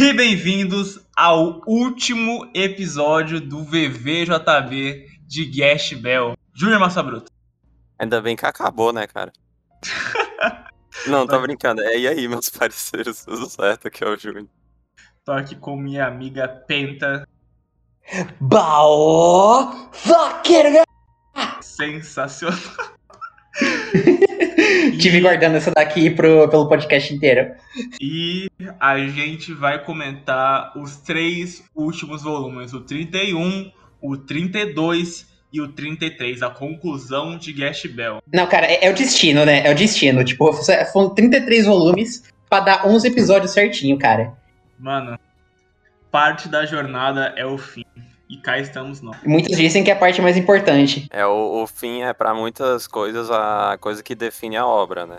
E bem-vindos ao último episódio do VVJB de Guest Bell. Júnior Massa Bruto. Ainda bem que acabou, né, cara? Não, tô brincando. É, e aí, meus parceiros, tudo certo? Aqui é o Júnior. Tô aqui com minha amiga Penta. Baó Vaqueira! Sensacional. Tive guardando essa daqui pro, pelo podcast inteiro. E a gente vai comentar os três últimos volumes, o 31, o 32 e o 33, a conclusão de Gash Bell. Não, cara, é, é o destino, né? É o destino. Tipo, foram 33 volumes pra dar 11 episódios certinho, cara. Mano, parte da jornada é o fim. E cá estamos nós. Muitos dizem que é a parte mais importante. É, o, o fim é para muitas coisas a coisa que define a obra, né?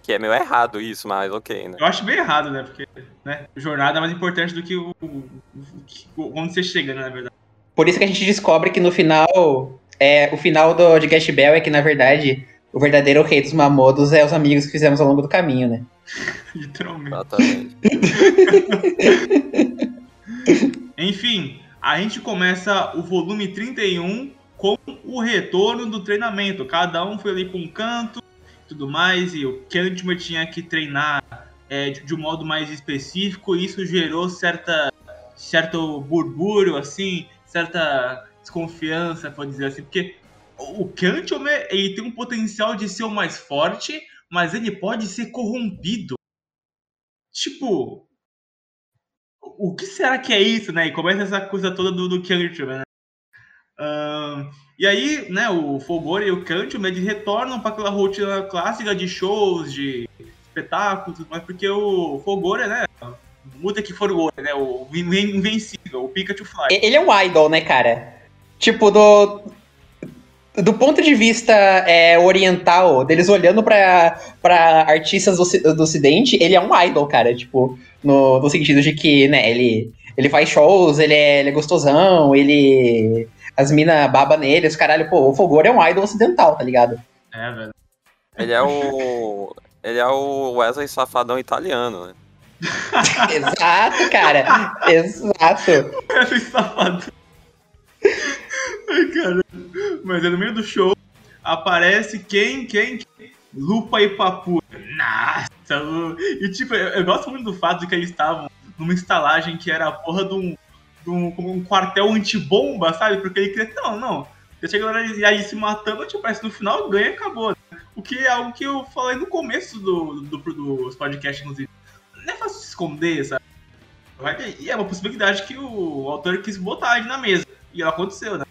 Que é meio errado isso, mas ok, né? Eu acho bem errado, né? Porque né? jornada é mais importante do que o, o, o, onde você chega, né, na verdade. Por isso que a gente descobre que no final. É, o final do, de Gash Bell é que, na verdade, o verdadeiro rei dos mamodos é os amigos que fizemos ao longo do caminho, né? Literalmente. Exatamente. Enfim, a gente começa o volume 31 com o retorno do treinamento. Cada um foi ali para um canto tudo mais, e o Kantman tinha que treinar é, de, de, um modo mais específico, e isso gerou certa, certo burbúrio, assim, certa desconfiança, pode dizer assim, porque o Kantman, ele tem um potencial de ser o mais forte, mas ele pode ser corrompido. Tipo, o que será que é isso, né? E começa essa coisa toda do, do né? Um, e aí, né, o Fogor e o Kantman, eles retornam para aquela rotina clássica de shows, de espetáculos, mas porque o Fogor, né, muda que Fogor, né, o invencível, o Pikachu Fly. Ele é um idol, né, cara? Tipo, do, do ponto de vista é, oriental, deles olhando para artistas do, do ocidente, ele é um idol, cara. Tipo, no, no sentido de que, né, ele, ele faz shows, ele é, ele é gostosão, ele. As minas baba nele, os caralho, pô, o Fogor é um idol ocidental, tá ligado? É, velho. Ele é o. Ele é o Wesley Safadão italiano, né? Exato, cara. Exato. Wesley Safadão. Ai, cara. Mas é no meio do show aparece quem? Quem? Lupa e Papu. Nossa, e tipo, eu, eu, gosto muito do fato de que eles estavam numa estalagem que era a porra de um, de um, um quartel antibomba, sabe? Porque ele queria. Não, não. Deixa a galera ir aí se matando, tipo, parece no final ganha e acabou. O que é algo que eu falei no começo do, do, do dos podcasts, inclusive. Não é fácil se esconder, sabe? E é uma possibilidade que o autor quis botar ali na mesa. E ela aconteceu, né?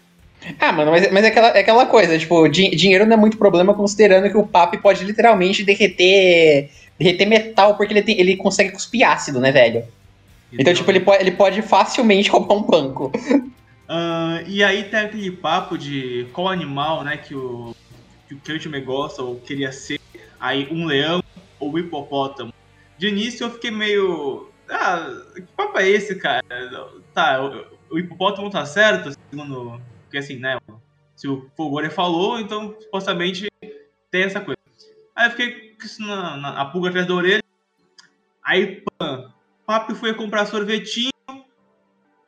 Ah, mano, mas, mas é, aquela, é aquela coisa, tipo, di dinheiro não é muito problema considerando que o papi pode literalmente derreter derreter metal porque ele, tem, ele consegue cuspir ácido, né, velho? Então, tipo, ele pode, ele pode facilmente roubar um banco. Uh, e aí tem aquele papo de qual animal, né, que o, que o Kurt gosta ou queria ser. Aí, um leão ou um hipopótamo. De início eu fiquei meio. Ah, que papo é esse, cara? Tá, o, o hipopótamo tá certo, segundo porque assim, né? Se o Fogore falou, então supostamente tem essa coisa. Aí eu fiquei na, na a pulga atrás da orelha. Aí, pã, papo foi comprar sorvetinho.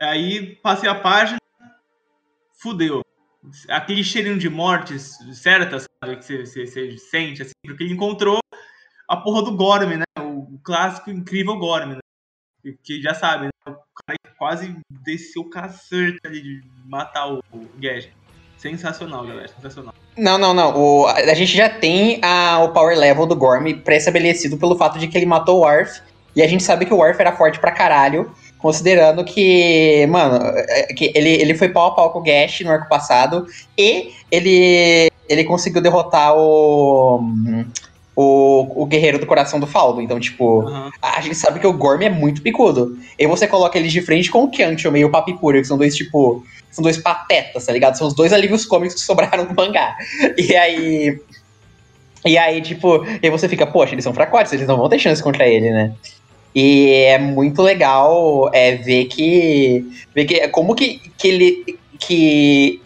Aí passei a página. Fudeu. Aquele cheirinho de mortes certas, sabe? Que você, sente, assim, porque ele encontrou a porra do Gorm, né? O, clássico incrível Gorm, né? Que já sabe, né? O cara quase desceu o cacete ali de matar o, o. Sensacional, galera. Sensacional. Não, não, não. O, a gente já tem a, o power level do Gorm pré-estabelecido pelo fato de que ele matou o Arf. E a gente sabe que o Arf era forte pra caralho. Considerando que, mano, é, que ele, ele foi pau a pau com o Gash no arco passado. E ele, ele conseguiu derrotar o o, o guerreiro do coração do Faldo. Então, tipo, uhum. a gente sabe que o Gorm é muito picudo. E você coloca eles de frente com o Kyantio e o Papipura, que são dois, tipo, são dois patetas, tá ligado? São os dois alívios cômicos que sobraram no mangá. E aí. E aí, tipo, e aí você fica, poxa, eles são fracotes, eles não vão ter chance contra ele, né? E é muito legal é, ver que. ver que como que, que ele. que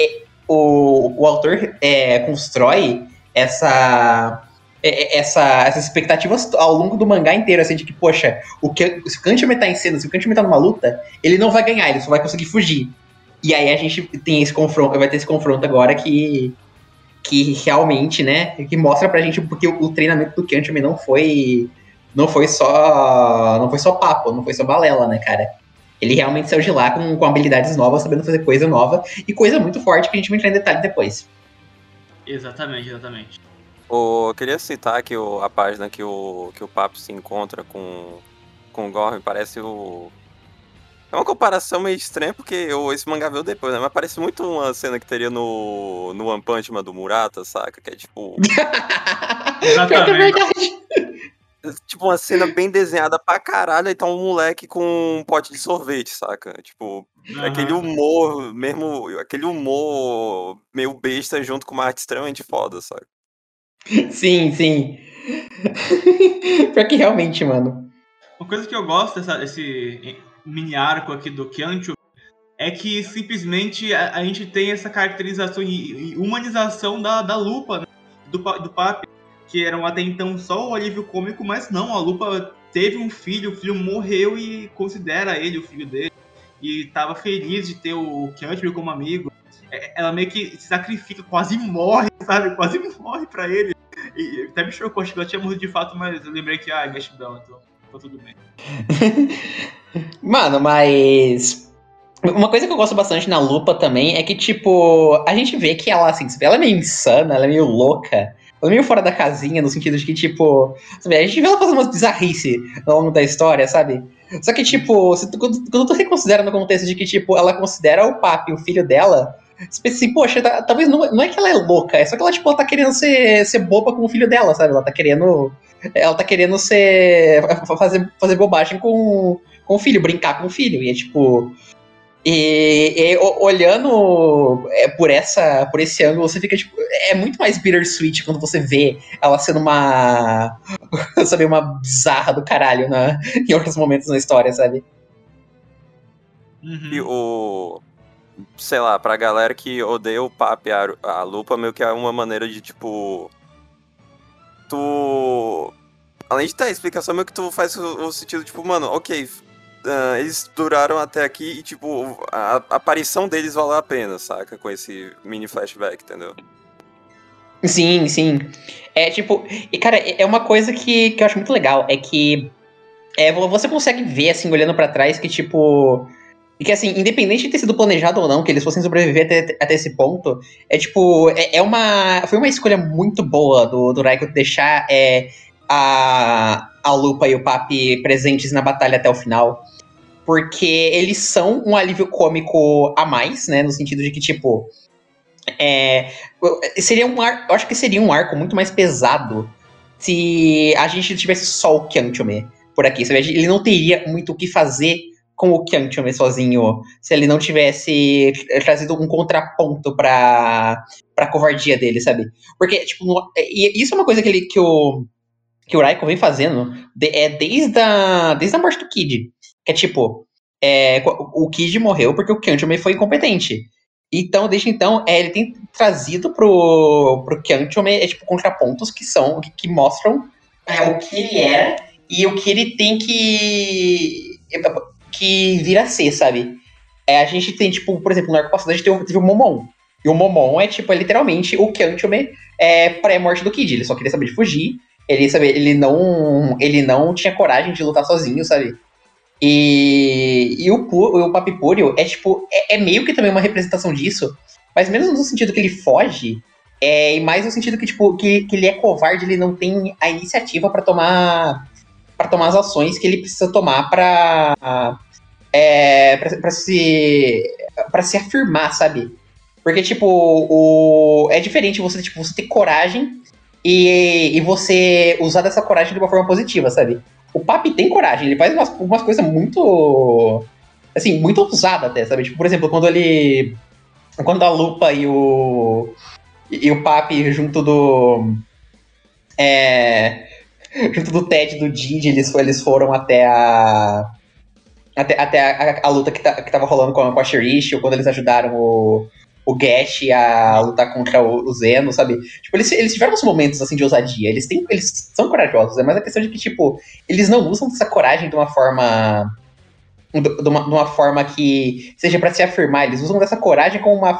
o, o autor é, constrói essa é, é, essa, essas expectativas ao longo do mangá inteiro, assim, de que, poxa, o que, se o Kanchime tá em cena, se o Kanchime tá numa luta, ele não vai ganhar, ele só vai conseguir fugir. E aí a gente tem esse confronto, vai ter esse confronto agora que, que realmente, né, que mostra pra gente porque o, o treinamento do Kanchime não foi não foi só não foi só papo, não foi só balela, né, cara? Ele realmente saiu de lá com, com habilidades novas, sabendo fazer coisa nova e coisa muito forte que a gente vai entrar em detalhe depois. Exatamente, exatamente. eu queria citar que o, a página que o, que o Papo se encontra com, com o Gorm parece o. É uma comparação meio estranha, porque eu, esse mangá veio depois, né? Mas parece muito uma cena que teria no, no One Punch Man do Murata, saca? Que é tipo. Exatamente. É verdade. Tipo, uma cena bem desenhada pra caralho, e tá um moleque com um pote de sorvete, saca? Tipo, uhum. aquele humor, mesmo. Aquele humor meio besta junto com uma arte extremamente foda, saca? Sim, sim. Pior que realmente, mano. Uma coisa que eu gosto dessa, desse mini arco aqui do Kyancho é que simplesmente a, a, gente tem essa caracterização e, e humanização da, da lupa, né? do, do Papi que eram até então só o alívio cômico, mas não, a Lupa teve um filho, o filho morreu e considera ele o filho dele. E estava feliz de ter o Kyantry como amigo. É, ela meio que se sacrifica, quase morre, sabe? Quase morre pra ele. E até me chocou, acho que ela tinha morrido de fato, mas eu lembrei que, ah, gratidão, então tá tudo bem. Mano, mas. Uma coisa que eu gosto bastante na Lupa também é que, tipo, a gente vê que ela, assim, ela é meio insana, ela é meio louca. Ela é meio fora da casinha, no sentido de que, tipo, sabe, a gente vê ela fazendo umas bizarrice ao longo da história, sabe? Só que, tipo, tu, quando, quando tu reconsidera no contexto de que, tipo, ela considera o Papi o filho dela, assim, poxa, tá, talvez não, não é que ela é louca, é só que ela, tipo, ela tá querendo ser, ser boba com o filho dela, sabe? Ela tá querendo. Ela tá querendo ser. fazer, fazer bobagem com, com o filho, brincar com o filho. E é tipo. E, e, olhando é, por essa por esse ângulo, você fica tipo. É muito mais bittersweet quando você vê ela sendo uma. sabe, uma bizarra do caralho na, em outros momentos na história, sabe? Uhum. E o. Sei lá, pra galera que odeia o papo a, a lupa, meio que é uma maneira de tipo. Tu. Além de ter a explicação, meio que tu faz o, o sentido, tipo, mano, ok, uh, eles duraram até aqui e, tipo, a, a aparição deles valeu a pena, saca? Com esse mini flashback, entendeu? Sim, sim. É tipo. E, cara, é uma coisa que, que eu acho muito legal. É que é, você consegue ver, assim, olhando para trás, que, tipo. E que, assim, independente de ter sido planejado ou não, que eles fossem sobreviver até, até esse ponto, é tipo. É, é, uma. Foi uma escolha muito boa do, do Raiko deixar é, a, a Lupa e o Papi presentes na batalha até o final porque eles são um alívio cômico a mais, né? No sentido de que, tipo. É, seria um arco. Eu acho que seria um arco muito mais pesado se a gente tivesse só o Kyantome por aqui. Sabe? Ele não teria muito o que fazer com o Kyantome sozinho se ele não tivesse trazido um contraponto pra, pra covardia dele, sabe? Porque, tipo, e isso é uma coisa que, ele, que o que o Raiko vem fazendo de, é desde a, desde a morte do Kid. Que é tipo, é, o Kid morreu porque o Kyantome foi incompetente. Então, desde então, é, ele tem trazido pro, pro Kyantome é, tipo, contrapontos que são, que, que mostram é, o que ele é e o que ele tem que, que vir a ser, sabe? É, a gente tem, tipo, por exemplo, no arco passado a gente teve, o Momon. E o Momon é, tipo, é literalmente o Kyantome é, pré-morte do Kid. Ele só queria saber de fugir. Ele, sabe, ele não, ele não tinha coragem de lutar sozinho, sabe? E, e o, o Papipúrio é tipo, é, é, meio que também uma representação disso, mas menos no sentido que ele foge, é, e mais no sentido que, tipo, que, que ele é covarde, ele não tem a iniciativa para tomar para tomar as ações que ele precisa tomar para é, para se para se afirmar, sabe? Porque tipo, o é diferente você tipo, você ter coragem e, e você usar dessa coragem de uma forma positiva, sabe? O Papi tem coragem, ele faz umas, umas coisas muito. Assim, muito ousada até, sabe? Tipo, por exemplo, quando ele. Quando a Lupa e o. E o Papi junto do. É. Junto do Ted e do Didi, eles, eles foram até a. Até, até a, a, a luta que, tá, que tava rolando com a, com a Shirish, ou quando eles ajudaram o, o Gash a lutar contra o, o Zeno, sabe? Tipo, eles, eles tiveram uns momentos, assim, de ousadia. Eles, têm, eles são corajosos, é mais a questão de que, tipo, eles não usam essa coragem de uma forma de uma, de uma forma que seja para se afirmar. Eles usam dessa coragem como uma,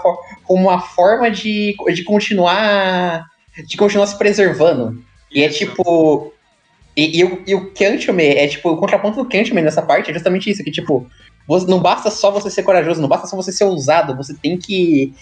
como uma forma de, de continuar de continuar se preservando. E é tipo. E, e, o, e o Kantome é tipo, o contraponto do Kantome nessa parte é justamente isso, que tipo, não basta só você ser corajoso, não basta só você ser ousado, você tem que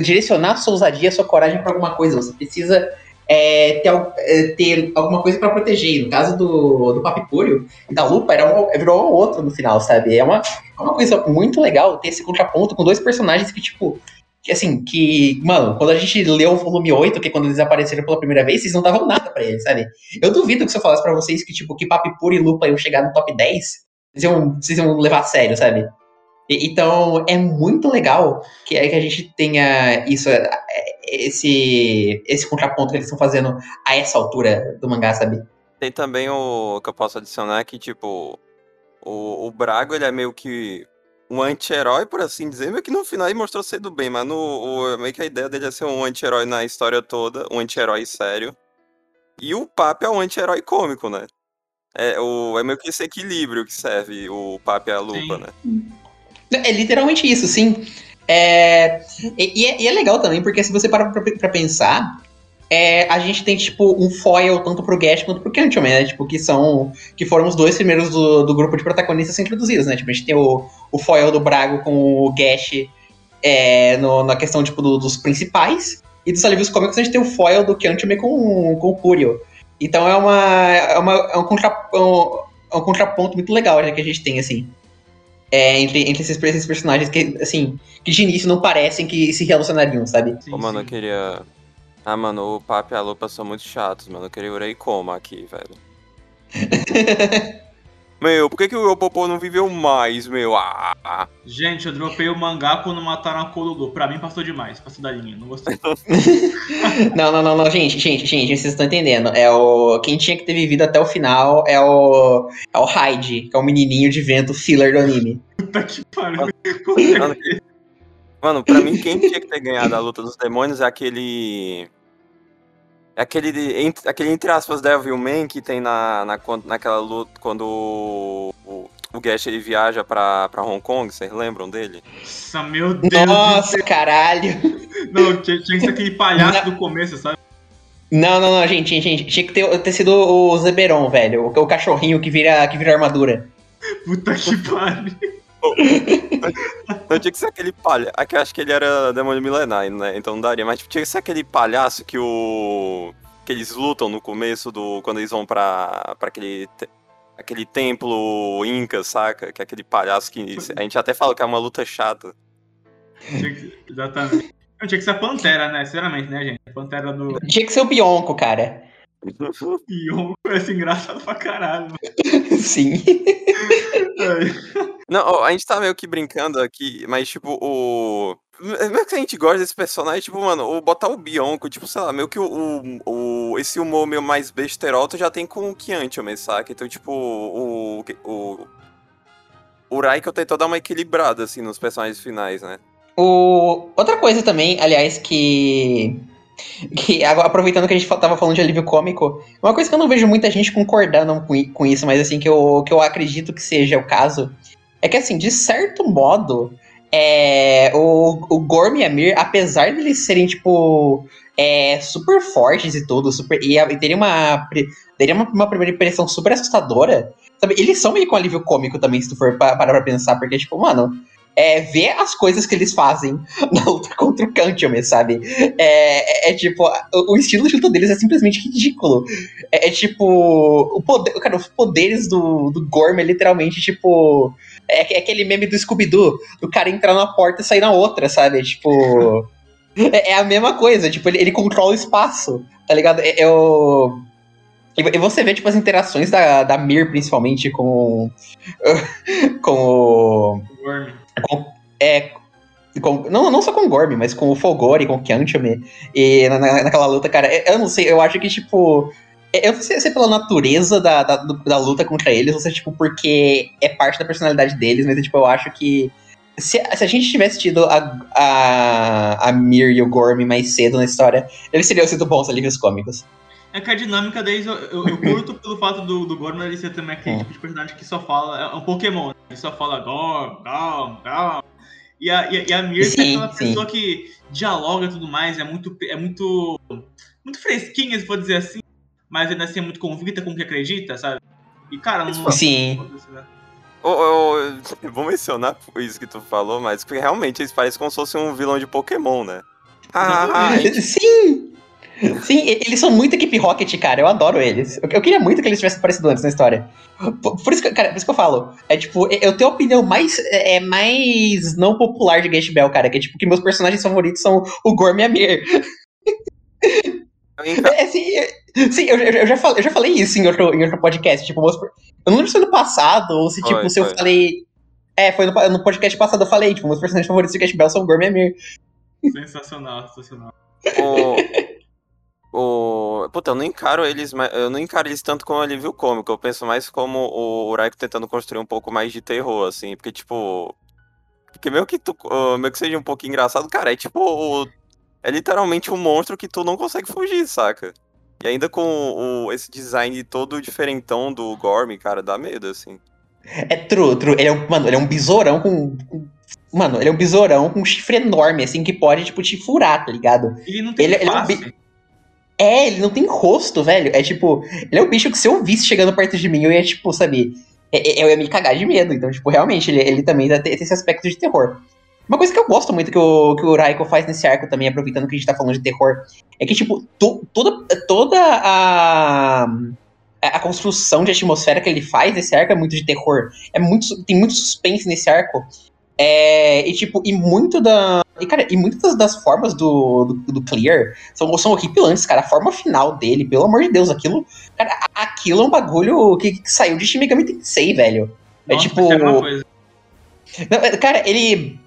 direcionar a sua ousadia, a sua coragem para alguma coisa. Você precisa é, ter, é, ter, alguma coisa para proteger. No caso do, do Papipúrio e da Lupa, era virou um outro no final, sabe? É uma, é uma coisa muito legal ter esse contraponto com dois personagens que, tipo, que assim, que, mano, quando a gente leu o volume 8, que é quando eles apareceram pela primeira vez, vocês não davam nada para eles, sabe? Eu duvido que se eu falasse pra vocês que, tipo, que Papipuro e Lupa iam chegar no top 10, vocês iam, vocês iam levar a sério, sabe? Então é muito legal que, é que a gente tenha isso, é, esse, esse contraponto que eles estão fazendo a essa altura do mangá, sabe? Tem também o que eu posso adicionar que, tipo, o, o Brago ele é meio que um anti-herói, por assim dizer, meio que no final ele mostrou ser do bem, mas no, o, meio que a ideia dele é ser um anti-herói na história toda, um anti-herói sério. E o Papo é um anti-herói cômico, né? É, o, é meio que esse equilíbrio que serve o Papo e a Lupa, Sim. né? É literalmente isso, sim. É, e, é, e, é, legal também, porque se você parar pra, pra pensar, é, a gente tem, tipo, um foil tanto pro Gash quanto pro Gentleman, né? Tipo, que são. Que foram os dois primeiros do, do grupo de protagonistas introduzidos, né? Tipo, a gente tem o, o foil do Brago com o Gash é, no, na questão, tipo, do, dos principais. E dos alívios cômicos a gente tem o foil do Gentleman com, com o Curio. Então é uma. É, uma, é um, contra, um, é um contraponto muito legal né, que a gente tem, assim é, entre, entre esses, esses, personagens que, assim, que de início não parecem que se relacionariam, sabe? Sim, Ô, mano, sim. eu queria. Ah, mano, o Papo e a Lupa são muito chatos, mano. Eu queria o Urei Koma aqui, velho. Meu, por que, que o Popô não viveu mais, meu? Ah. Gente, eu dropei o mangá quando mataram a Kolulu. Pra mim passou demais, passou da linha, não gostei. não, não, não, não, gente, gente, gente, vocês estão entendendo. É o. Quem tinha que ter vivido até o final é o. É o Hyde, que é o menininho de vento filler do anime. Puta que pariu. Mano, mano, pra mim, quem tinha que ter ganhado a luta dos demônios é aquele. É aquele, entre, aquele entre aspas Devilman que tem na, na, naquela luta quando o, o, o Gash ele viaja pra, pra Hong Kong, vocês lembram dele? Nossa, meu Deus! Nossa, caralho! Não, tinha, tinha que ser aquele palhaço não. do começo, sabe? Não, não, não, gente, gente, tinha que ter, ter sido o Zeberon, velho. O, o cachorrinho que vira, que vira armadura. Puta que pariu. Não tinha que ser aquele palhaço. Aqui eu acho que ele era demônio milenar, né? Então não daria. Mas tinha que ser aquele palhaço que o. que eles lutam no começo do. Quando eles vão pra. pra aquele. aquele templo Inca, saca? Que é aquele palhaço que. A gente até fala que é uma luta chata. Exatamente. Não, tinha que ser a Pantera, né? Sinceramente, né, gente? A Pantera do. Tinha que ser o Bionco, cara. O Bionco parece engraçado pra caralho. Sim. Não, a gente tá meio que brincando aqui, mas tipo, o. Mesmo que a gente gosta desse personagem, tipo, mano, o botar o Bionco, tipo, sei lá, meio que o, o, esse humor meio mais besterol já tem com o Kiantiome, saca? Então, tipo, o. O, o Raiko tentou dar uma equilibrada, assim, nos personagens finais, né? O... Outra coisa também, aliás, que que, aproveitando que a gente tava falando de alívio cômico, uma coisa que eu não vejo muita gente concordando com, isso, mas assim, que eu, que eu acredito que seja o caso, é que assim, de certo modo, é, o, o Gorm e a Mir, apesar de eles serem, tipo, é, super fortes e tudo, super, e, e terem uma, teria uma, uma, primeira impressão super assustadora, sabe? Eles são meio com alívio cômico também, se tu for parar pra pensar, porque, tipo, mano, é, ver as coisas que eles fazem na luta contra o Kantiome, sabe? É, é, é tipo, o, o, estilo de luta deles é simplesmente ridículo. É, é tipo, o poder, cara, os poderes do, do Gorm é literalmente tipo. É, é aquele meme do Scooby-Doo, do cara entrar na porta e sair na outra, sabe? Tipo. É, é, a mesma coisa, tipo, ele, ele controla o espaço, tá ligado? É, é o. E você vê, tipo, as interações da, da Mir, principalmente, com. com o. Worm. Com, é, com, não, não só com o Gorb, mas com o Fogori, com o Kyantame. E na, naquela luta, cara, eu não sei, eu acho que, tipo. Eu não sei se é pela natureza da, da, da luta contra eles, ou se é, tipo, porque é parte da personalidade deles, mas, tipo, eu acho que se, se a gente tivesse tido a, a, a Mir e o Gorm mais cedo na história, eles teriam sido bons alívios cômicos. É que a dinâmica deles, eu, eu, eu curto pelo fato do, do Gorm ele ser também aquele Hum. tipo de personagem que só fala. É um Pokémon, né? Ele só fala Gorm, Gorm, Gorm. E a, e, a- e a Mir é Sim, aquela sim. pessoa que dialoga e tudo mais, é muito. É muito. Muito fresquinha, se for dizer assim. Mas ainda assim é muito convicta com o que acredita, sabe? E cara, não. Sim. Ô, ô, eu vou mencionar isso que tu falou, mas porque realmente eles parecem como se fosse um vilão de Pokémon, né? Ah, Sim! Sim, eles são muito equipe Rocket, cara. Eu adoro eles. Eu, eu queria muito que eles tivessem aparecido antes na história. Por, por isso que, cara, por isso que eu falo. É tipo, eu tenho a opinião mais, é, mais não popular de Gash Bell, cara. Que é tipo, que meus personagens favoritos são o Gorm e a Mir. É, assim, é- sim, eu, eu- eu já falei, eu já falei isso em outro, em outro podcast. Tipo, eu não lembro se foi no passado ou se, tipo, Foi, se eu foi. falei. É, foi no, no podcast passado eu falei, tipo, meus personagens favoritos de Gash Bell são o Gorm e a Mir. Sensacional, sensacional. O, o. Puta, eu não encaro eles, eu não encaro eles tanto como alívio cômico. Eu penso mais como o Raiko tentando construir um pouco mais de terror, assim. Porque, tipo. Porque meio que tu. uh, Meio que seja um pouco engraçado, cara, é tipo. É literalmente um monstro que tu não consegue fugir, saca? E ainda com o, esse design todo diferentão do Gorm, cara, dá medo, assim. É true, true. Ele é um, mano, ele é um besourão com, com- Mano, ele é um besourão com um chifre enorme, assim, que pode, tipo, te furar, tá ligado? Ele não tem Ele- ele é um É, ele não tem rosto, velho. É tipo, ele é um bicho que se eu visse chegando perto de mim, eu ia, tipo, sabe. é- é- Eu ia me cagar de medo. Então, tipo, realmente, ele, ele também tem esse aspecto de terror. Uma coisa que eu gosto muito que o, que o Raiko faz nesse arco também, aproveitando que a gente tá falando de terror, é que, tipo, to- toda, toda a. A construção de atmosfera que ele faz nesse arco é muito de terror. É muito, tem muito suspense nesse arco. É, e tipo, e muito da. E, cara, e muitas das, das formas do, do, do Clear são, são horripilantes, cara. A forma final dele, pelo amor de Deus, aquilo. Cara, aquilo é um bagulho que, que saiu de Shin Megami Tensei, velho. É Nossa, tipo- uma coisa. Não, é, cara, ele.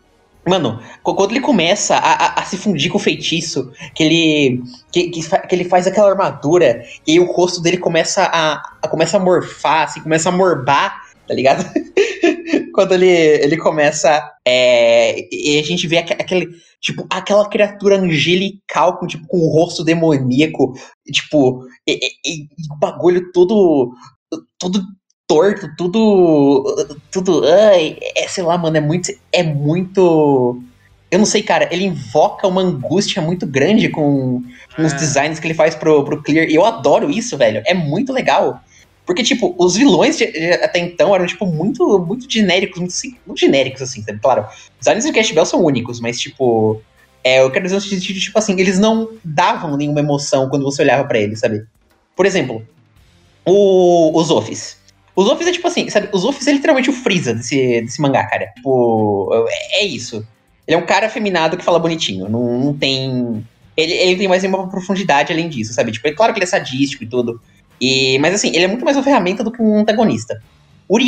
Mano, qu- quando ele começa a, a- a se fundir com o feitiço, que ele. Que, que, que ele faz aquela armadura e o rosto dele começa a, a começa a morfar, assim, começa a morbar, tá ligado? quando ele, ele começa. É, e a gente vê aque- aquele. Tipo, aquela criatura angelical com, tipo, com o rosto demoníaco. Tipo, e, e- e o bagulho todo. Todo torto, tudo. Tudo. Ai, é, sei lá, mano, é muito. É muito. Eu não sei, cara, ele invoca uma angústia muito grande com, com os É. designs que ele faz pro, pro Clear. E eu adoro isso, velho. É muito legal. Porque, tipo, os vilões de- de- até então eram, tipo, muito, muito genéricos, muito, muito genéricos, assim, sabe? Claro, os designs de Cash Bell são únicos, mas, tipo. É, eu quero dizer no sentido, tipo assim, eles não davam nenhuma emoção quando você olhava pra eles, sabe? Por exemplo, o, os Office. Os Office é tipo assim, sabe? Os Office é literalmente o Freeza desse, desse mangá, cara. Tipo, é, é isso. Ele é um cara afeminado que fala bonitinho. Não, não tem. Ele, ele tem mais nenhuma profundidade além disso, sabe? Tipo, é claro que ele é sadístico e tudo. E, mas assim, ele é muito mais uma ferramenta do que um antagonista. O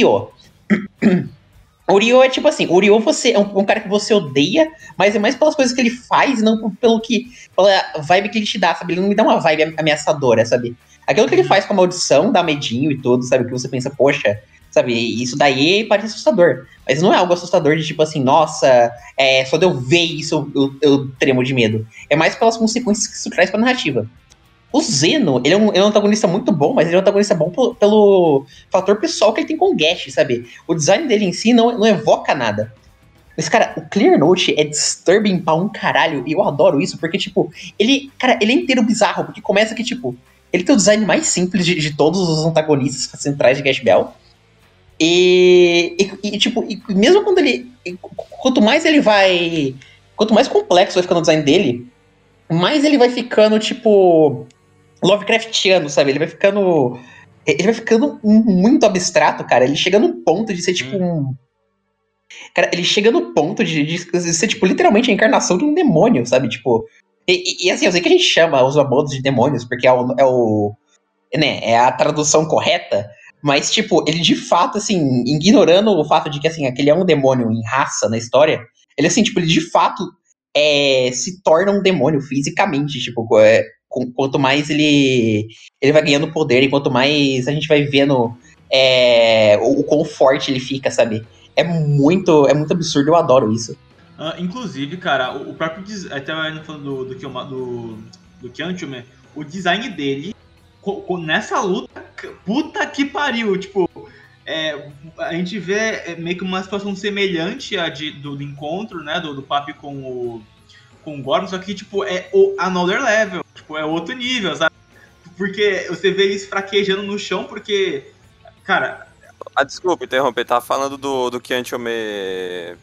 Ryo é tipo assim, Ryo você, é um, um cara que você odeia, mas é mais pelas coisas que ele faz, não pelo que. pela vibe que ele te dá, sabe? Ele não me dá uma vibe ameaçadora, sabe? Aquilo que ele faz com a maldição dá medinho e tudo, sabe? Que você pensa, poxa, sabe? Isso daí parece assustador. Mas não é algo assustador de tipo assim, nossa, é, só de eu ver isso eu, eu, eu tremo de medo. É mais pelas consequências que isso traz pra narrativa. O Zeno, ele é, um, ele é um antagonista muito bom, mas ele é um antagonista bom pelo, pelo fator pessoal que ele tem com o Gash, sabe? O design dele em si não, não evoca nada. Mas, cara, o Clear Note é disturbing pra um caralho, e eu adoro isso, porque, tipo, ele, cara, ele é inteiro bizarro, porque começa que, tipo, ele tem o design mais simples de, de todos os antagonistas centrais de Gash Bell. E, e, e, tipo, e mesmo quando ele. Quanto mais ele vai. Quanto mais complexo vai ficando o design dele, mais ele vai ficando, tipo. Lovecraftiano, sabe? Ele vai ficando. Ele vai ficando muito abstrato, cara. Ele chega no ponto de ser, tipo, um. Cara, ele chega no ponto de, de ser, tipo, literalmente a encarnação de um demônio, sabe? Tipo. E, e- e, assim, eu sei que a gente chama os abodos de demônios, porque é o. É, o, né, é a tradução correta. Mas, tipo, ele de fato, assim, ignorando o fato de que, assim, aquele é um demônio em raça na história, ele, assim, tipo, ele de fato é, se torna um demônio fisicamente, tipo, é, quanto mais ele, ele vai ganhando poder e quanto mais a gente vai vendo é, o, o quão forte ele fica, sabe? é muito, é muito absurdo, eu adoro isso. Uh, inclusive, cara, o, o próprio até falando do do, do, do Kyantume, o design dele nessa luta, puta que pariu, tipo, é, a gente vê é, meio que uma situação semelhante à de, do, do encontro, né, do, do Papi com o com o Gordon, só que, tipo, é o another level, tipo, é outro nível, sabe? Porque você vê eles fraquejando no chão, porque, cara... Ah, desculpa interromper, tava falando do, do Kiantiome...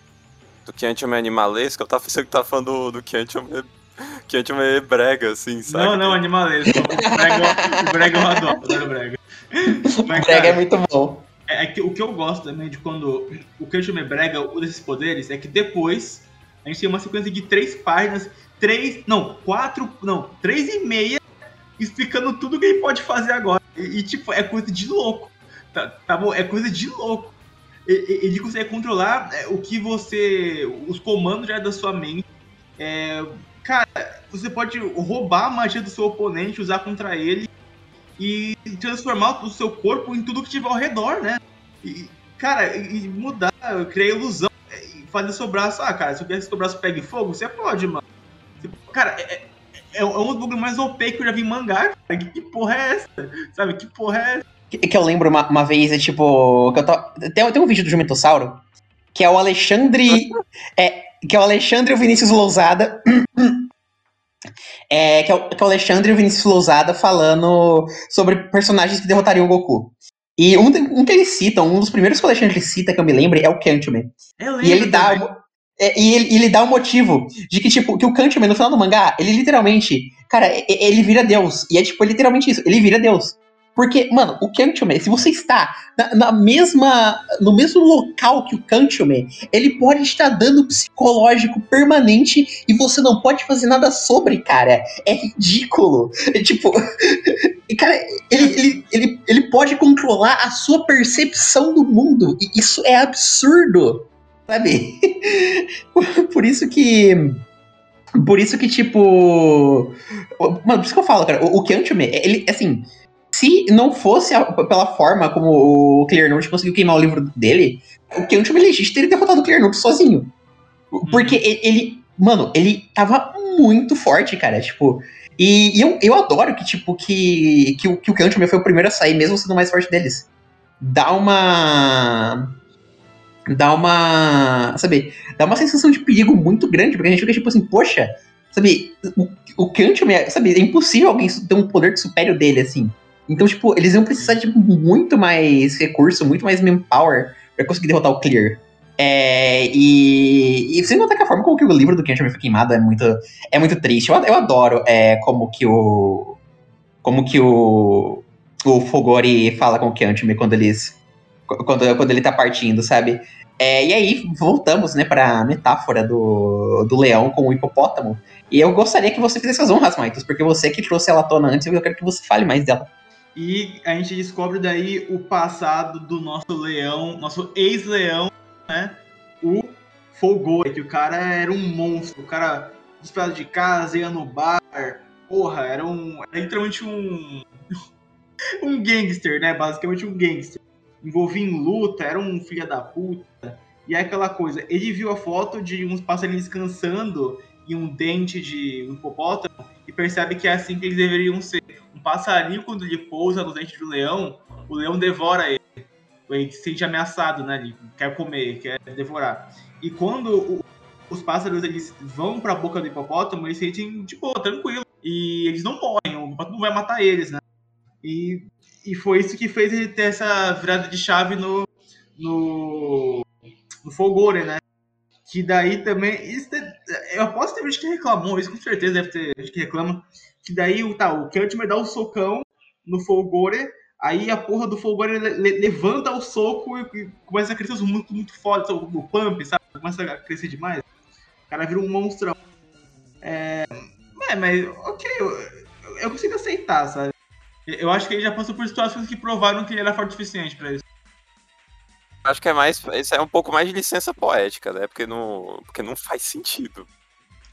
Do Kiantiome animalesco, eu tava pensando que tava falando do, do Kiantiome... Kiantiome brega, assim, sabe? Não, não, animalesco. O brega, o brega eu adoro, adoro brega. Mas, brega é muito bom. É, é, que, o que eu gosto também de quando o Kiantiome brega usa esses poderes é que depois a gente tem uma sequência de três páginas, três, não, quatro, não, três e meia, explicando tudo que ele pode fazer agora. E, e tipo, é coisa de louco. Tá, tá bom? É coisa de louco. Ele, ele consegue controlar é, o que você. os comandos já da sua mente. É, cara, você pode roubar a magia do seu oponente, usar contra ele e transformar o seu corpo em tudo que tiver ao redor, né? E, cara, e mudar, criar ilusão fazer seu braço. Ah, cara, se eu quer que seu braço pegue fogo, você pode, mano. Cara, é, é, é um dos bagulhos mais OP que eu já vi em mangá. Cara. Que, que porra é essa? Sabe? Que porra é essa? Que, que eu lembro uma, uma vez, é tipo. Que eu tô, tem, tem um vídeo do Jumentossauro que é o Alexandre. é, que é o Alexandre e o Vinícius Lousada. É, que, é o, que é o Alexandre e o Vinícius Lousada falando sobre personagens que derrotariam o Goku. E um, um que eles citam, um dos primeiros que o Alexandre cita, que eu me lembro, é o Candyman. E ele dá. É, e ele, ele, dá o motivo de que, tipo, que o Candyman, no final do mangá, ele literalmente. Cara, ele vira Deus. E é tipo, literalmente isso, ele vira Deus. Porque, mano, o Kanchoman, se você está na, na, mesma, no mesmo local que o Kanchoman, ele pode estar dando psicológico permanente e você não pode fazer nada sobre, cara. É ridículo. É, tipo, cara, ele, ele, ele, ele pode controlar a sua percepção do mundo. E isso é absurdo, sabe? Por isso que... Por isso que, tipo. Mano, por isso que eu falo, cara. O, o ele, assim, se não fosse a, pela forma como o Clearnote conseguiu queimar o livro dele, o Legit teria derrotado o Clearnote sozinho. Porque uhum. ele, mano, ele tava muito forte, cara, tipo... E, e eu, eu adoro que, tipo, que, que, que o Kancho foi o primeiro a sair, mesmo sendo o mais forte deles. Dá uma... Dá uma... Sabe? Dá uma sensação de perigo muito grande, porque a gente fica, tipo assim, poxa... Sabe? O, o Kancho, sabe? É impossível alguém ter um poder superior dele, assim. Então, tipo, eles iam precisar de muito mais recurso, muito mais manpower pra conseguir derrotar o Clear. É, e, e sem contar que a forma como que o livro do Kenshin foi queimado é muito, é muito triste. Eu, eu adoro é, como que o. Como que o. O Fogori fala com o Kyanchime quando eles. Quando, quando ele tá partindo, sabe? É, e aí, voltamos, né, pra metáfora do, do leão com o hipopótamo. E eu gostaria que você fizesse as honras, Maitos, porque você que trouxe ela à tona antes, eu quero que você fale mais dela. E a gente descobre daí o passado do nosso leão, nosso ex-leão, né? O Folgore, que o cara era um monstro. O cara desesperado de casa, ia no bar. Porra, era um. Era literalmente um. um gangster, né? Basicamente um gangster. Envolvia em luta, era um filho da puta. E é aquela coisa, ele viu a foto de uns passarinhos descansando em um dente de um hipopótamo e percebe que é assim que eles deveriam ser um passarinho, quando ele pousa no dente do leão, o leão devora ele. Ele se sente ameaçado, né? Ele quer comer, quer devorar. E quando o, os pássaros eles vão para a boca do hipopótamo, eles se sentem, tipo, tranquilo. E eles não morrem, o hipopótamo não vai matar eles, né? E, e foi isso que fez ele ter essa virada de chave no, no, no né? Que daí também. Isso, eu posso ter gente que reclamou, isso com certeza deve ter gente que reclama que daí tá, o Kantman dá o um socão no Folgore, aí a porra do Folgore levanta o soco e, começa a crescer os muito, muito fortes, o, pump, sabe? Começa a crescer demais. O cara vira um monstrão. É, é mas ok, eu, eu consigo aceitar, sabe? Eu acho que ele já passou por situações que provaram que ele era forte o suficiente pra isso. Acho que é mais. Isso é um pouco mais de licença poética, né? Porque não, porque não faz sentido.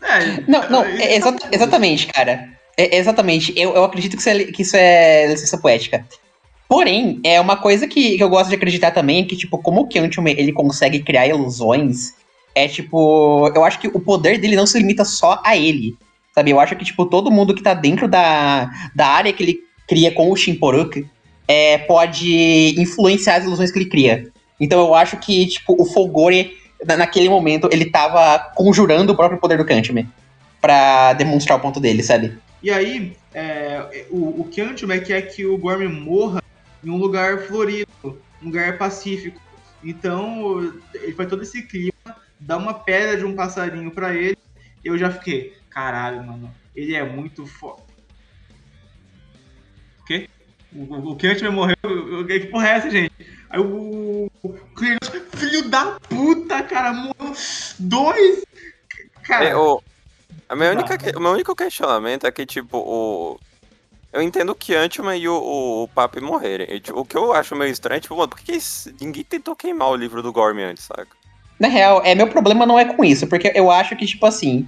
É, não, não, é, exatamente, cara. É, exatamente. Eu, eu acredito que isso, é, que isso é licença poética. Porém, é uma coisa que, que eu gosto de acreditar também, que, tipo, como o Quantum ele consegue criar ilusões, é tipo. Eu acho que o poder dele não se limita só a ele. Sabe? Eu acho que, tipo, todo mundo que tá dentro da, da área que ele cria com o Shimporuk é, pode influenciar as ilusões que ele cria. Então eu acho que, tipo, o Folgore, naquele momento, ele tava conjurando o próprio poder do Kantman pra demonstrar o ponto dele, sabe? E aí, é, o, o Kantman quer que o Gorm morra em um lugar florido, um lugar pacífico. Então, ele faz todo esse clima, dá uma pedra de um passarinho para ele. Eu já fiquei, caralho, mano, ele é muito foda. O quê? O, o Kantman morreu. Que porra é essa, gente? Aí o. o filho da puta, cara, morreu dois. Cara. É, o, a minha única, o meu único questionamento é que, tipo, o. Eu entendo que Antman e o, o, o Papi morrerem. E, tipo, o que eu acho meio estranho é, tipo, mano, por que ninguém tentou queimar o livro do Gorm antes, saca? Na real, é, meu problema não é com isso, porque eu acho que, tipo assim.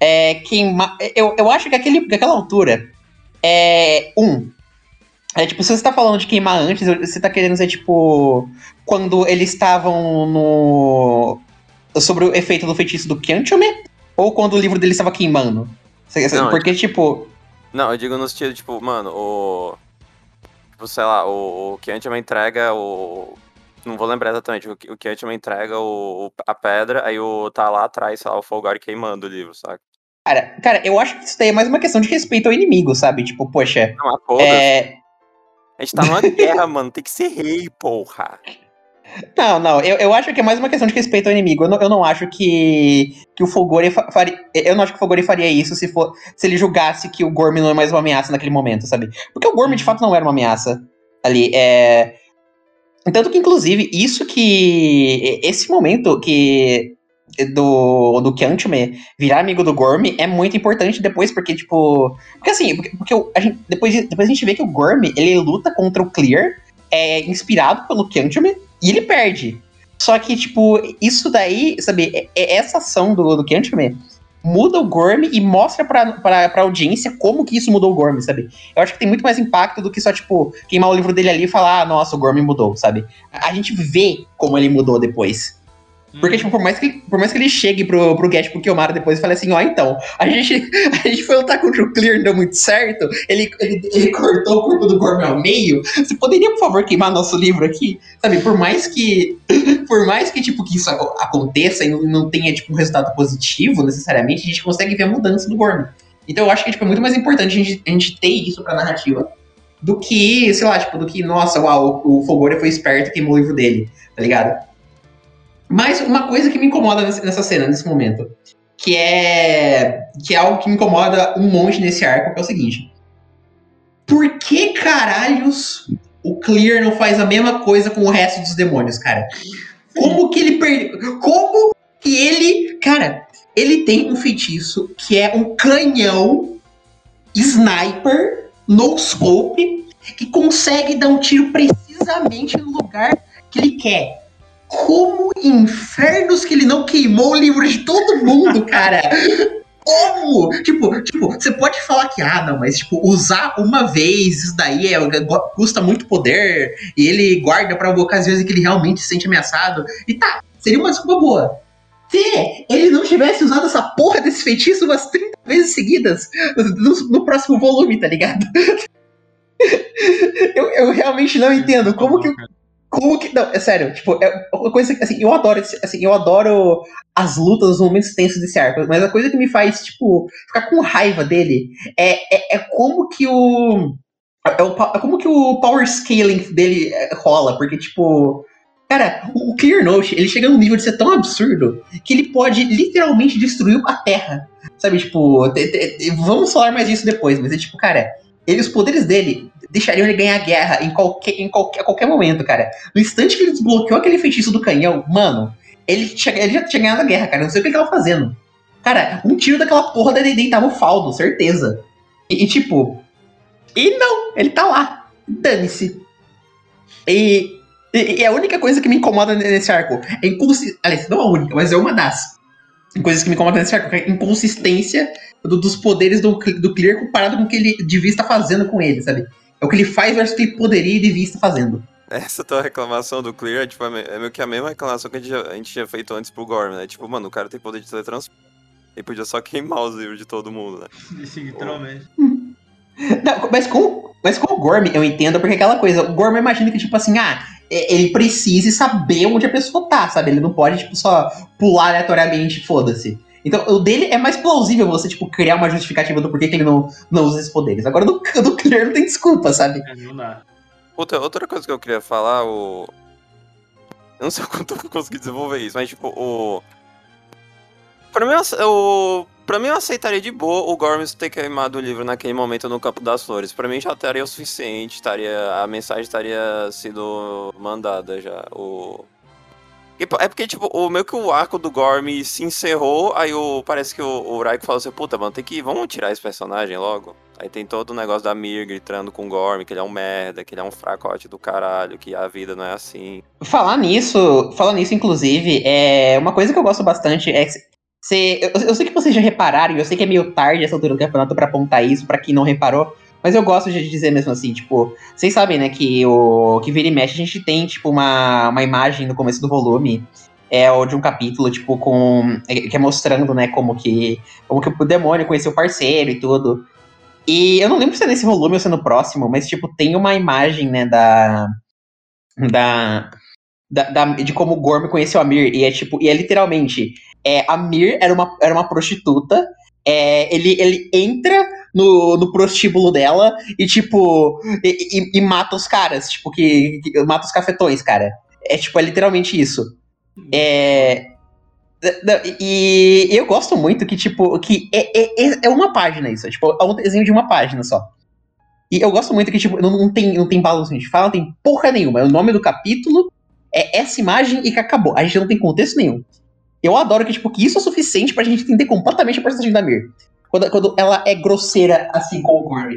É, queimar. Eu, eu acho que aquele, aquela altura. É. Um, é tipo, se você tá falando de queimar antes, você tá querendo dizer, tipo, quando eles estavam no. sobre o efeito do feitiço do Kyanchome? Ou quando o livro dele estava queimando? Não, Porque, tipo. Não, eu digo no sentido, tipo, mano, o. Tipo, sei lá, o, o Kyanchome entrega o. Não vou lembrar exatamente, o, o Kyanchome entrega o, a pedra, aí o tá lá atrás, sei lá, o Folgar queimando o livro, saca? Cara, cara, eu acho que isso daí é mais uma questão de respeito ao inimigo, sabe? Tipo, poxa. Não, a é, a gente tá numa guerra, mano. Tem que ser rei, porra. Não, não, eu, eu acho que é mais uma questão de respeito ao inimigo. Eu não, eu não acho que, que o Fogore faria. Eu não acho que o Fogore faria isso se, for, se ele julgasse que o Gorm não é mais uma ameaça naquele momento, sabe? Porque o Gorm de fato não era uma ameaça ali. É. Tanto que, inclusive, isso que. Esse momento que do, do Kyantme virar amigo do Gorm é muito importante depois, porque, tipo. Porque assim, porque, porque a gente, depois, depois a gente vê que o Gorm ele luta contra o Clear, é inspirado pelo Kyantme, e ele perde. Só que, tipo, isso daí, sabe, é, é essa ação do, do Kyantme muda o Gorm e mostra pra, pra, pra audiência como que isso mudou o Gorm, sabe? Eu acho que tem muito mais impacto do que só, tipo, queimar o livro dele ali e falar, ah, nossa, o Gorm mudou, sabe? A gente vê como ele mudou depois. Porque, tipo, por mais que, por mais que ele chegue pro, pro Get, pro Kiomara depois e fale assim, ó, oh, então, a gente, a gente foi lutar contra o Clear, não deu muito certo, ele, ele, ele cortou o corpo do Gorm ao meio, você poderia, por favor, queimar nosso livro aqui? Sabe, por mais que, por mais que, tipo, que isso aconteça e não, tenha, tipo, um resultado positivo, necessariamente, a gente consegue ver a mudança do Gorm. Então eu acho que, tipo, é muito mais importante a gente, a gente ter isso pra narrativa do que, sei lá, tipo, do que, nossa, uau, o, Fogora foi esperto e queimou o livro dele, tá ligado? Mas uma coisa que me incomoda nessa cena, nesse momento, que é que é algo que me incomoda um monte nesse arco, que é o seguinte. Por que caralhos o Clear não faz a mesma coisa com o resto dos demônios, cara? Como que ele perdeu? Como que ele, cara, ele tem um feitiço que é um canhão sniper no scope que consegue dar um tiro precisamente no lugar que ele quer como infernos que ele não queimou o livro de todo mundo, cara? Como? Tipo, tipo, você pode falar que, ah, não, mas, tipo, usar uma vez, isso daí é, custa muito poder, e ele guarda para ocasiões em que ele realmente se sente ameaçado. E tá, seria uma desculpa boa. Se ele não tivesse usado essa porra desse feitiço umas 30 vezes seguidas no, no próximo volume, tá ligado? eu, eu realmente não entendo como que. Como que. Não, é sério, tipo, é uma coisa que, assim, eu adoro, assim, eu adoro as lutas, os momentos tensos desse arco, mas a coisa que me faz, tipo, ficar com raiva dele é, é, é como que o. É, o, é como que o power scaling dele é, rola, porque, tipo. Cara, o Clear Note, ele chega num nível de ser tão absurdo que ele pode literalmente destruir a Terra. Sabe, tipo, vamos falar mais disso depois, mas é tipo, cara, ele, os poderes dele deixariam ele ganhar guerra em qualquer, em qualquer, a qualquer momento, cara. No instante que ele desbloqueou aquele feitiço do canhão, mano, ele, tinha, ele já tinha ganhado a guerra, cara. Não sei o que ele tava fazendo. Cara, um tiro daquela porra da Dedei tava o faldo, certeza. E, e, tipo. E não, ele tá lá. Dane-se. E, e, e, a única coisa que me incomoda nesse arco é inconsistência. Aliás, não a única, mas é uma das coisas que me incomodam nesse arco. É inconsistência do, dos poderes do, do Clear comparado com o que ele devia estar fazendo com ele, sabe? É o que ele faz versus o que ele poderia e devia estar fazendo. Essa tua reclamação do Clear é, tipo, é me- é meio que a mesma reclamação que a gente, já, a gente tinha feito antes pro Gorm, né? Tipo, mano, o cara tem poder de teletransporte. Ele podia só queimar os livros de todo mundo, né? Assim, literalmente. Não, mas com, mas com o Gorm eu entendo, porque aquela coisa, o Gorm imagina que, tipo assim, ah, é- ele precisa saber onde a pessoa tá, sabe? Ele não pode, tipo, só pular aleatoriamente, foda-se. Então, o dele é mais plausível você, tipo, criar uma justificativa do porquê que ele não, não usa esses poderes. Agora, do, do Clear não tem desculpa, sabe? É, não dá. Outra, outra coisa que eu queria falar, o. Eu não sei o quanto eu vou conseguir desenvolver isso, mas tipo, o. Pra mim, eu pra mim, eu aceitaria de boa o Gorms ter queimado o livro naquele momento no Campo das Flores. Pra mim já estaria o suficiente, estaria... a mensagem estaria sido mandada já. O... É porque, tipo, o meio que o arco do Gorm se encerrou, aí o, parece que o, o Raiko falou assim, puta, mano, tem que. Vamos tirar esse personagem logo. Aí tem todo o negócio da Mir gritando com o Gorm, que ele é um merda, que ele é um fracote do caralho, que a vida não é assim. Falar nisso, falar nisso, inclusive, é uma coisa que eu gosto bastante é você, eu, eu sei que vocês já repararam, eu sei que é meio tarde essa altura do campeonato pra apontar isso, pra quem não reparou, mas eu gosto de dizer mesmo assim, tipo, vocês sabem, né, que o que vira e mexe, a gente tem, tipo, uma, uma imagem no começo do volume, é o de um capítulo, tipo, com. que é mostrando, né, como que. Como que o demônio conheceu o parceiro e tudo. E eu não lembro se é nesse volume ou se é no próximo, mas, tipo, tem uma imagem, né, da. Da. da, da- de como o Gorm conheceu a Mir. E é tipo, e é literalmente. É, a Mir era uma, era uma prostituta. É, ele, ele entra no, no prostíbulo dela e, tipo, e, e- e mata os caras, tipo, que, que mata os cafetões, cara. É tipo, é literalmente isso. É. E eu gosto muito que, tipo, que é, é, é- é uma página isso. É, tipo, é um desenho de uma página só. E eu gosto muito que, tipo, não, não tem, não tem balanço, gente fala, não tem porra nenhuma. É o nome do capítulo, é essa imagem e que acabou. A gente não tem contexto nenhum. Eu adoro que, tipo, que isso é suficiente pra gente entender completamente a personagem da Mir. Quando, quando ela é grosseira assim com o Gorm.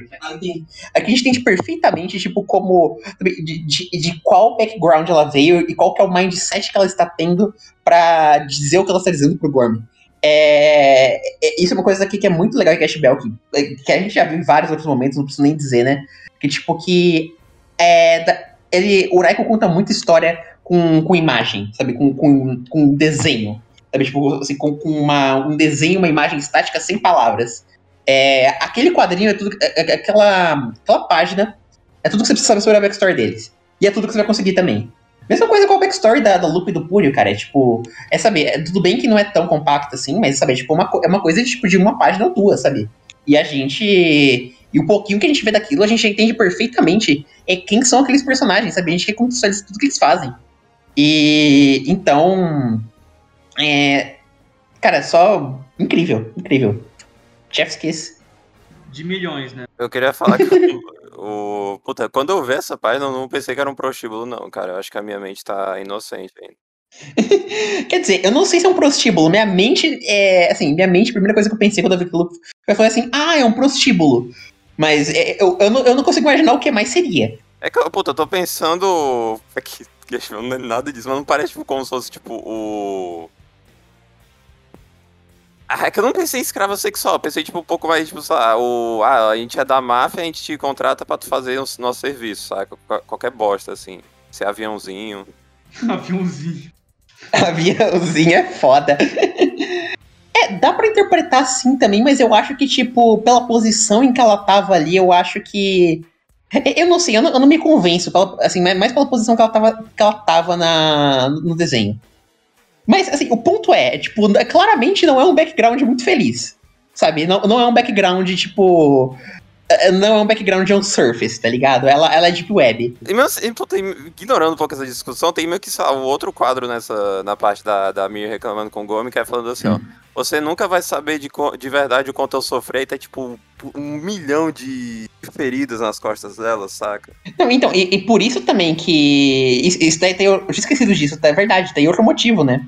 Aqui a gente entende perfeitamente, tipo, como. De, de, de qual background ela veio e qual que é o mindset que ela está tendo pra dizer o que ela está dizendo pro Gorm. É, é- isso é uma coisa aqui que é muito legal em Cash Bell, que, que a gente já viu em vários outros momentos, não preciso nem dizer, né? Que, tipo, que. É, ele, o Raiko conta muita história com, com imagem, sabe? Com, com, com desenho. Sabe? Tipo, assim, com, com uma, um desenho, uma imagem estática sem palavras. É, aquele quadrinho é tudo. é- é- aquela, aquela página é tudo que você precisa saber sobre a backstory deles. E é tudo que você vai conseguir também. Mesma coisa com a backstory da, da Lupe e do Púrio, cara. É tipo. É saber, é, tudo bem que não é tão compacto assim, mas sabe, tipo, uma, é uma coisa tipo, de uma página ou duas, sabe? E a gente. E o pouquinho que a gente vê daquilo, a gente entende perfeitamente é quem são aqueles personagens, sabe? A gente recontextualiza tudo que eles fazem. E então. É, cara, só. Incrível, incrível. Chef's Kiss. De milhões, né? Eu queria falar que o. Puta, quando eu vi essa página, eu não pensei que era um prostíbulo, não, cara. Eu acho que a minha mente tá inocente ainda. Quer dizer, eu não sei se é um prostíbulo. Minha mente é. Assim, minha mente, a primeira coisa que eu pensei quando eu vi aquilo foi falar assim: ah, é um prostíbulo. Mas é, eu, eu, não, eu não consigo imaginar o que mais seria. É que, eu- puta, eu tô pensando. É que, que não é nada disso, mas não parece tipo, como se fosse tipo o. Ah, é que eu não pensei em escravo sexual, pensei tipo um pouco mais, tipo, sei lá, o. Ah, a gente é da máfia, a gente te contrata pra tu fazer o nosso serviço, saca? Qual- Qualquer bosta, assim. Ser aviãozinho. Aviãozinho. Aviãozinho é foda. É, dá pra interpretar assim também, mas eu acho que, tipo, pela posição em que ela tava ali, eu acho que. Eu não sei, eu não, eu não me convenço, pela- assim, mais mais pela posição que ela tava, que ela tava na, no desenho. Mas, assim, o ponto é, tipo, claramente não é um background muito feliz. Sabe? Não, não é um background, tipo. eh, Não é um background on surface, tá ligado? Ela, ela é deep web. E mesmo assim, puta, ignorando um pouco essa discussão, tem meio que o outro quadro nessa, na parte da, da Mir reclamando com o Gomes, que é falando assim, ó. Você nunca vai saber de, de verdade o quanto eu sofri, tá tipo um milhão de feridas nas costas dela, saca? Não, então, e, e por isso também que. Isso, isso daí tem. Eu tinha esquecido disso, é verdade, tem outro motivo, né?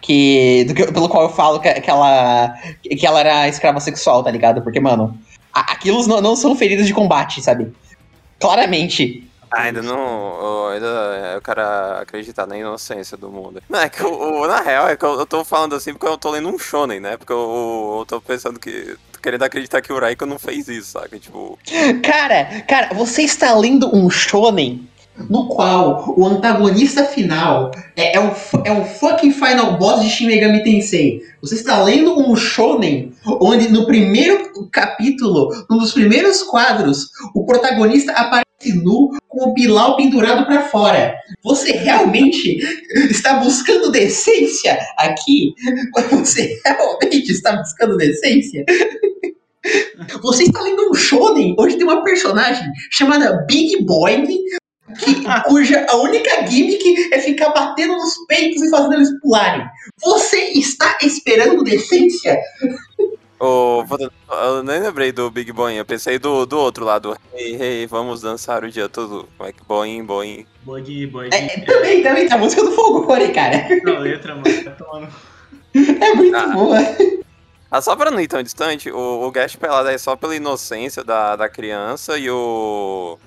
Que, do que- pelo qual eu falo que, que ela. que ela era escrava sexual, tá ligado? Porque, mano, a- aquilo não, não são feridas de combate, sabe? Claramente. Ah, ainda não. Ainda eu quero acreditar na inocência do mundo. Não, é que eu- na real, é que eu, eu tô falando assim porque eu tô lendo um shonen, né? Porque eu, eu tô pensando que. querendo acreditar que o Raiko não fez isso, saca? Tipo. Cara, cara, você está lendo um shonen no qual o antagonista final é, é, o, é o fucking final boss de Shin Megami Tensei. Você está lendo um shonen onde no primeiro capítulo, num dos primeiros quadros, o protagonista aparece nu com o Bilal pendurado para fora. Você realmente está buscando decência aqui? Você realmente está buscando decência? Você está lendo um shonen onde tem uma personagem chamada Big Boy que, cuja a única gimmick é ficar batendo nos peitos e fazendo eles pularem. Você está esperando decência? Oh, eu nem lembrei do Big Boy, eu pensei do, do outro lado. Hey, hey, vamos dançar o dia todo. Como é que boing, boing. Boing, boing. É, também, também, tá a música do fogo, Core, cara. Não, letra, mano, tá tomando. É muito ah. boa. Ah, só pra não ir tão distante, o, o Gash Pelado é só pela inocência da, da criança e o.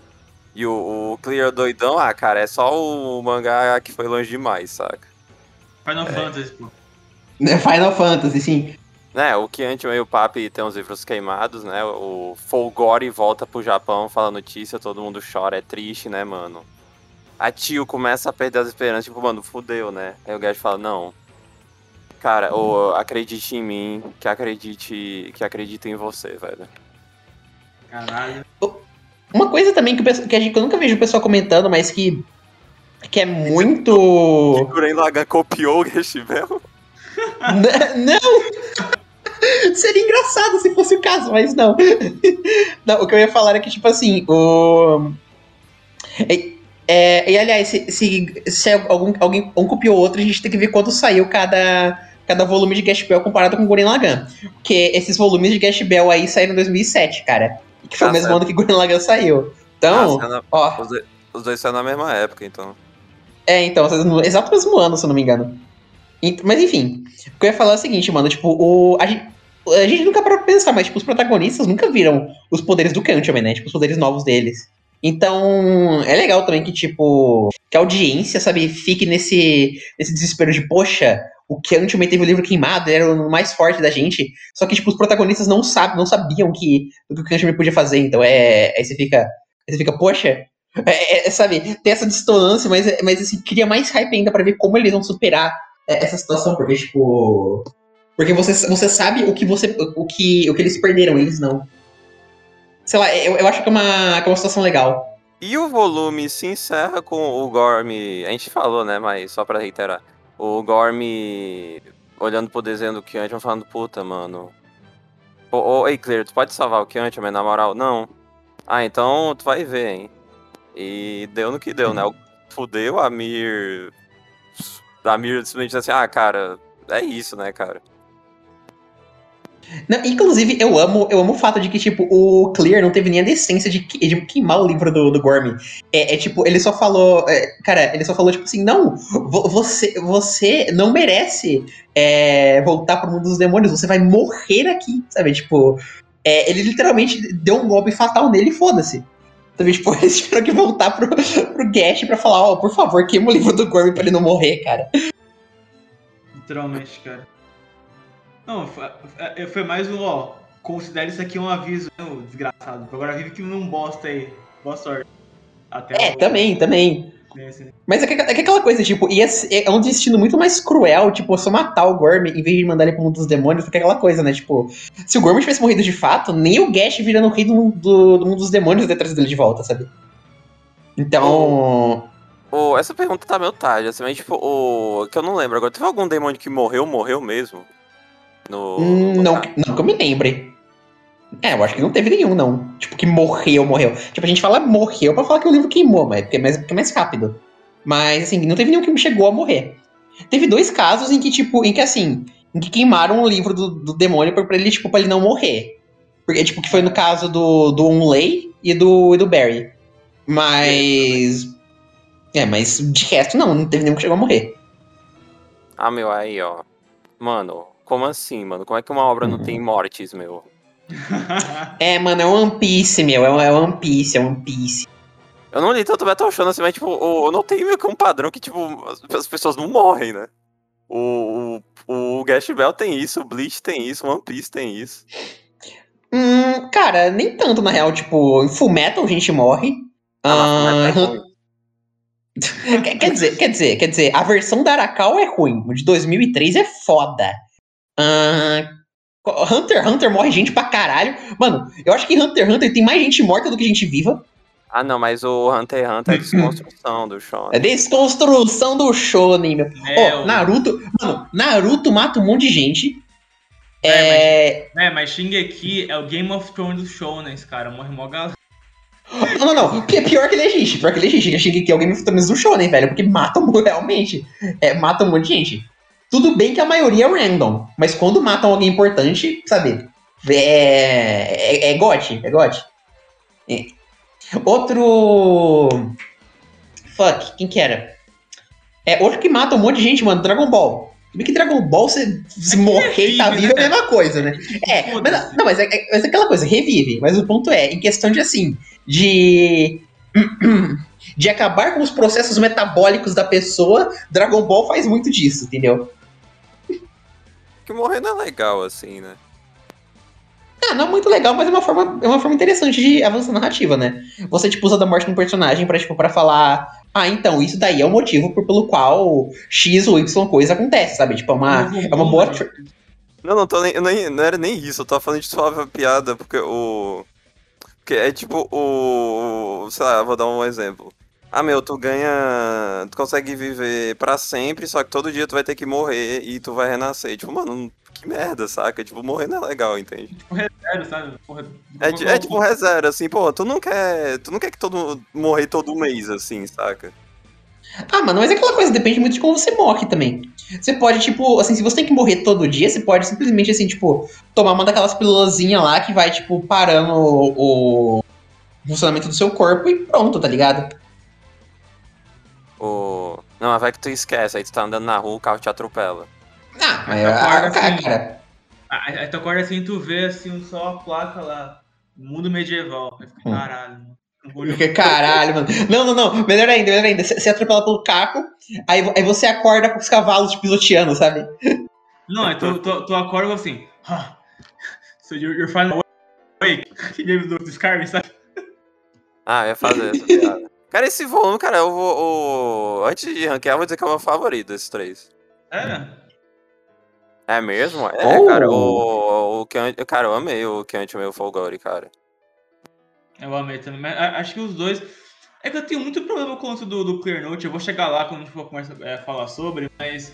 E o, o Clear doidão, ah, cara, é só o mangá que foi longe demais, saca? Final é. Fantasy, pô. É Final Fantasy, sim. Né, o Kianti e o Papi tem os livros queimados, né? O Folgore volta pro Japão, fala notícia, todo mundo chora, é triste, né, mano? A tio começa a perder as esperanças, tipo, mano, fudeu, né? Aí o Gash fala, não. Cara, ou, acredite em mim, que acredite, que acredite em você, velho. Caralho. Uma coisa também que, que, a gente, que eu nunca vejo o pessoal comentando, mas que, que é muito. O Guren Lagan copiou o Gashibel? não! Seria engraçado se fosse o caso, mas não. não. O que eu ia falar é que, tipo assim, o. É, é, e aliás, se, se, se algum, alguém um copiou outro, a gente tem que ver quando saiu cada, cada volume de Gash Bell comparado com o Gurren Lagann. Porque esses volumes de Gash Bell aí saíram em 2007, cara. Que foi o mesmo ano que Gurren Lagann saiu. Então, ah, na, ó... Os dois, os dois saíram na mesma época, então. É, então, no exato mesmo ano, se eu não me engano. Mas enfim, o que eu ia falar é o seguinte, mano, tipo, o, a, gente, a gente nunca para pensar, mas tipo, os protagonistas nunca viram os poderes do Kanchaman, né? Tipo, os poderes novos deles. Então, é legal também que, tipo, que a audiência, sabe, fique nesse, nesse desespero de, poxa, o Kanchaman teve o livro queimado, era o mais forte da gente. Só que, tipo, os protagonistas não sabem, não sabiam que, o que o Kanchaman podia fazer. Então, é. Aí você fica. Aí você fica, poxa. É, é, sabe, tem essa distância, mas, mas assim, cria mais hype ainda para ver como eles vão superar é, essa situação, porque, tipo. Porque você, você sabe o que você. O que, o que eles perderam, eles não. Sei lá, eu, eu acho que é, uma, que é uma situação legal. E o volume se encerra com o Gorm. A gente falou, né? Mas só pra reiterar. O Gorm olhando pro desenho do Kiantiman falando, puta, mano. Ô, ei, Clear, tu pode salvar o Kiantiman, na moral? Não. Ah, então tu vai ver, hein? E deu no que deu, né? Fudeu, a Mir da Mir simplesmente assim, ah, cara, é isso, né, cara? Não, inclusive, eu amo, eu amo o fato de que, tipo, o Clear não teve nem a decência de, de queimar o livro do, do Gormy. É, é, tipo, ele só falou. É, cara, ele só falou, tipo assim, não, você, você não merece é, voltar pro mundo dos demônios, você vai morrer aqui, sabe? Tipo, é, ele literalmente deu um golpe fatal nele e foda-se. Também, tipo, eles tiveram que voltar pro, pro Gash pra falar, ó, oh, por favor, queima o livro do Gorm pra ele não morrer, cara. Literalmente, cara. Não, foi, é, foi mais um, ó, considere isso aqui um aviso, né, desgraçado. Agora vive que não bosta aí. Boa sorte. Até é, o... também, também. Mas é que, é que aquela coisa, tipo, ia ser, é um destino muito mais cruel, tipo, só matar o Gorm em vez de mandar ele pro mundo dos demônios, porque aquela coisa, né? Tipo, se o Gorm tivesse morrido de fato, nem o Gash virando o rei do, do, do mundo dos demônios detrás dele de volta, sabe? Então. Oh, oh, essa pergunta tá meio tarde, assim, mas tipo, o. que eu não lembro agora. Teve algum demônio que morreu, morreu mesmo? No. Hum, no não, não que eu me lembre. É, eu acho que não teve nenhum, não. Tipo, que morreu, morreu. Tipo, a gente fala morreu pra falar que o livro queimou, mas porque é mais, porque é mais rápido. Mas, assim, não teve nenhum que chegou a morrer. Teve dois casos em que, tipo, em que, assim, em que queimaram o livro do, do demônio pra ele, tipo, pra ele não morrer. Porque, tipo, que foi no caso do, do Unley e do, e do Barry. Mas. É, mas de resto, não, não teve nenhum que chegou a morrer. Ah, meu, aí, ó. Mano, como assim, mano? Como é que uma obra não tem mortes, meu? é, mano, é One Piece, meu. É One Piece, é One Piece. Eu não li tanto Battle Shonen assim, mas, tipo, eu não tenho meio que um padrão que, tipo, as pessoas não morrem, né? O, o, o Gash Bell tem isso, o Bleach tem isso, o One Piece tem isso. Cara, nem tanto, na real. Tipo, em Full Metal a gente morre. Ah, Ah, é ruim. quer, quer dizer, quer dizer, quer dizer, a versão da Arakawa é ruim. O de 2003 é foda. Ah, Hunter x Hunter morre gente pra caralho. Mano, eu acho que Hunter x Hunter tem mais gente morta do que gente viva. Ah, não, mas o Hunter x Hunter é desconstrução do É Shonen. desconstrução do shonen, meu. É, Ó, o- Naruto, mano, Naruto mata um monte de gente. É, É, mas Shingeki é o Game of Thrones dos Shonens, cara. Morre mó galera. Não, não, não. Pi- Pior que ele existe. Pior que ele existe. Eu cheguei aqui alguém me Thrones do shonen, velho. Porque matam realmente. É, matam um monte de gente. Tudo bem que a maioria é random. Mas quando matam alguém importante, sabe? É. É, é gote. É gote. É. Outro. Fuck, quem que era? É outro que mata um monte de gente, mano. Dragon Ball. Bem que Dragon Ball, você se morrer e tá revive, vivo é a né? mesma coisa, né? É, mas, não, mas é, é- mas é aquela coisa, revive. Mas o ponto é, em questão de assim, de. De acabar com os processos metabólicos da pessoa, Dragon Ball faz muito disso, entendeu? Que morrer não é legal, assim, né? Ah, não é muito legal, mas é uma forma, é uma forma interessante de avançar narrativa, né? Você, tipo, usa da morte de um personagem pra, tipo, pra falar. Ah, então, isso daí é o motivo por- pelo qual X ou Y coisa acontece, sabe? Tipo, é uma, é uma boa. Não, não, tô nem, nem- não era nem isso, eu tava falando de suave piada, porque o. Porque é tipo o. Sei lá, vou dar um exemplo. Ah, meu, tu ganha. Tu consegue viver pra sempre, só que todo dia tu vai ter que morrer e tu vai renascer. Tipo, mano, que merda, saca? Tipo, morrer não é legal, entende? Sério, sabe? Porra, É, ti- é tipo um rezero, assim, pô, tu não quer. Tu não quer que todo morrer todo mês, assim, saca? Ah, mano, mas é aquela coisa, depende muito de como você morre também. Você pode, tipo, assim, se você tem que morrer todo dia, você pode simplesmente, assim, tipo, tomar uma daquelas pílulazinhas lá que vai, tipo, parando o, o funcionamento do seu corpo e pronto, tá ligado? O... Não, mas vai que tu esquece, aí tu tá andando na rua, o carro te atropela. Ah, mas Acorda ah, cara, assim. cara. Aí aí tu acorda assim, tu vê assim, só a placa lá. Mundo medieval. Aí fica, Hum. caralho, mano. Não Porque, Caralho, mano. Não, não, não. Melhor ainda, melhor ainda. Você é atropelado pelo caco, aí, aí você acorda com os cavalos te pisoteando, sabe? Não, aí tu, tu, tu acorda assim. "Ah, so you're, you're finally awake. Que game do Skyrim, sabe? Ah, eu ia fazer essa piada. Cara, esse volume, cara, eu vou. o- Antes de ranquear, eu vou dizer que é o meu favorito desses três. É. É mesmo? É, Oh. cara, o, o que eu, cara, eu amei o que antes meu Folgore, cara. Eu amei também. Mas acho que os dois. É que eu tenho muito problema com o do, do Clear Note. Eu vou chegar lá quando a gente for conversa, é, falar sobre, mas.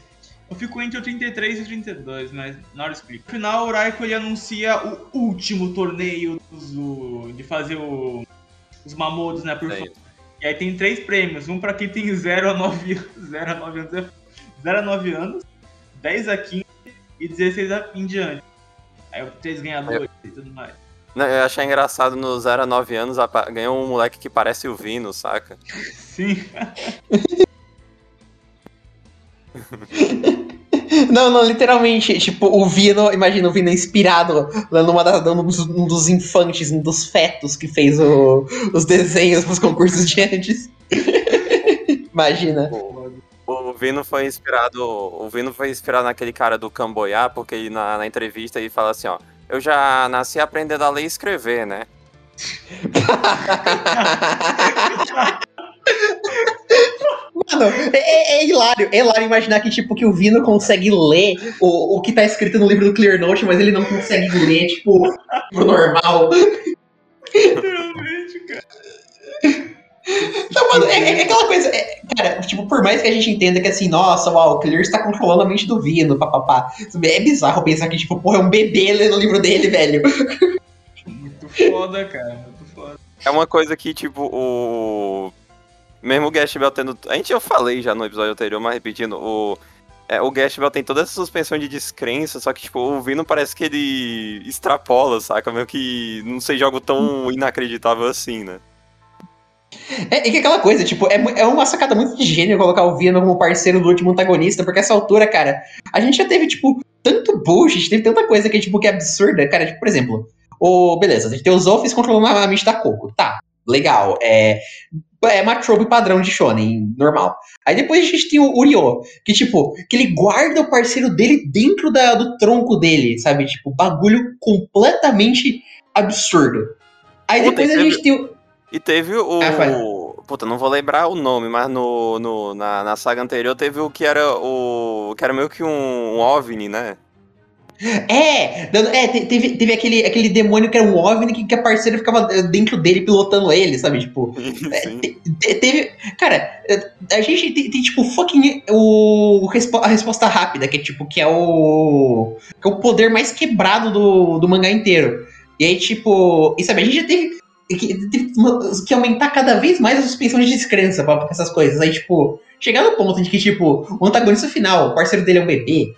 Eu fico entre o 33 e o 32, mas na hora eu explico. No final, o Raiko ele anuncia o último torneio dos- de fazer o- os Mamodos, né? Por É fã. E aí tem três prêmios. Um pra quem tem 0 a 9 anos. 0 a 9 anos. 0 a 9 anos, 10 a 15 e 16 a em diante. Aí eu três ganhadores e tudo mais. Não, eu achei engraçado no 0 a 9 anos, ganhou um moleque que parece o Vino, saca? Sim. Não, não, literalmente, tipo, o Vino, imagina o Vino inspirado lá numa da, num, dos, um dos infantes, um dos fetos que fez o- os desenhos pros concursos de antes. imagina. O Vino foi inspirado. O Vino foi inspirado naquele cara do Camboyá, porque ele, na, na entrevista ele fala assim, ó. Eu já nasci aprendendo a ler e escrever, né? Mano, é, é- é hilário, é hilário imaginar que, tipo, que o Vino consegue ler o, o que tá escrito no livro do Clear Note, mas ele não consegue ler, tipo, o normal. Literalmente, cara. Não, mano, é, é aquela coisa. é- cara, tipo, por mais que a gente entenda que assim, nossa, uau, o Clear está controlando a mente do Vino, papapá. É bizarro pensar que, tipo, porra, é um bebê lendo o livro dele, velho. Muito foda, cara. Muito foda. É uma coisa que, tipo, o. Mesmo o Gash Bell tendo. A gente eu falei já no episódio anterior, mas repetindo, o. É, o Gash Bell tem toda essa suspensão de descrença, só que, tipo, o Vino parece que ele extrapola, saca? Meio que não seja algo tão inacreditável assim, né? É, é que aquela coisa, tipo, é, é uma sacada muito de gênio colocar o Vino como parceiro do último antagonista, porque essa altura, cara, a gente já teve, tipo, tanto bullshit, teve tanta coisa que, tipo, que é absurda, cara, tipo, por exemplo, o. Beleza, a gente tem os Zofis controlando a mente da Coco. Tá, legal. É. É uma trope padrão de Shonen, normal. Aí depois a gente tem o Uriô, que, tipo, que ele guarda o parceiro dele dentro da, do tronco dele, sabe? Tipo, bagulho completamente absurdo. Aí depois a gente tem o. E teve o. Ah. Puta, não vou lembrar o nome, mas no, no, na, na saga anterior teve o que era o. que era meio que um, um OVNI, né? É, é te- teve, teve aquele, aquele demônio que era um OVNI que, que a parceira ficava dentro dele pilotando ele, sabe? Tipo, Sim. te- teve. Cara, a gente tem, tem, tipo fucking o, a resposta rápida, que é tipo, que é o. que é o poder mais quebrado do, do mangá inteiro. E aí, tipo. E sabe, a gente já teve. Que, teve que aumentar cada vez mais a suspensão de descrença pra, pra essas coisas. Aí, tipo, chegar no ponto de que, tipo, o antagonista final, o parceiro dele é um bebê.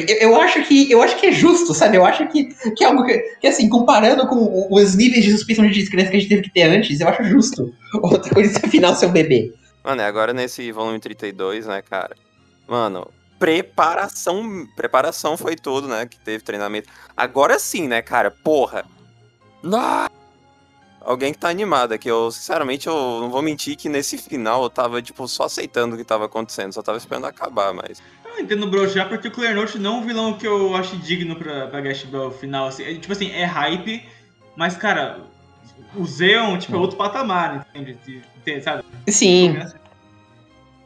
Eu, eu acho que eu acho que é justo, sabe? Eu acho que, que é algo que, que, assim, comparando com os níveis de suspensão de descrença que a gente teve que ter antes, eu acho justo o antagonista final ser um bebê. Mano, agora nesse volume 32, né, cara? Mano, preparação. Preparação foi tudo, né? Que teve treinamento. Agora sim, né, cara? Porra. Nossa! Alguém que tá animado aqui. Eu, sinceramente, eu não vou mentir que nesse final eu tava, tipo, só aceitando o que tava acontecendo. Só tava esperando acabar, mas. Eu entendo broxar porque o Clear Note não é um vilão que eu acho digno pra, pra Gash Bell final. Assim. É, tipo assim, é hype, mas, cara, o Zeon, tipo, é outro patamar, entende? Entende, Sabe? Sim.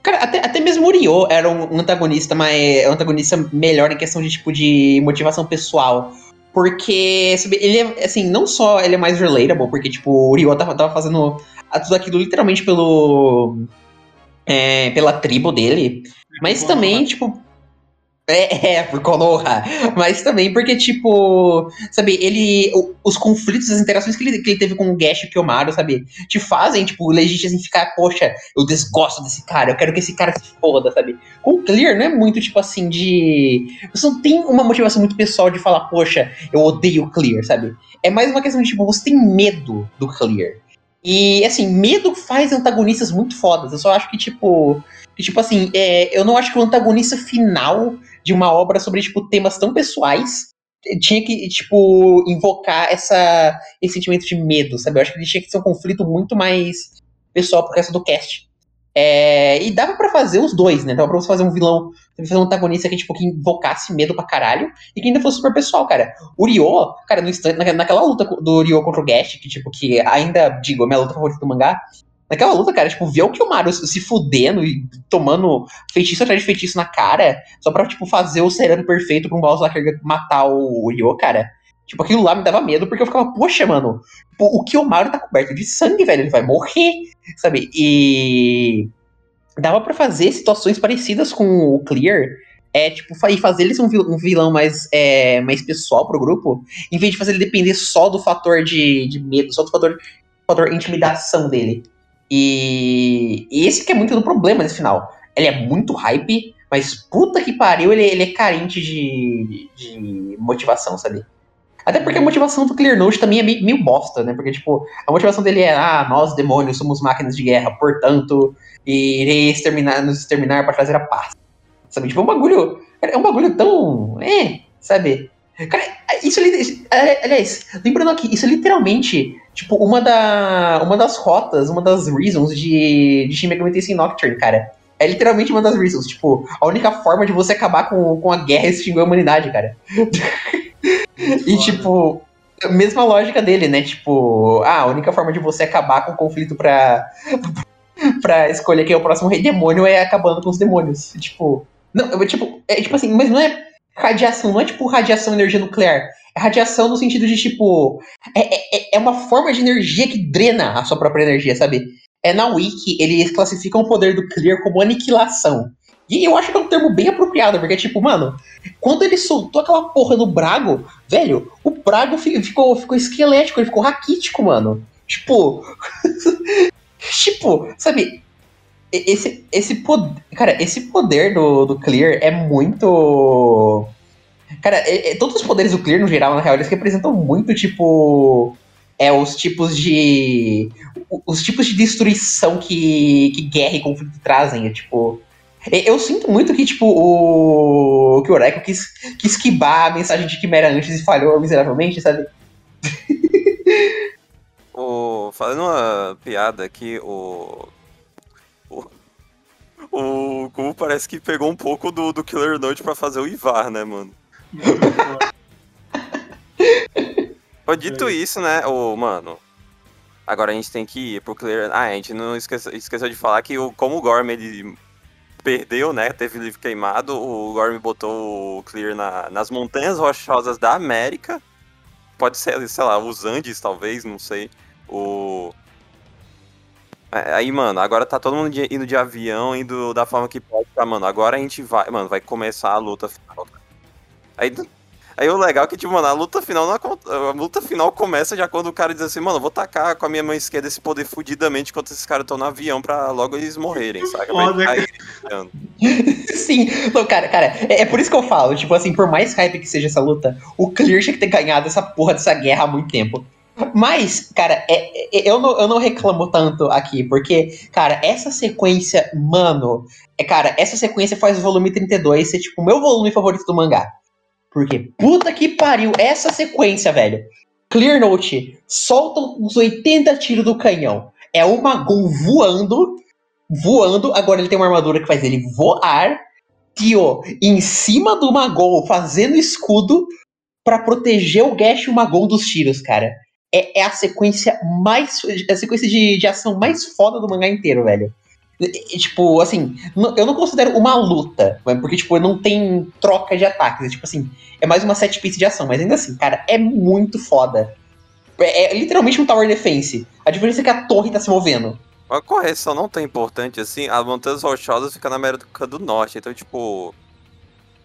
Cara, até, até mesmo o Ryo era um, antagonista, mas um antagonista melhor em questão de tipo de motivação pessoal. Porque, sabe, ele é, assim, não só ele é mais relatable, porque, tipo, o Ryo tava, tava fazendo tudo aquilo literalmente pelo. É, pela tribo dele. Mas Konoha. também, tipo. É, é, por Konoha. Mas também porque, tipo. Sabe, ele. o- os conflitos, as interações que ele, que ele teve com o Gash e o Kyomaru, sabe? Te fazem, tipo, legítimo assim, ficar, poxa, eu desgosto desse cara, eu quero que esse cara se foda, sabe? Com o Clear não é muito, tipo assim, de. Você não tem uma motivação muito pessoal de falar, poxa, eu odeio o Clear, sabe? É mais uma questão de, tipo, você tem medo do Clear. E, assim, medo faz antagonistas muito fodas. Eu só acho que, tipo. Que, tipo assim, é, eu não acho que o antagonista final de uma obra sobre, tipo, temas tão pessoais tinha que, tipo, invocar essa, esse sentimento de medo, sabe? Eu acho que tinha que ser um conflito muito mais pessoal pro resto do cast. É, e dava pra fazer os dois, né? Dava pra você fazer um vilão, fazer um antagonista que, tipo, que invocasse medo pra caralho e que ainda fosse super pessoal, cara. O Ryo, cara, no instante, naquela, luta do Ryo contra o Gash, que, tipo, que ainda, digo, a minha luta favorita do mangá, naquela luta, cara, tipo, ver o Kyomaru se fudendo e tomando feitiço atrás de feitiço na cara, só pra, tipo, fazer o sereno perfeito pra um Balzac matar o Ryo, cara. Tipo, aquilo lá me dava medo, porque eu ficava, poxa, mano, o Kyomaru tá coberto de sangue, velho, ele vai morrer, sabe? E dava pra fazer situações parecidas com o Clear, é, tipo, e fazer ele ser um vil- um vilão mais, é, mais pessoal pro grupo, em vez de fazer ele depender só do fator de, de medo, só do fator, fator intimidação dele. E, e esse que é muito do problema nesse final. Ele é muito hype, mas puta que pariu, ele, ele é carente de, de motivação, sabe? Até porque a motivação do Clear Note também é meio, meio bosta, né? Porque, tipo, a motivação dele é, ah, nós, demônios, somos máquinas de guerra, portanto, irei exterminar, nos exterminar para trazer a paz. Sabe? Tipo, é um bagulho. É um bagulho tão. É, sabe? Cara, isso ali. Aliás, lembrando aqui, isso é literalmente, tipo, uma, da, uma das rotas, uma das reasons de, de Shin Megami Tensei Nocturne, cara. É literalmente uma das reasons. Tipo, a única forma de você acabar com, com a guerra é extinguir a humanidade, cara. E, tipo, mesma lógica dele, né? Tipo, ah, a única forma de você acabar com o conflito pra, pra escolher quem é o próximo rei demônio é acabando com os demônios. Tipo, não, eu, tipo, é tipo assim, mas não é radiação, não é tipo radiação energia nuclear. É radiação no sentido de, tipo, é, é, é uma forma de energia que drena a sua própria energia, sabe? É na Wiki, eles classificam o poder do Clear como aniquilação. E eu acho que é um termo bem apropriado, porque, tipo, mano, quando ele soltou aquela porra do Brago, velho, o Brago fi- ficou, ficou esquelético, ele ficou raquítico, mano. Tipo. tipo, sabe? Esse, esse poder. Cara, esse poder do, do Clear é muito. Cara, é- é- todos os poderes do Clear, no geral, na real, eles representam muito, tipo. É, os tipos de. Os tipos de destruição que, que guerra e conflito trazem. É tipo. Eu sinto muito que, tipo, o. Que o Oreco quis, quis esquivar a mensagem de Quimera antes e falhou miseravelmente, sabe? O, fazendo uma piada aqui, o. O, o parece que pegou um pouco do, do Killer Note pra fazer o Ivar, né, mano? Pô, dito isso, né, ô, mano. Agora a gente tem que ir pro Clear. Ah, a gente não esqueceu, esqueceu de falar que o, como o Gorm ele perdeu, né? Teve livro queimado, o Gorm botou o Clear na, nas montanhas rochosas da América. Pode ser, sei lá, os Andes, talvez, não sei. O. É, Aí, mano, agora tá todo mundo indo de avião, indo da forma que pode, tá, mano? Agora a gente vai, mano, vai começar a luta final. Aí, aí o legal é que, tipo, mano, a luta final não a luta final começa já quando o cara diz assim, mano, eu vou tacar com a minha mão esquerda esse poder fudidamente enquanto esses caras estão no avião pra logo eles morrerem, saca? Foda. Sim, não, cara, cara, é, é por isso que eu falo, tipo assim, por mais hype que seja essa luta, o Clear tinha que ter ganhado essa porra dessa guerra há muito tempo. Mas, cara, é- é- eu, não, eu não reclamo tanto aqui, porque, cara, essa sequência, mano, é, cara, essa sequência faz o volume 32 ser, tipo, o meu volume favorito do mangá. Porque, puta que pariu, essa sequência, velho. Clear Note, solta uns 80 tiros do canhão. É o Magon voando, voando, agora ele tem uma armadura que faz ele voar, Tio em cima do Magon fazendo escudo pra proteger o Gash e o Magon dos tiros, cara. É, é a sequência mais. É a sequência de, de ação mais foda do mangá inteiro, velho. E, tipo, assim, eu não considero uma luta, né, porque, tipo, não tem troca de ataques. É, tipo assim, é mais uma set piece de ação, mas ainda assim, cara, é muito foda. É, é literalmente um Tower Defense. A diferença é que a torre tá se movendo. Uma correção não tão importante assim, as Montanhas Rochosas ficam na América do Norte, então, tipo.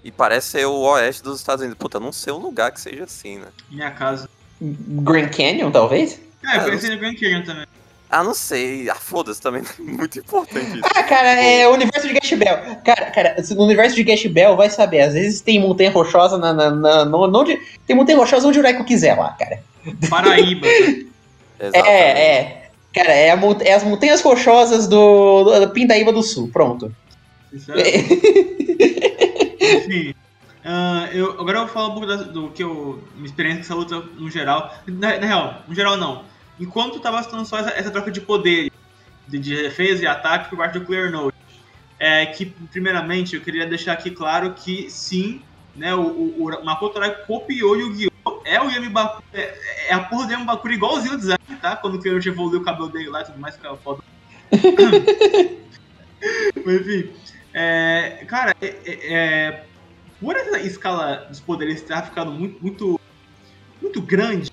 E parece ser o oeste dos Estados Unidos. Puta, não sei um lugar que seja assim, né? Minha casa. Grand Canyon, talvez? É, eu Ah, conheci no Grand Canyon também. Ah, não sei. Ah, foda-se também. Muito importante isso. Ah, cara, é o universo de Gash Bell. Cara, cara, no universo de Gash Bell vai saber. Às vezes tem montanha rochosa na. na, na no, onde, tem montanha rochosa onde o Reiko quiser lá, cara. Paraíba. Exatamente. É, é. Cara, é, a é as montanhas rochosas do, do, do Pindaíba do Sul. Pronto. Isso é- Enfim. ah, eu, agora eu vou falar um pouco da- do que eu. Minha experiência com essa luta no geral. Na, na real, no geral não. Enquanto tava assistindo só essa, essa troca de poder de, de defesa e ataque por parte do Clear Note. É que, primeiramente, eu queria deixar aqui claro que sim, né, o, o, o Makoto Rai copiou Yu-Gi-Oh! É o Yami Bakura, é, é a porra do Yami Bakura igualzinho o design, tá? Quando o Clear Note evoluiu o cabelo dele lá e tudo mais, ficava foda. Mas enfim, é, cara, é, é- é, por essa escala dos poderes estar ficando muito, muito, muito grande,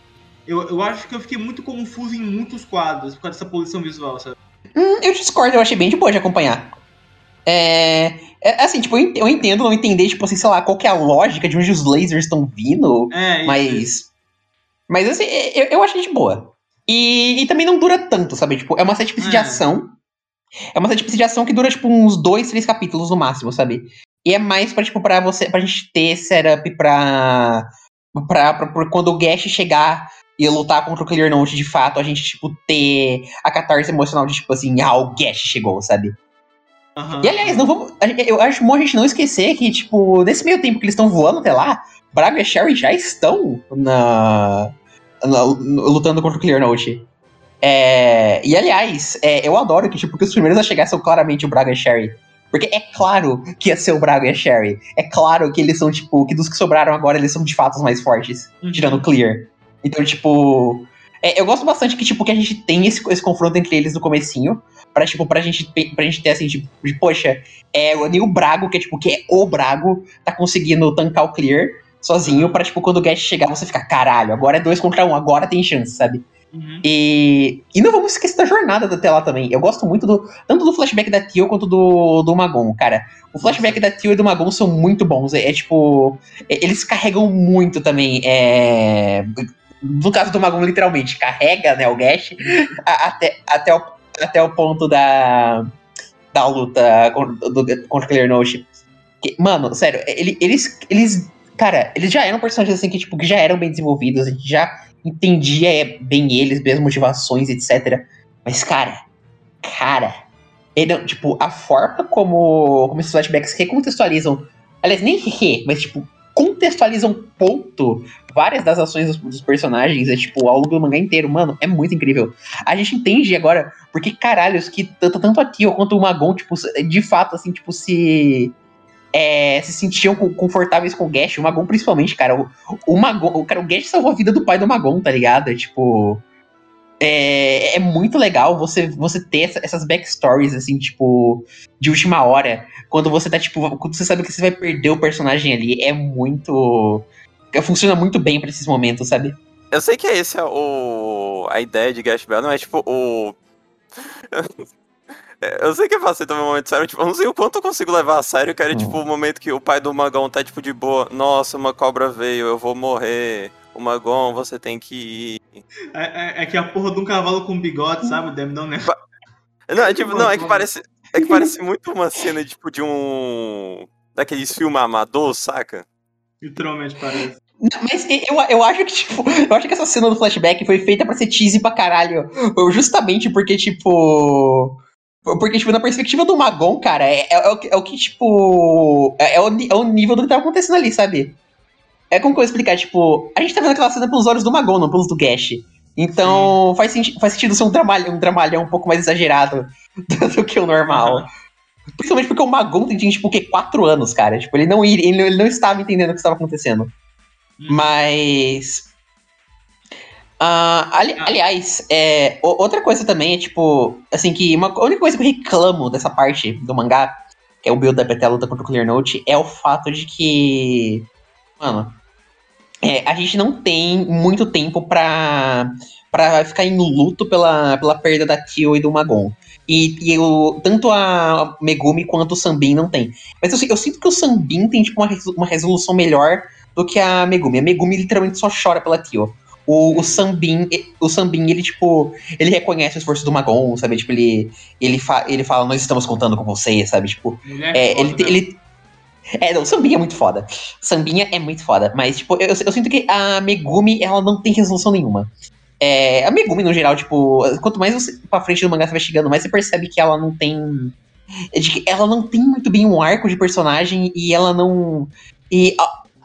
eu, eu acho que eu fiquei muito confuso em muitos quadros por causa dessa poluição visual, sabe? Hum, eu discordo, eu achei bem de boa de acompanhar. É. é, assim, tipo, eu ent- eu entendo não entender, tipo assim, sei lá, qual que é a lógica de onde os lasers estão vindo. É, isso. Mas. Mas assim, eu, eu achei de boa. E, e também não dura tanto, sabe? Tipo, é uma set piece de É. ação. É uma set piece de ação que dura, tipo, uns dois, três capítulos no máximo, sabe? E é mais pra, tipo, pra você. pra gente ter setup pra. pra, pra, pra quando o Gash chegar e lutar contra o Clear Note de fato, a gente, tipo, ter a catarse emocional de, tipo assim, ah, o Gash chegou, sabe? Aham. E aliás, não vamos. Eu acho bom a gente não esquecer que, tipo, nesse meio tempo que eles estão voando até lá, Braga e Sherry já estão na, na- lutando contra o Clear Note. É, e aliás, é, eu adoro que, tipo, que os primeiros a chegar são claramente o Braga e Sherry. Porque é claro que ia ser o Braga e a Sherry. É claro que eles são, tipo, que dos que sobraram agora, eles são de fato os mais fortes, Uhum. tirando o Clear. Então, tipo. é, eu gosto bastante que, tipo, que a gente tem esse, esse confronto entre eles no comecinho. Pra, tipo, pra gente, pra gente ter assim, tipo, de, poxa, é, nem o Brago, que é tipo, que é o Brago, tá conseguindo tancar o Clear sozinho, pra, tipo, quando o Gash chegar, você ficar, caralho, agora é dois contra um, agora tem chance, sabe? Uhum. E, e não vamos esquecer da jornada até lá também. Eu gosto muito do tanto do flashback da Tio quanto do, do Magon, cara. O flashback da Tio e do Magon são muito bons. É, é tipo. é- eles carregam muito também. É, no caso do Magon, literalmente, carrega né, o Gash até, até, o, até o ponto da, da luta contra, do, contra o mano, sério, ele- eles, eles. Cara, eles já eram personagens assim que, tipo, que já eram bem desenvolvidos, a gente já entendia bem eles, bem as motivações, etc. Mas, cara, cara, ele, tipo, a forma como, como esses flashbacks recontextualizam, aliás, nem re, mas, tipo, contextualizam ponto várias das ações dos, personagens, é, tipo, ao longo do mangá inteiro, mano, é muito incrível. A gente entende agora porque, caralhos, que tanto, tanto a Tio quanto o Magon, tipo, de fato, assim, tipo, se é, se sentiam confortáveis com o Gash, o Magon principalmente, cara. O, o Magon, o, cara, o Gash salvou a vida do pai do Magon, tá ligado? É, tipo. É, é muito legal você, você ter essa, essas backstories, assim, tipo, de última hora. Quando você tá, tipo, quando você sabe que você vai perder o personagem ali. É muito. Funciona muito bem para esses momentos, sabe? Eu sei que esse é o. A ideia de Gash Bell, não é tipo o. Eu sei que é fácil também um momento sério, tipo, eu não sei o quanto eu consigo levar a sério, que era tipo o momento que o pai do Magão tá tipo de boa, nossa, uma cobra veio, eu vou morrer. O Magon, você tem que ir. É, é, é que a porra de um cavalo com bigode, sabe? Deve dar um negócio. Não, é tipo, não, é que parece. É que parece muito uma cena, tipo, de um. Daqueles filmes amador, saca? Literalmente parece. Mas eu, eu acho que, tipo, eu acho que essa cena do flashback foi feita pra ser cheesy pra caralho. Justamente porque, tipo. Porque, tipo, na perspectiva do Magon, cara, é, é, é, o, que, é o que, tipo. É, é, o, é o nível do que tá acontecendo ali, sabe? É como que eu vou explicar, tipo, a gente tá vendo aquela cena pelos olhos do Magon, não pelos do Gash. Então, faz, senti faz sentido ser um dramalhão, um dramalhão um pouco mais exagerado do que o normal. Principalmente porque o Magon tem, tipo, o quê? Quatro anos, cara. Tipo, ele não, ele, ele não estava entendendo o que estava acontecendo. Hum. Mas. Uh, ali, ah. aliás, é, outra coisa também é, tipo, assim, que uma, a única coisa que eu reclamo dessa parte do mangá, que é o build up até a luta contra o Clear Note, é o fato de que. Mano, é, a gente não tem muito tempo pra, pra ficar em luto pela, pela perda da Tio e do Magon. E, e eu, tanto a Megumi quanto o Sambin não tem. Mas eu, eu sinto que o Sambin tem tipo, uma, uma resolução melhor do que a Megumi. A Megumi literalmente só chora pela Tio. O, o Sambin, o Sambin, ele, tipo, ele reconhece o esforço do Magon, sabe? Tipo, ele, ele, fa ele fala, nós estamos contando com você, sabe? Tipo, ele, é, é ele, ele, é, não, Sambinha é muito foda. Sambinha é muito foda. Mas, tipo, eu, eu sinto que a Megumi, ela não tem resolução nenhuma. É, a Megumi, no geral, tipo, quanto mais você pra frente do mangá você vai chegando, mais você percebe que ela não tem. Ela não tem muito bem um arco de personagem e ela não. E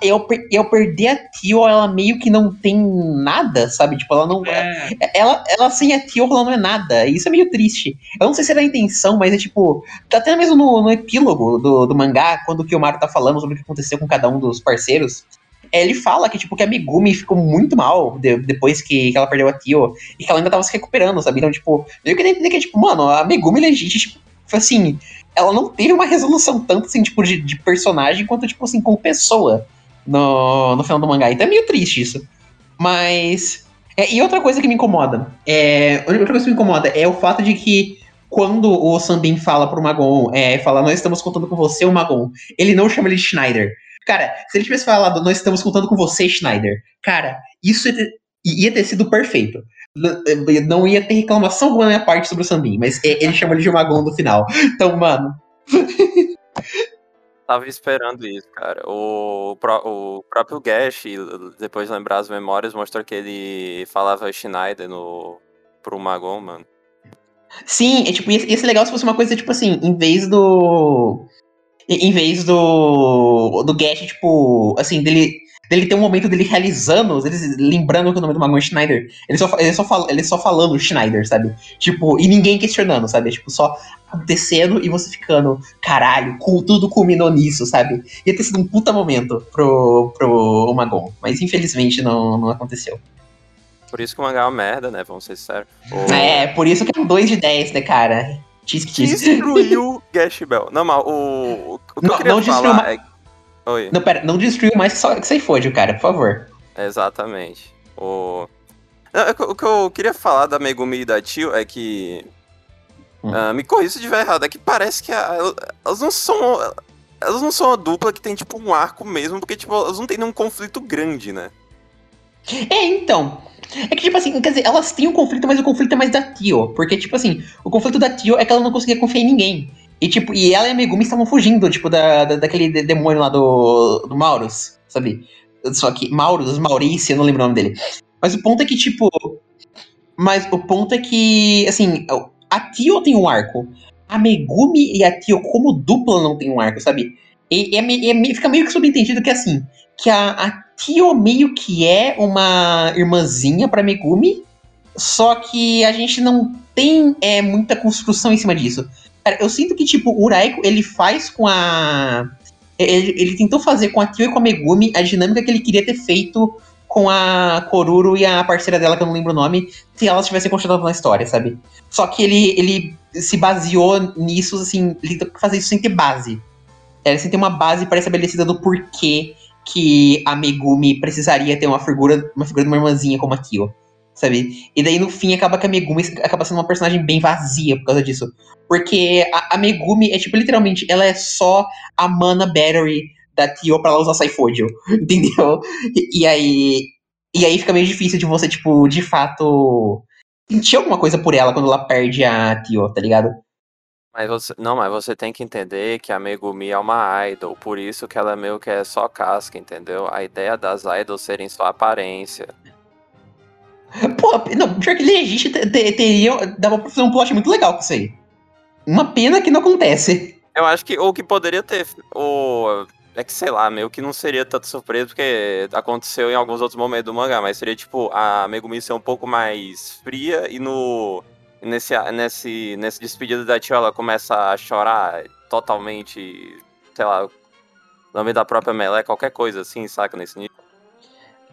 eu, eu perder a Tio, ela meio que não tem nada, sabe? Tipo, ela não. É. Ela, ela sem a Tio, ela não é nada. Isso é meio triste. Eu não sei se era a intenção, mas é tipo. Tá até mesmo no, no epílogo do, do mangá, quando o Kiyomaru tá falando sobre o que aconteceu com cada um dos parceiros. Ele fala que, tipo, que a Megumi ficou muito mal de, depois que, que, ela perdeu a Tio e que ela ainda tava se recuperando, sabe? Então, tipo, eu queria entender que, tipo, mano, a Megumi legit, tipo, assim, ela não teve uma resolução tanto, assim, tipo, de, de personagem quanto, tipo, assim, como pessoa no, no final do mangá. Então é meio triste isso. Mas. É, e outra coisa que me incomoda. É, outra coisa que me incomoda é o fato de que quando o Sambin fala pro Magon, é, fala, nós estamos contando com você, o Magon, ele não chama ele de Schneider. Cara, se ele tivesse falado, nós estamos contando com você, Schneider, cara, isso ia ter, ia ter sido perfeito. Não ia ter reclamação alguma na minha parte sobre o Sambin, mas ele chama ele de Magon no final. Então, mano. Tava esperando isso, cara. O, o próprio Gash, depois de lembrar as memórias, mostrou que ele falava Schneider no, pro Magon, mano. Sim, é, tipo, ia, ia ser legal se fosse uma coisa, tipo assim, em vez do. Em vez do. Do Gash, tipo, assim, dele dele ter um momento dele realizando, ele lembrando que o nome do Magon é Schneider. Ele só, ele, só fala, ele só falando Schneider, sabe? Tipo, e ninguém questionando, sabe? Tipo, só acontecendo e você ficando, caralho, tudo culminou nisso, sabe? Ia ter sido um puta momento pro, pro Magon. Mas infelizmente não, não aconteceu. Por isso que o mangá é uma merda, né? Vamos ser sérios. É, por isso que é um 2 de 10, né, cara? Tisk, tisk. Destruiu Gash Bell. Não, mas o, o que não, eu queria não falar é Oi. Não, pera, não destruiu mais só, que você fode, cara, por favor. Exatamente. O... Não, o que eu queria falar da Megumi e da Tio é que. Uh, me corrija se estiver errado, é que parece que a, elas não são. Elas não são uma dupla que tem, tipo, um arco mesmo, porque, tipo, elas não têm nenhum conflito grande, né? É, então. É que, tipo assim, quer dizer, elas têm um conflito, mas o conflito é mais da Tio. Porque, tipo assim, o conflito da Tio é que ela não conseguia confiar em ninguém. E, tipo, e ela e a Megumi estavam fugindo, tipo, da, da, daquele demônio lá do, do Maurus, sabe? Só que, Maurus, Maurício, eu não lembro o nome dele. Mas o ponto é que, tipo. Mas o ponto é que, assim, a Tio tem um arco. A Megumi e a Tio, como dupla, não tem um arco, sabe? E, e, e fica meio que subentendido que, assim, que a, a Tio meio que é uma irmãzinha pra Megumi, só que a gente não tem é, muita construção em cima disso. Cara, eu sinto que, tipo, o Uraiko, ele faz com a. Ele, ele tentou fazer com a Tio e com a Megumi a dinâmica que ele queria ter feito com a Koruro e a parceira dela, que eu não lembro o nome, se elas tivessem continuado na história, sabe? Só que ele, ele se baseou nisso, assim, ele tentou fazer isso sem ter base. Era sem ter uma base pré-estabelecida do porquê que a Megumi precisaria ter uma figura, uma figura de uma irmãzinha como a Kyo, sabe? E daí no fim acaba que a Megumi acaba sendo uma personagem bem vazia por causa disso. Porque a, a Megumi é tipo, literalmente, ela é só a mana battery da Tio pra ela usar Saifodio, entendeu? E, e, aí. E aí fica meio difícil de você, tipo, de fato. sentir alguma coisa por ela quando ela perde a Tio, tá ligado? Mas você, não, mas você tem que entender que a Megumi é uma idol, por isso que ela meio que é só casca, entendeu? A ideia das idols serem só aparência. Pô, não, pior que legit teria. Dava pra fazer um plot muito legal com isso aí. Uma pena que não acontece. Eu acho que o que poderia ter. O, é que sei lá, meio que não seria tanto surpresa, porque aconteceu em alguns outros momentos do mangá, mas seria tipo a Megumi ser um pouco mais fria e no. Nesse, nesse, nesse despedido da tia, ela começa a chorar totalmente, sei lá, nome da própria Melé, qualquer coisa assim, saca, nesse nível.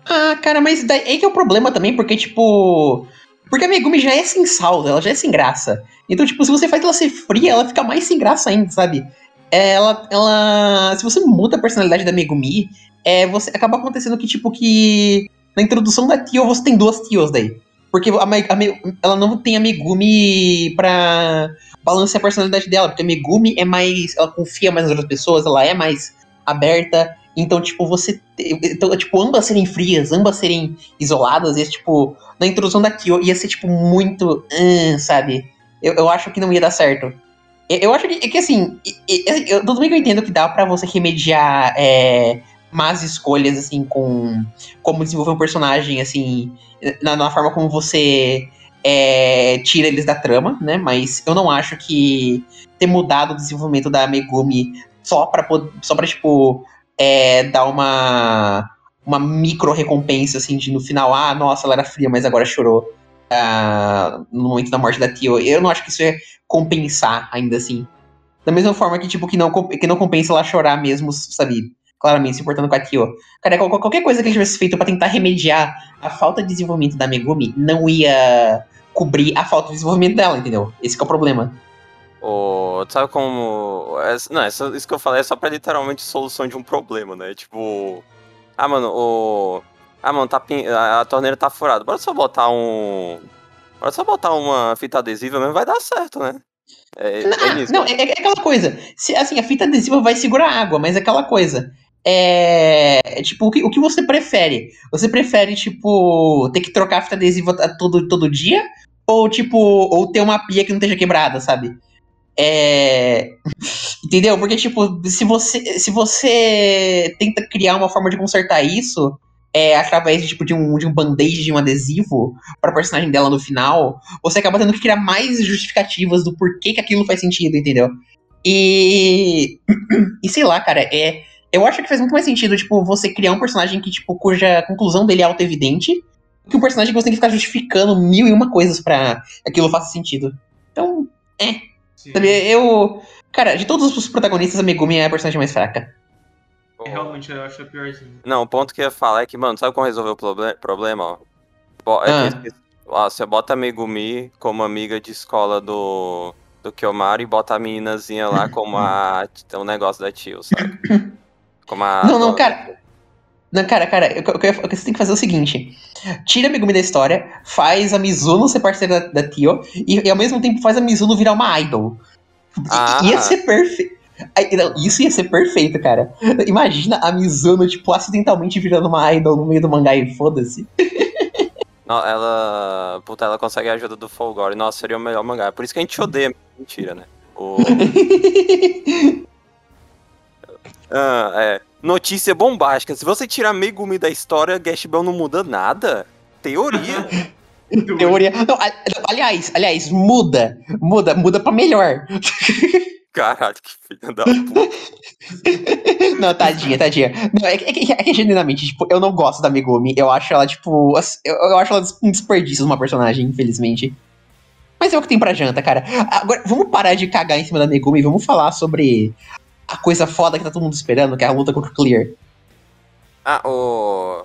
Ah, cara, mas daí aí que é o problema também, porque, tipo. Porque a Megumi já é sem saldo, ela já é sem graça. Então, tipo, se você faz ela ser fria, ela fica mais sem graça ainda, sabe? Ela, ela. Se você muda a personalidade da Megumi, é, você acaba acontecendo que, tipo, que. Na introdução da Tio, você tem duas Tios daí. Porque a, a, ela não tem a Megumi pra balancear a personalidade dela. Porque a Megumi é mais. Ela confia mais nas outras pessoas, ela é mais aberta. Então, tipo, você. Então, tipo, ambas serem frias, ambas serem isoladas, e, tipo, na introdução da Tio ia ser, tipo, muito. Uh, sabe? Eu, eu acho que não ia dar certo. Eu acho que, que assim, eu, tudo bem que eu entendo que dá para você remediar é, más escolhas, assim, com como desenvolver um personagem, assim, na, na forma como você é, tira eles da trama, né? Mas eu não acho que ter mudado o desenvolvimento da Megumi só pra, só pra tipo, é, dar uma, uma micro recompensa, assim, de no final, ah, nossa, ela era fria, mas agora chorou. Uh, no momento da morte da Tio. Eu não acho que isso é compensar, ainda assim. Da mesma forma que, tipo, que não, que não compensa ela chorar mesmo, sabe? Claramente se importando com a Kyo. Cara, qualquer coisa que ele tivesse feito para tentar remediar a falta de desenvolvimento da Megumi não ia cobrir a falta de desenvolvimento dela, entendeu? Esse é o problema. O, sabe como. Não, isso que eu falei é só pra literalmente solução de um problema, né? Tipo. Ah, mano, o. Ah, mano, tá, a, a torneira tá furada. Bora só botar um Agora só botar uma fita adesiva mesmo vai dar certo, né? É, não, é, não é, é, aquela coisa. Se, assim, a fita adesiva vai segurar água, mas é aquela coisa. É, é. Tipo, o que, o que você prefere? Você prefere, tipo, ter que trocar a fita adesiva todo, todo dia? Ou, tipo, ou ter uma pia que não esteja quebrada, sabe? É. Entendeu? Porque, tipo, se você, se você tenta criar uma forma de consertar isso, é, através de, tipo, de um, de um band-aid, de um adesivo para personagem dela no final, você acaba tendo que criar mais justificativas do porquê que aquilo faz sentido, entendeu? E. E sei lá, cara, é. Eu acho que faz muito mais sentido, tipo, você criar um personagem que, tipo, cuja conclusão dele é auto-evidente, que um personagem que você tem que ficar justificando mil e uma coisas para aquilo faça sentido. Então, é. Sabe, eu. Cara, de todos os protagonistas, a Megumi é a personagem mais fraca. Realmente, eu acho piorzinho. Não, o ponto que eu ia falar é que, mano, sabe como resolver o proble problema, ó? Bo é ah. ó, você bota a Megumi como amiga de escola do, do Kiyomaru e bota a meninazinha lá como a, o negócio da tio, sabe? Como a... Não, não, cara... Não, cara, cara, o que você tem que fazer é o seguinte: tira a Megumi da história, faz a Mizuno ser parceira da, da Tio, e, e, ao mesmo tempo faz a Mizuno virar uma idol. Ah. Ia ser perfeito. Isso ia ser perfeito, cara. Imagina a Mizuno, tipo, acidentalmente virando uma idol no meio do mangá e foda-se. Ela. Puta, ela consegue a ajuda do Folgore. Nossa, seria o melhor mangá. Por isso que a gente odeia. Mentira, né? O... ah, é. Notícia bombástica. Se você tirar Megumi da história, Gash Bell não muda nada? Teoria. Teoria. Não, aliás, aliás, muda. Muda, muda pra melhor. Caralho, que filha da puta. não, tadinha, tadinha. Não, é, é, é, que genuinamente, tipo, eu não gosto da Megumi. Eu acho ela, tipo. Eu, eu acho ela um desperdício de uma personagem, infelizmente. Mas é o que tem pra janta, cara. Agora, vamos parar de cagar em cima da Megumi e vamos falar sobre a coisa foda que tá todo mundo esperando, que é a luta contra o Clear. Ah, o.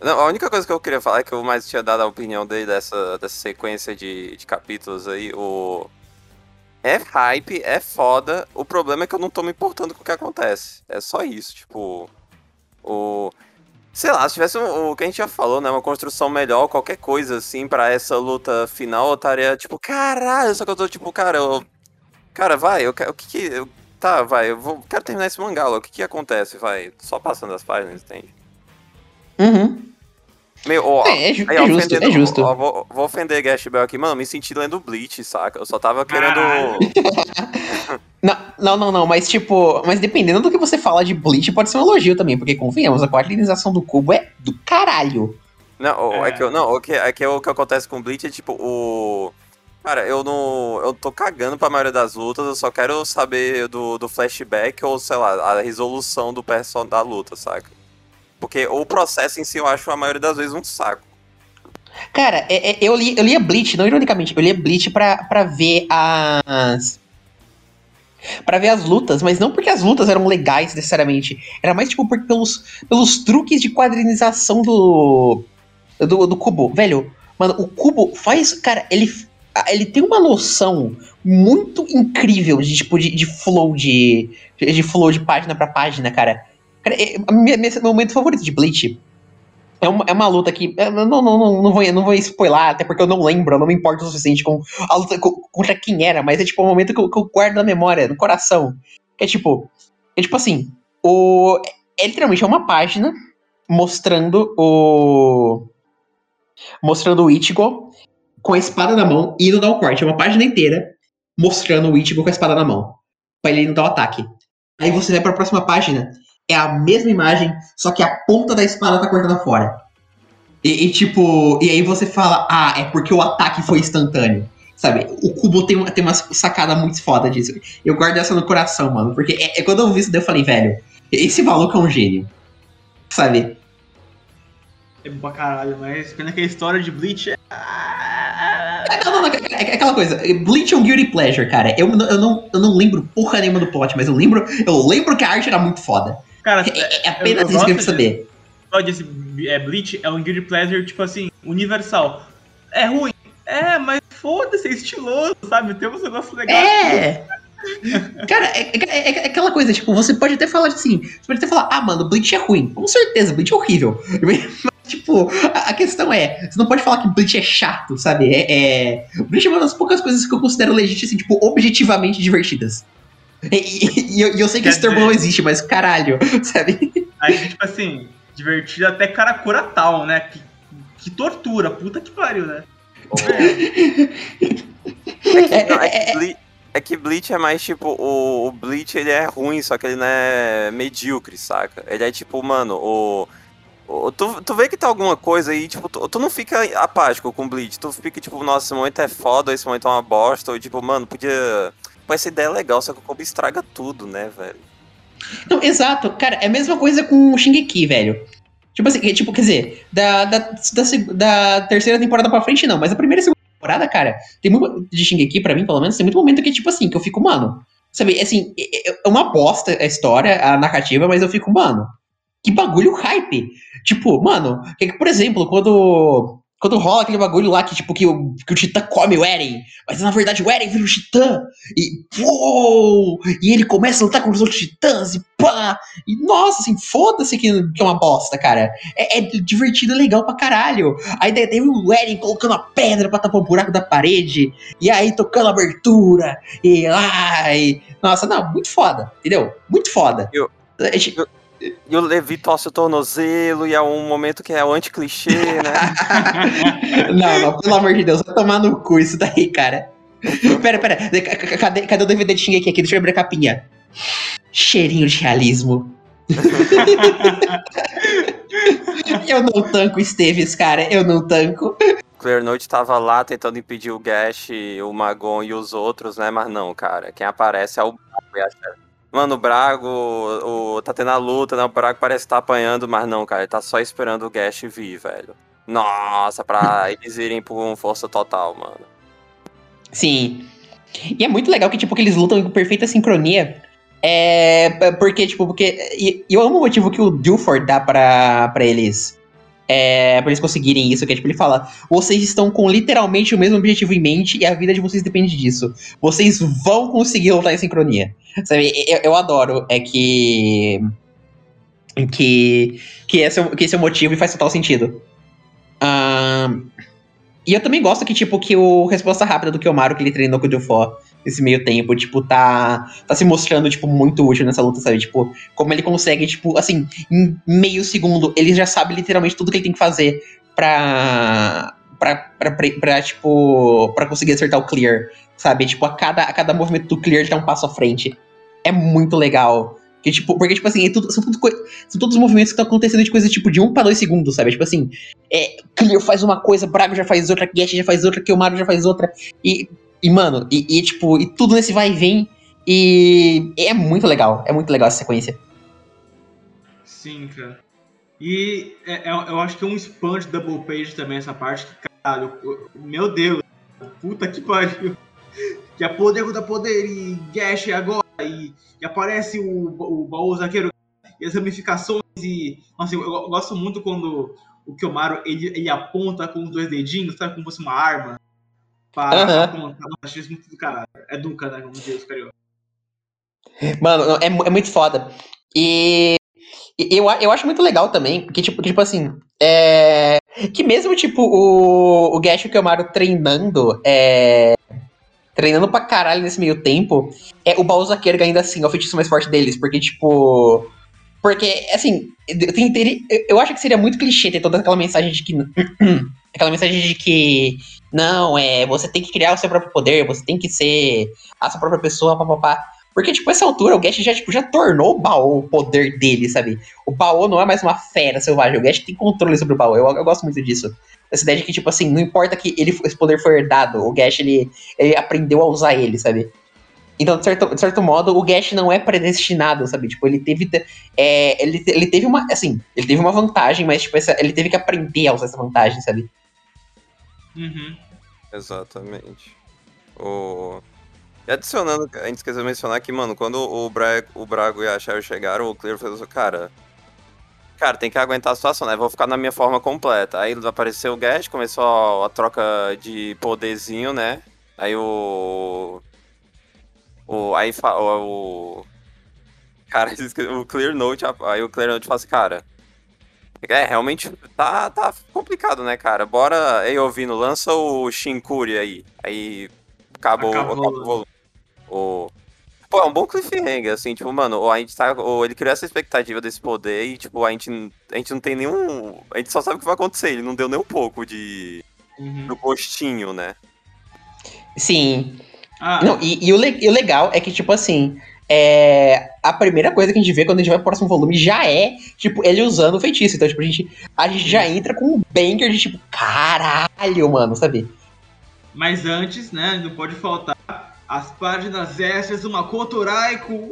Não, a única coisa que eu queria falar é que eu mais tinha dado a opinião dele dessa, dessa sequência de, de capítulos aí. O. É hype, é foda. O problema é que eu não tô me importando com o que acontece. É só isso, tipo. O. Sei lá, se tivesse o, o que a gente já falou, né? Uma construção melhor, qualquer coisa assim, para essa luta final, eu estaria tipo, caralho, só que eu tô tipo, cara, eu. Cara, vai, eu quero. O que que. Eu, tá, vai, eu vou, quero terminar esse mangá, o que que acontece? Vai, só passando as páginas, entende? Uhum. Meu, ó, É, é ju- aí, é justo, é justo. ó, vou, vou ofender Gash Bell aqui, mano, me senti lendo Bleach, saca? Eu só tava querendo. Não, não, não, não, mas tipo, mas dependendo do que você fala de Bleach, pode ser um elogio também, porque convenhamos, a quadrinização do cubo é do caralho. Não, o- é. É. que eu, não, o que, é que o que acontece com Bleach é tipo, o. Cara, eu não. Eu tô cagando pra maioria das lutas, eu só quero saber do, do flashback ou, sei lá, a resolução do person da luta, saca? Porque o processo em si eu acho a maioria das vezes um saco. Cara, é- é- eu, li, eu lia Bleach, não ironicamente, eu lia Bleach pra, pra ver as. Pra ver as lutas, mas não porque as lutas eram legais necessariamente. Era mais tipo por- pelos, pelos truques de quadrinização do, do. do Kubo. Velho, mano, o Kubo faz. Cara, ele, ele tem uma noção muito incrível de tipo de, de flow de. De flow de página pra página, cara. Cara, é, meu momento favorito de Bleach é uma, é uma luta que. eu Não, não, não, não, vou, não vou spoiler, até porque eu não lembro, eu não me importo o suficiente com a luta co- contra quem era, mas é tipo um momento que eu, que eu guardo na memória, no coração. É tipo. É tipo assim. O, é literalmente é uma página mostrando o. Mostrando o Ichigo com a espada na mão e indo dar o corte. É uma página inteira mostrando o Ichigo com a espada na mão. Pra ele não dar o ataque. Aí você vai pra próxima página. É a mesma imagem, só que a ponta da espada tá cortada fora. E, e, tipo, e aí você fala, ah, é porque o ataque foi instantâneo. Sabe? O Kubo tem, uma- tem uma sacada muito foda disso. Eu guardo essa no coração, mano. Porque é, é quando eu vi isso, daí eu falei, velho, esse maluco é um gênio. Sabe? É bom pra caralho, mas pena que a história de Bleach é. É, não, não, não, é, é aquela coisa. Bleach é um guilty pleasure, cara. Eu, não- eu, não, eu não lembro porra nenhuma do plot, mas eu lembro, eu lembro que a arte era muito foda. Cara, É, é apenas Eu- eu isso que eu quero saber. só desse é, Bleach é um guilty pleasure, tipo assim, universal. É ruim. É, mas foda-se, é estiloso, sabe? Tem uns negócios legais. É! Cara, é, é- é- é aquela coisa, tipo, você pode até falar assim, você pode até falar, ah, mano, Bleach é ruim. Com certeza, Bleach é horrível. Mas, tipo, a, a questão é, você não pode falar que Bleach é chato, sabe? É, é... Bleach é uma das poucas coisas que eu considero legítimas, assim, tipo, objetivamente divertidas. E, e- e eu, eu sei que Quer esse termo dizer- não existe, mas caralho, sabe? Aí, tipo assim, divertido até Karakura tal, né? Que, que tortura, puta que pariu, né? É, é, é- que Ble- é que Bleach é mais tipo, o, o Bleach ele é ruim, só que ele não é medíocre, saca? Ele é tipo, mano, o. o- tu, tu vê que tá alguma coisa aí, tipo, tu, tu não fica apático com Bleach, tu fica tipo, nossa, esse momento é foda, esse momento é uma bosta, ou tipo, mano, podia. Pô, essa ideia é legal, só que o Kobe estraga tudo, né, velho? Não, exato. Cara, é a mesma coisa com o Shingeki, velho. Tipo assim, tipo, quer dizer, da, da, da, da terceira temporada pra frente não, mas a primeira e segunda temporada, cara, tem muito de Shingeki, pra mim, pelo menos, tem muito momento que, tipo assim, que eu fico, mano, sabe, assim, é é uma bosta a história, a narrativa, mas eu fico, mano, que bagulho hype. Tipo, mano, por exemplo, quando. Quando rola aquele bagulho lá que, tipo, que o, que o Titã come o Eren, mas na verdade o Eren vira o Titã, e uou! E ele começa a lutar com os outros titãs, e pá! E nossa, assim, foda-se que, que é uma bosta, cara. É, é divertido e legal pra caralho. Aí daí teve o Eren colocando a pedra pra tapar o buraco da parede, e aí tocando a abertura, e ai. Nossa, não, muito foda, entendeu? Muito foda. Eu- É, tipo, E o Levi torce o tornozelo, e é um momento que é o anti-clichê, né? não, não, pelo amor de Deus, vai tomar no cu isso daí, cara. Pera, pera, ca- ca- cadê, cadê o DVD de Shingeki aqui? Deixa eu abrir a capinha. Cheirinho de realismo. Eu não tanco Esteves, cara, eu não tanco. Clear Note tava lá tentando impedir o Gash, o Magon e os outros, né? Mas não, cara. Quem aparece é o Brago e a Chefe. Mano, o Brago o, tá tendo a luta, né? O Brago parece estar apanhando, mas não, cara. Ele tá só esperando o Gash vir, velho. Nossa, pra eles irem com força total, mano. Sim. E é muito legal que, tipo, que eles lutam com perfeita sincronia. É. Porque, tipo, porque. E eu amo o motivo que o Duford dá pra, pra eles. É, pra eles conseguirem isso, que é tipo, ele fala: vocês estão com literalmente o mesmo objetivo em mente e a vida de vocês depende disso. Vocês vão conseguir lutar em sincronia. Sabe, eu, eu adoro é que. Que, que, esse, é, que esse é o motivo e faz total sentido. Um, e eu também gosto que, tipo, que o resposta rápida do Kiyomaru que ele treinou com o Dufo nesse meio tempo, tipo, tá, tá se mostrando, tipo, muito útil nessa luta, sabe? Tipo, como ele consegue, tipo, assim, em meio segundo, ele já sabe literalmente tudo que ele tem que fazer pra. pra, pra, pra, pra tipo, pra conseguir acertar o clear, sabe? Tipo, a cada, a cada movimento do clear ele tá um passo à frente. É muito legal. Que, tipo, porque, tipo assim, é tudo, são, tudo são todos os movimentos que estão acontecendo de coisa tipo de 1 para 2 segundos, sabe? Tipo assim, é, Clear faz uma coisa, Brago já faz outra, Gash já faz outra, Kiyomaru já faz outra. E, e mano, e, e, tipo, e tudo nesse vai e vem. E é muito legal, é muito legal essa sequência. Sim, cara. E é, é, eu acho que é um spam de double page também essa parte, que, caralho, meu Deus, puta que pariu. Que é poder contra poder e Gash agora e, e aparece o, o baú zagueiro e as ramificações e. Nossa, eu, eu, gosto muito quando o Kiyomaru ele, ele aponta com os dois dedinhos, sabe? Como se fosse uma arma. Para uhum. isso muito do caralho. É Duca, né? Como diz os carioca. Mano, é, é muito foda. E eu, eu acho muito legal também, porque, tipo, tipo assim, é, que mesmo, tipo, o, o Gash e o Kiyomaru treinando, é, treinando pra caralho nesse meio tempo, é o baú Zaquerga ainda assim é o feitiço mais forte deles, porque, tipo. Porque, assim, eu, tentei, eu acho que seria muito clichê ter toda aquela mensagem de que. aquela mensagem de que. Não, é. Você tem que criar o seu próprio poder, você tem que ser a sua própria pessoa, papapá. Porque, tipo, essa altura, o Gash já, tipo, já tornou o baú o poder dele, sabe? O baú não é mais uma fera selvagem, o Gash tem controle sobre o baú. Eu, eu gosto muito disso. Essa ideia de que, tipo assim, não importa que ele, esse poder foi herdado, o Gash, ele, ele aprendeu a usar ele, sabe? Então, de certo, de certo modo, o Gash não é predestinado, sabe? Tipo, ele teve. É, ele, ele teve uma. Assim, ele teve uma vantagem, mas, tipo, essa, ele teve que aprender a usar essa vantagem, sabe? Uhum. Exatamente. O... E adicionando, a gente esqueceu de mencionar que, mano, quando o, Bra o Brago e a Cheryl chegaram, o Clear falou assim, cara, cara, tem que aguentar a situação, né? Vou ficar na minha forma completa. Aí apareceu o Gash, começou a, a troca de poderzinho, né? Aí o. O. Aí o cara, o Clear Note, aí o Clear Note fala assim, cara. É, realmente tá, tá complicado, né, cara? Bora, aí ouvindo, lança o Shinkuri aí. Aí acabou, acabou. acabou o, Pô, é um bom cliffhanger, assim, tipo, mano, a gente tá. Ou ele criou essa expectativa desse poder e, tipo, a gente, a gente não tem nenhum. A gente só sabe o que vai acontecer, ele não deu nem um pouco de. Uhum. do gostinho, né? Sim. Ah. Não, e, e, o, e o legal é que, tipo assim. É, a primeira coisa que a gente vê quando a gente vai pro próximo volume já é, tipo, ele usando o feitiço. Então, tipo, a gente, a gente já entra com um banger de tipo, caralho, mano, sabe? Mas antes, né, não pode faltar as páginas extras do Makoto Raiko.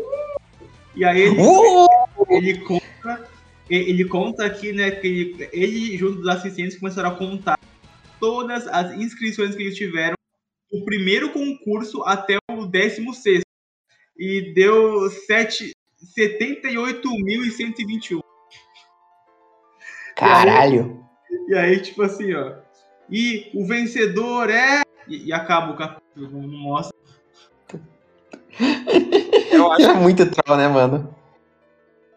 E aí ele, uh! ele conta, ele conta aqui, né, que ele, ele junto dos assistentes começaram a contar todas as inscrições que eles tiveram do primeiro concurso até o 16 e deu 78.121. Caralho! E aí, e aí, tipo assim, ó. E o vencedor é. E, e acaba o capítulo, não mostra. Eu acho... É muito troll, né, mano?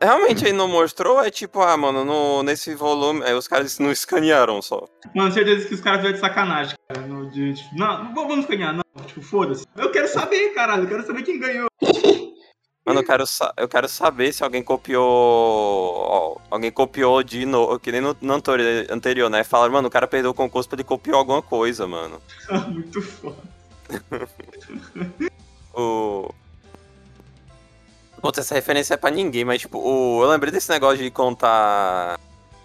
Realmente aí não mostrou, é tipo, ah, mano, no, nesse volume, aí os caras não escanearam só. Mano, certeza que os caras vieram de sacanagem, cara. No, de, tipo, não, não vamos escanear, não. Tipo, foda-se. Eu quero saber, caralho, eu quero saber quem ganhou. Mano, eu quero, eu quero saber se alguém copiou. Ó, alguém copiou de novo, que nem no, no anterior, né? Falaram, mano, o cara perdeu o concurso porque ele copiou alguma coisa, mano. Muito foda. o. Putz, essa referência é pra ninguém, mas tipo, o... eu lembrei desse negócio de contar.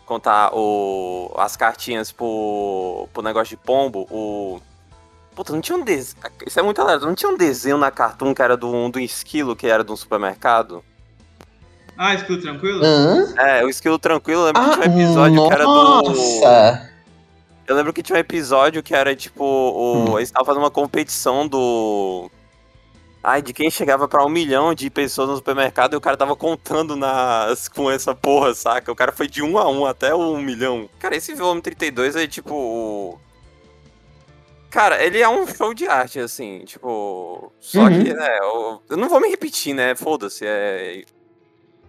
Contar o... as cartinhas pro... pro negócio de pombo. O. Puta, não tinha um desenho. Isso é muito aleatório. Não tinha um desenho na Cartoon que era do, do esquilo que era de um supermercado? Ah, esquilo tranquilo? Hã? É, o esquilo tranquilo, eu lembro ah, que tinha um episódio nossa. que era do. Eu lembro que tinha um episódio que era tipo. O... Hum. Eles estavam fazendo uma competição do Ai, de quem chegava pra um milhão de pessoas no supermercado e o cara tava contando nas, com essa porra, saca? O cara foi de um a um até um milhão. Cara, esse volume 32 é tipo. Cara, ele é um show de arte, assim, tipo. Só Uhum. que, né, eu, eu não vou me repetir, né? Foda-se, é.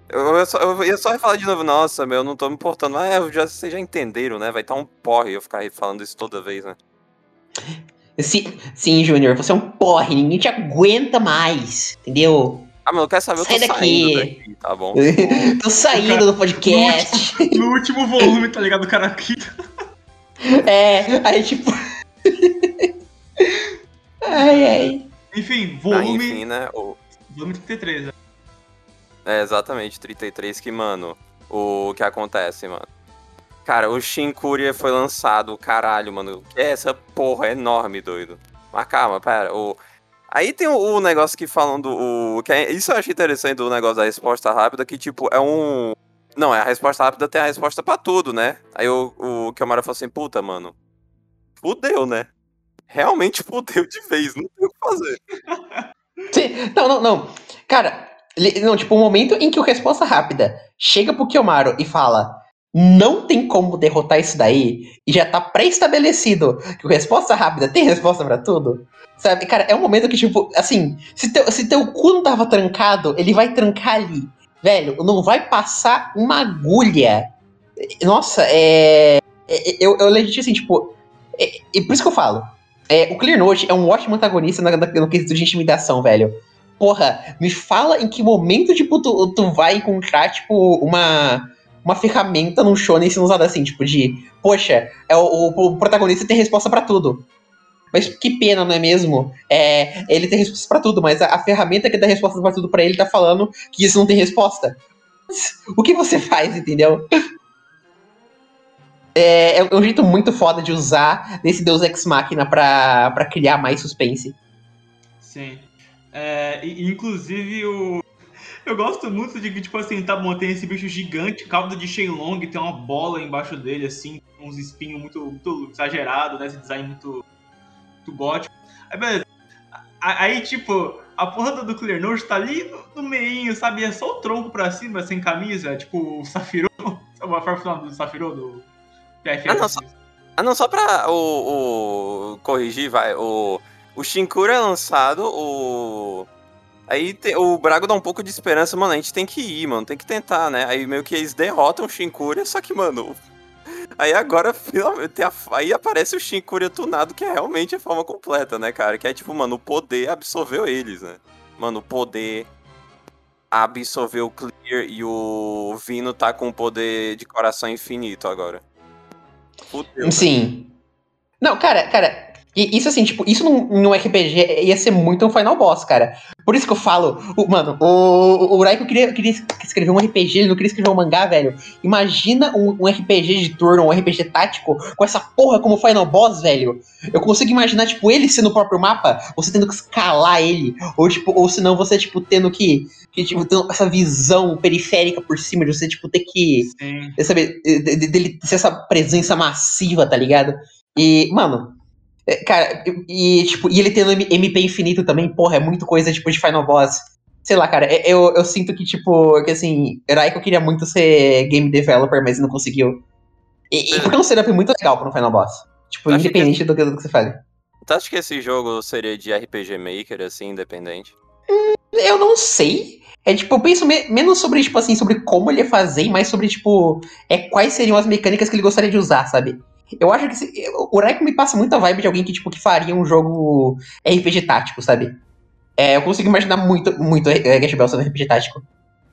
Eu, eu, só, eu ia só falar de novo, nossa, meu, eu não tô me importando. Ah, eu já, vocês já entenderam, né? Vai estar um porre eu ficar falando isso toda vez, né? Sim, sim, Júnior, você é um porre, ninguém te aguenta mais, entendeu? Ah, mas eu quero saber, eu tô Sai daqui. saindo daqui, tá bom? Tô saindo do podcast. No último volume, tá ligado? O cara aqui. É, aí tipo. ai, ai. Enfim, Ah, volume, enfim, né? O, volume 33. né? É, exatamente, 33 que, mano, o que acontece, mano. Cara, o Shin Courier foi lançado, caralho, mano. É essa porra enorme, doido. Mas calma, pera. O... Aí tem o, o negócio que falam do. O... Que é... Isso eu achei interessante do negócio da resposta rápida, que, tipo, é um. Não, é a resposta rápida tem a resposta pra tudo, né? Aí o, o Kiomara falou assim, puta, mano. Fudeu, né? Realmente fudeu de vez, não tem o que fazer. Sim, Não, não, não. Cara, não, tipo, o momento em que o resposta rápida chega pro Kiyomaru e fala. Não tem como derrotar isso daí, e já tá pré-estabelecido que o resposta rápida tem resposta pra tudo. Sabe, cara, é um momento que, tipo, assim, se teu, se teu cu não tava trancado, ele vai trancar ali. Velho, não vai passar uma agulha. Nossa, é. é- Eu, eu legit assim, tipo. É, e por isso que eu falo. É, o Clear Note é um ótimo antagonista no quesito de intimidação, velho. Porra, me fala em que momento, tipo, tu, tu vai encontrar, tipo, uma, uma ferramenta num shonen sendo usada assim, tipo, de, poxa, é o, o- o protagonista tem resposta pra tudo. Mas que pena, não é mesmo? É, ele tem resposta pra tudo, mas a, a ferramenta que dá resposta pra tudo pra ele tá falando que isso não tem resposta. O que você faz, entendeu? É, é um jeito muito foda de usar desse Deus Ex Machina pra, pra criar mais suspense. Sim. É, inclusive, o... eu gosto muito de que, tipo assim, tá bom, tem esse bicho gigante, caldo de Shenlong, tem uma bola embaixo dele, assim, uns espinhos muito, muito exagerados, né? Esse design muito, muito gótico. Aí, beleza. Aí, tipo, a porra do- Clear Note tá ali no, no meinho, sabe? É só o tronco pra cima, sem camisa, tipo o Safiro. Sabe a forma do Safiro, do PFF? Ah, não, só- Ah, não, só pra o, o- corrigir, vai. O, o Shinkura é lançado, o. Aí te- o Brago dá um pouco de esperança, mano. A gente tem que ir, mano. Tem que tentar, né? Aí meio que eles derrotam o Shinkura, só que, mano. Aí agora, finalmente, aí aparece o Shinkura tunado, que é realmente a forma completa, né, cara? Que é tipo, mano, o poder absorveu eles, né? Mano, o poder absorveu o Clear e o Vino tá com o poder de coração infinito agora. Fudeu. né? Sim. Não, cara, cara, e- isso assim, tipo, isso num, num RPG ia ser muito um final boss, cara. Por isso que eu falo, o- mano, o, o Raiko queria, queria escrever um RPG, ele não queria escrever um mangá, velho. Imagina um, um RPG de turno, um RPG tático, com essa porra como final boss, velho. Eu consigo imaginar, tipo, ele sendo o próprio mapa, você tendo que escalar ele, ou tipo, ou senão você, tipo, tendo que, que tipo, tendo essa visão periférica por cima, de você, tipo, ter que Sim. De- de- dele ser essa presença massiva, tá ligado? E, mano, cara, e, tipo, e ele tendo MP infinito também, porra, é muito coisa, tipo, de Final Boss. Sei lá, cara, é- eu, eu sinto que, tipo, que assim, Raiko queria muito ser game developer, mas não conseguiu. E, e porque é um setup muito legal pra um Final Boss. Tipo, Acho que- independente do que, do que você fale. Tu acha que esse jogo seria de RPG Maker, assim, independente? Eu não sei. É tipo, eu penso me- menos sobre, tipo assim, sobre como ele ia fazer mais sobre, tipo, é, quais seriam as mecânicas que ele gostaria de usar, sabe? Eu acho que se- o Raiko me passa muita vibe de alguém que, tipo, que faria um jogo RPG tático, sabe? É, eu consigo imaginar muito, muito é, Gash Bell sendo RPG tático.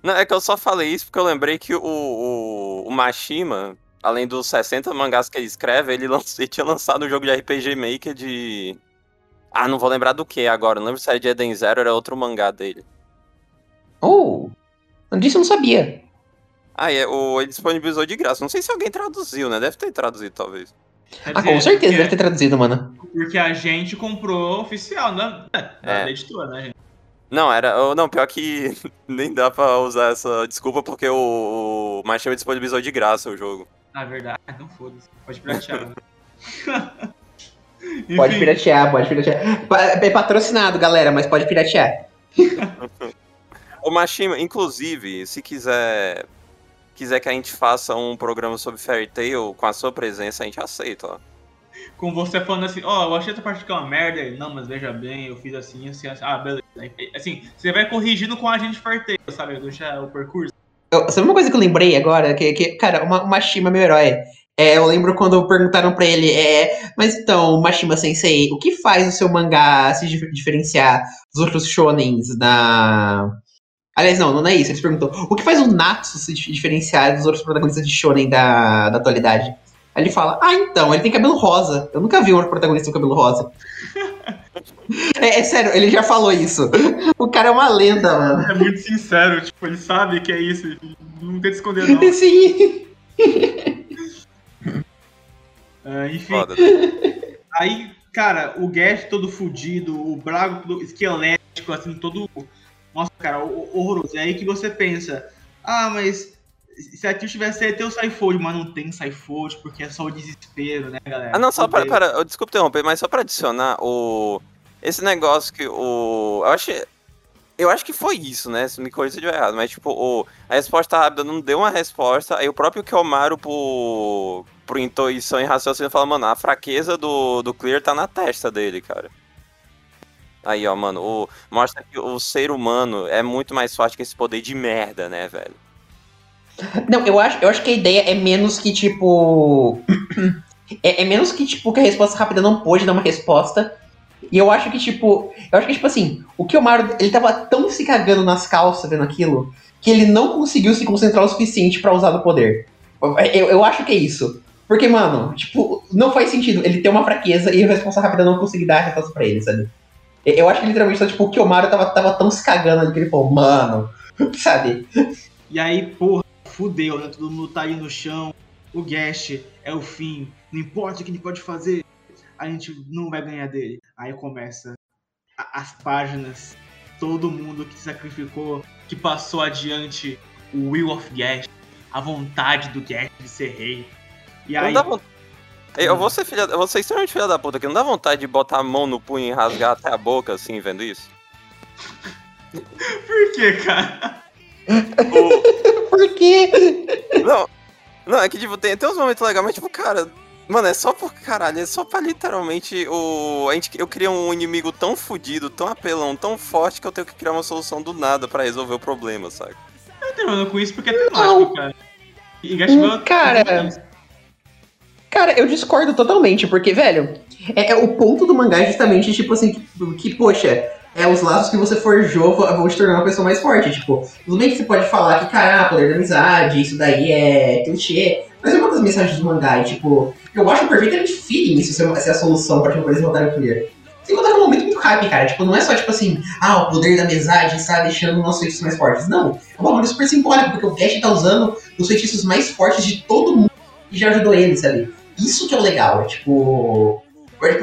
Não, é que eu só falei isso porque eu lembrei que o, o, o Mashima, além dos 60 mangás que ele escreve, ele, lanç- ele tinha lançado um jogo de RPG Maker de. Ah, não vou lembrar do que agora. Não lembro se era de Eden Zero, era outro mangá dele. Oh, disso eu não sabia. Ah, é, o, ele disponibilizou de graça. Não sei se alguém traduziu, né? Deve ter traduzido, talvez. Quer Ah, dizer, com certeza porque- deve ter traduzido, mano. Porque a gente comprou oficial, né? É. da editora, né, gente? Não, era. oh, Não, pior que nem dá pra usar essa desculpa porque o, o disponibilizou de graça o jogo. Na verdade, então foda-se. Pode piratear. né? Pode piratear, pode piratear. É patrocinado, galera, mas pode piratear. Ô Mashima, inclusive, se quiser quiser que a gente faça um programa sobre Fairy Tail com a sua presença, a gente aceita, ó. Com você falando assim, ó, eu achei essa parte que é uma merda. Ele, Não, mas veja bem, eu fiz assim, assim, assim. Ah, beleza. Assim, você vai corrigindo com a gente Fairy Tail, sabe? Deixa o percurso. Eu- sabe uma coisa que eu lembrei agora? Que, que cara, uma, o Mashima é meu herói. É, eu lembro quando perguntaram pra ele, é, mas então, Mashima Sensei, o que faz o seu mangá se dif- diferenciar dos outros shonens na... Aliás, não, não é isso. Eles perguntam, o que faz o Natsu se dif- diferenciar dos outros protagonistas de shonen da, da atualidade? Aí ele fala, ah, então, ele tem cabelo rosa. Eu nunca vi um outro protagonista com cabelo rosa. é, é sério, ele já falou isso. O cara é uma lenda, mano. É muito sincero, tipo, ele sabe que é isso. ele Não tem que esconder, não. Sim. Ah, enfim, Foda. aí, cara, o Gash todo fudido, o Brago todo esquelético, assim, todo. Nossa, cara, ho- horroroso. É aí que você pensa, ah, mas se aqui tivesse ter o Cyfold, mas não tem Cyfold, porque é só o desespero, né, galera? Ah, não, só para, para, eu- desculpa interromper, mas só para adicionar o esse negócio que o eu acho eu acho que foi isso, né? Se me corrija eu estiver errado, mas tipo, o, a resposta rápida não deu uma resposta, aí o próprio Kiyomaru por, por intuição e raciocínio fala, mano, a fraqueza do, do Clear tá na testa dele, cara. Aí, ó, mano, o, mostra que o ser humano é muito mais forte que esse poder de merda, né, velho? Não, eu acho, eu acho que a ideia é menos que, tipo. é, é menos que, tipo, que a resposta rápida não pôde dar uma resposta. E eu acho que, tipo. Eu acho que, tipo assim, o Kiyomaru, ele tava tão se cagando nas calças vendo aquilo, que ele não conseguiu se concentrar o suficiente pra usar do poder. Eu, eu acho que é isso. Porque, mano, tipo, não faz sentido ele ter uma fraqueza e a resposta rápida não conseguir dar a resposta pra ele, sabe? Eu acho que literalmente, só, tipo, o Kiyomaru tava, tava tão se cagando ali que ele falou, mano, sabe? E aí, porra, fudeu, né? Todo mundo tá aí no chão. O Gash é o fim. Não importa o que ele pode fazer, a gente não vai ganhar dele. Aí começa a- as páginas. Todo mundo que sacrificou, que passou adiante o Will of Gash, a vontade do Gash de ser rei. E Não aí, dá vontade. Eu vou ser, filha, eu vou ser extremamente filha da puta, que não dá vontade de botar a mão no punho e rasgar até a boca, assim, vendo isso? por que, cara? O- Por quê? Não, não, é que, tipo, tem, tem uns momentos legais, mas, tipo, cara, mano, é só por caralho, é só pra literalmente o. A gente, eu queria um inimigo tão fudido, tão apelão, tão forte que eu tenho que criar uma solução do nada pra resolver o problema, sabe? Eu tô terminando com isso porque é temático, cara. E Gash Bell- Cara, Cara, eu discordo totalmente, porque, velho, é, é o ponto do mangá é justamente, tipo assim, que, que, poxa, é os laços que você forjou vão te tornar uma pessoa mais forte. Tipo, tudo bem que você pode falar que, cara, poder da amizade, isso daí é clichê, mas é uma das mensagens do mangá, e, tipo, eu acho perfeitamente feeling isso ser, ser a solução pra tipo, eles voltarem a clear. Sem que um momento muito hype, cara. Tipo, não é só, tipo assim, ah, o poder da amizade está deixando nossos feitiços mais fortes. Não, é um bagulho super simbólico, porque o Gash tá usando os feitiços mais fortes de todo mundo que já ajudou ele, sabe? Isso que é o legal, é tipo.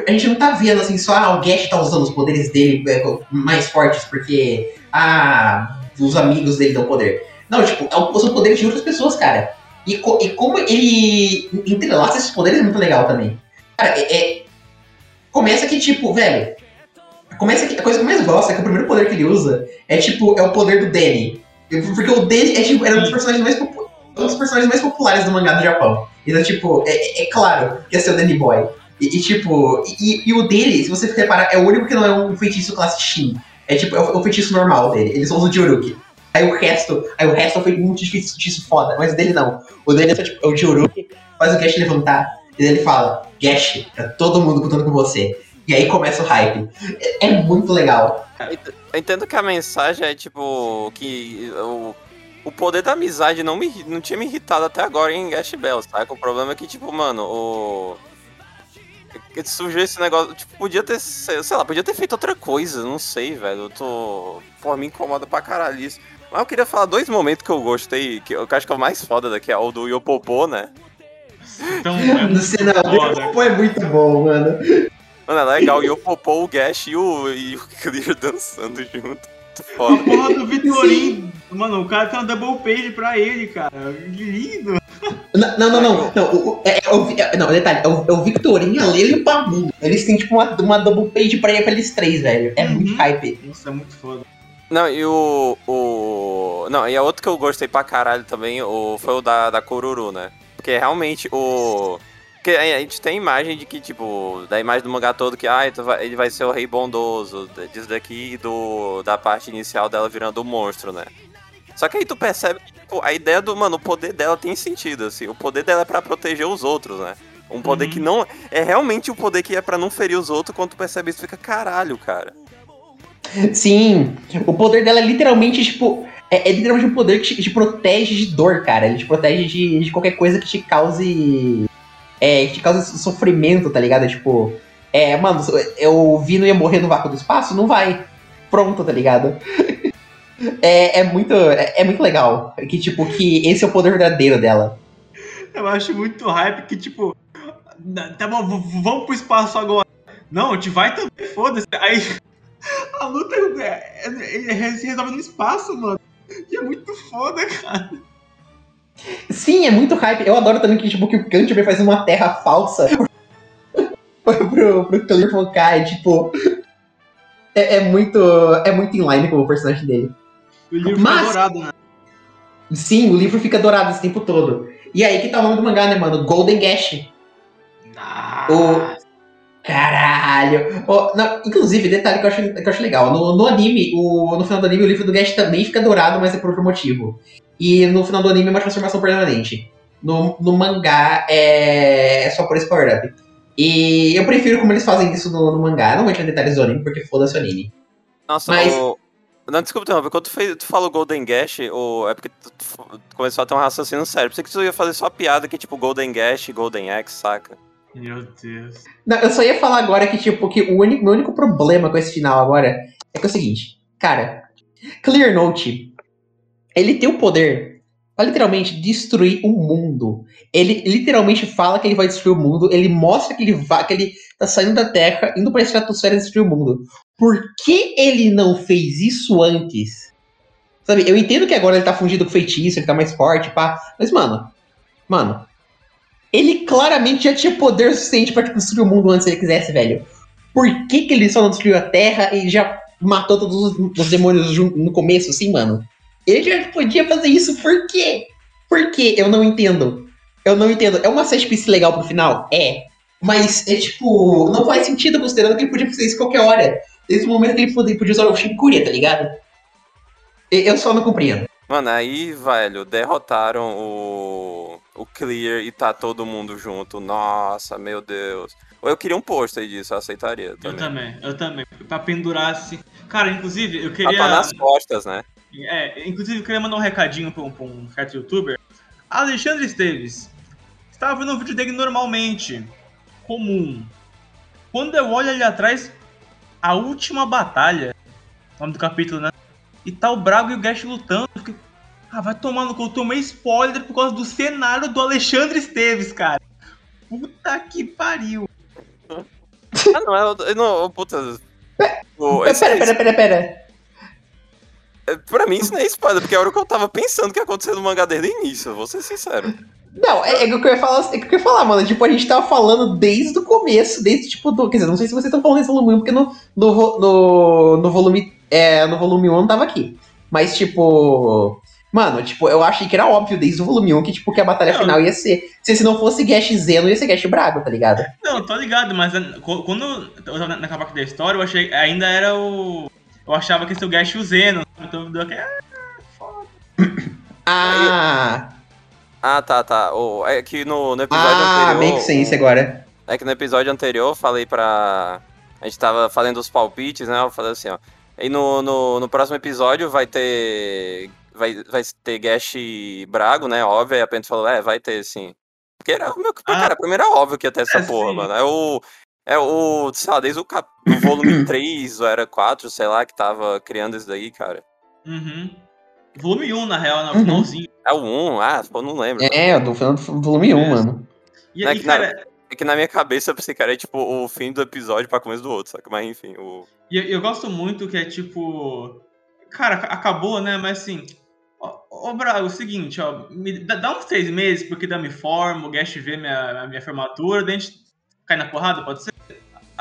A gente não tá vendo assim só, ah, o Gash tá usando os poderes dele é, mais fortes porque, ah, os amigos dele dão poder. Não, tipo, é são poderes de outras pessoas, cara. E, co- e como ele entrelaça esses poderes é muito legal também. Cara, é, é- Começa que, tipo, velho. Começa que a coisa que eu mais gosto é que o primeiro poder que ele usa é, tipo, é o poder do Danny. Porque o Danny é, tipo, era um dos personagens mais, popu- um dos personagens mais populares do mangá do Japão. Então, tipo, é, é- é claro que ia ser o Danny Boy. E, e, tipo, e, e o dele, se você reparar, é o único que não é um feitiço classe Shin. É tipo, é o, é o feitiço normal dele. Eles usam o Joruki. Aí o resto, aí o resto foi muito difícil, feitiço foda, mas o dele não. O dele é só tipo, é o Joruki, faz o Gash levantar, e ele fala, Gash, tá todo mundo contando com você. E aí começa o hype. É, é muito legal. Eu entendo que a mensagem é tipo que o, o poder da amizade não, me, não tinha me irritado até agora em Gash Bell, saca? O problema é que, tipo, mano, o. Surgiu esse negócio, tipo, podia ter, sei lá, podia ter feito outra coisa, não sei, velho. Eu tô. Pô, me incomoda pra caralho isso. Mas eu queria falar dois momentos que eu gostei, que eu acho que é o mais foda daqui, é o do Yopopô, né? Então, é Não sei não, foda. Pô, é muito bom, mano. Mano, é legal, o Yopopô, o Gash e o, e o Clear dançando junto. Muito A foda. porra do Vitorin, mano, o cara tem uma double page pra ele, cara. Que lindo. Não, não, não, não. não, o, é, é o, é, não detalhe, é o, é o Lele e o Pamundo. Eles têm tipo uma, uma double page pra, pra eles três, velho. É muito Uhum. hype. Nossa, é muito foda. Não, e o, o. Não, e a outra que eu gostei pra caralho também o, foi o da, da Kururu, né? Porque realmente o. Porque a gente tem imagem de que, tipo, da imagem do mangá todo que, ah, ele vai ser o rei bondoso, disso daqui do, da parte inicial dela virando um monstro, né? Só que aí tu percebe que, tipo, a ideia do, mano, o poder dela tem sentido, assim. O poder dela é pra proteger os outros, né? Um poder uhum. que não. É realmente o poder que é para não ferir os outros, quando tu percebe isso, fica caralho, cara. Sim, o poder dela é literalmente, tipo. É, é literalmente um poder que te, te, protege de dor, cara. Ele te protege de, de qualquer coisa que te cause é, que causa sofrimento, tá ligado? Tipo, é, mano, eu vi não ia morrer no vácuo do espaço? Não vai. Pronto, tá ligado? é, é, muito, é, é, muito legal. Que, tipo, que esse é o poder verdadeiro dela. Eu acho muito hype que, tipo, tá bom, vamos pro espaço agora. Não, gente vai também, foda-se. Aí a luta é, é, é, se resolve no espaço, mano. E é muito foda, cara. Sim, é muito hype. Eu adoro também que, tipo, que o Canterbury faz uma terra falsa pro, pro Clear focar. É, tipo. É, é, muito. É muito inline com o personagem dele. O livro Mas, fica dourado, né? Sim, o livro fica dourado esse tempo todo. E aí que tá o nome do mangá, né, mano? Golden Gash. Nossa. O... Caralho! Oh, não, inclusive, detalhe que eu acho, que eu acho legal. No, no anime, o, no final do anime, o livro do Gash também fica dourado, mas é por outro motivo. E no final do anime é uma transformação permanente. No, no mangá é, é só por esse power-up. E eu prefiro como eles fazem isso no, no mangá. Não vou entrar em detalhes do anime, porque foda-se o anime. Nossa, Mas... o... Não, desculpa, não, quando tu, fez, tu falou Golden Gash, ou é porque tu, tu, começou a ter um raciocínio sério. Pensei que tu ia fazer só piada que tipo Golden Gash e Golden Axe, saca? Meu Deus. Não, eu só ia falar agora que, tipo, que o único, meu único problema com esse final agora é que é o seguinte, cara, Clear Note ele tem o poder para literalmente destruir o mundo. Ele literalmente fala que ele vai destruir o mundo, ele mostra que ele vai, que ele tá saindo da Terra, indo pra estratosfera destruir o mundo. Por que ele não fez isso antes? Sabe, eu entendo que agora ele tá fundido com feitiço, ele tá mais forte, pá. Mas, mano, mano, ele claramente já tinha poder suficiente para destruir o mundo antes se ele quisesse, velho. Por que, que ele só não destruiu a Terra e já matou todos os demônios no começo, assim, mano? Ele já podia fazer isso por quê? Por quê? Eu não entendo. Eu não entendo. É uma set piece legal pro final? É. Mas é tipo, não faz sentido considerando que ele podia fazer isso qualquer hora. Desde o momento que ele podia, podia usar o Shinkuri, tá ligado? Eu só não compreendo. Mano, aí, velho, derrotaram o. o Clear e tá todo mundo junto. Nossa, meu Deus. Ou eu queria um pôster disso, eu aceitaria. Também. Eu também, eu também. Pra pendurar assim. Cara, inclusive, eu queria. Tá nas costas, né? É, inclusive eu queria mandar um recadinho pra um, pra um certo youtuber. Alexandre Esteves. Estava vendo um vídeo dele normalmente. Comum. Quando eu olho ali atrás, a última batalha. Nome do capítulo, né? E tá o Brago e o Gash lutando. Eu fiquei, ah, vai tomar no cu. Eu tomei spoiler por causa do cenário do Alexandre Esteves, cara. Puta que pariu. ah, não, é. Não, puta. Pera, pera, pera, pera. É, pra mim isso não é spoiler, porque era o que eu tava pensando que ia acontecer no mangá desde o início, vou ser sincero. Não, é, é o que eu ia falar, é o que eu ia falar, mano. Tipo, a gente tava falando desde o começo, desde tipo do. Quer dizer, não sei se vocês estão falando nesse volume 1, porque no, no, no, no volume. É, no volume 1 não tava aqui. Mas, tipo. Mano, tipo, eu achei que era óbvio desde o volume 1 que, tipo, que a batalha não. final ia ser. Se, não fosse Gash Zeno, ia ser Gash Braga, tá ligado? Não, tô ligado, mas quando eu tava naquela parte da história, eu achei. Ainda era o. Eu achava que esse é o Gash o Zeno. Então deu aquele. Ah, foda. Ah! Ah, tá, tá. Oh, é que no, no episódio ah, anterior. Ah, make sense agora. É que no episódio anterior eu falei pra. A gente tava fazendo os palpites, né? Eu falei assim, ó. E no, no, no próximo episódio vai ter. Vai, vai ter Gash Brago, né? Óbvio. Aí a Pento falou, é, vai ter sim. Porque era o meu. Ah, cara, primeiro era óbvio que ia ter essa é, porra, sim. mano. É o. É o, sei lá, desde o, cap... o volume 3 ou era 4, sei lá, que tava criando isso daí, cara. Uhum. Volume 1, na real, no uhum. finalzinho. É o 1, ah, pô, não lembro. É, eu tô falando do volume 1, é. mano. E aí, é cara... Na, é que na minha cabeça eu pensei, cara, é tipo o fim do episódio pra começo do outro, saca? Mas enfim, o... E eu, eu gosto muito que é tipo... Cara, acabou, né? Mas assim... Ô, ô Braga, é o seguinte, ó, me dá, dá, uns três meses, porque dá me forma, o Guest vê minha, minha formatura, daí a gente cai na porrada, pode ser?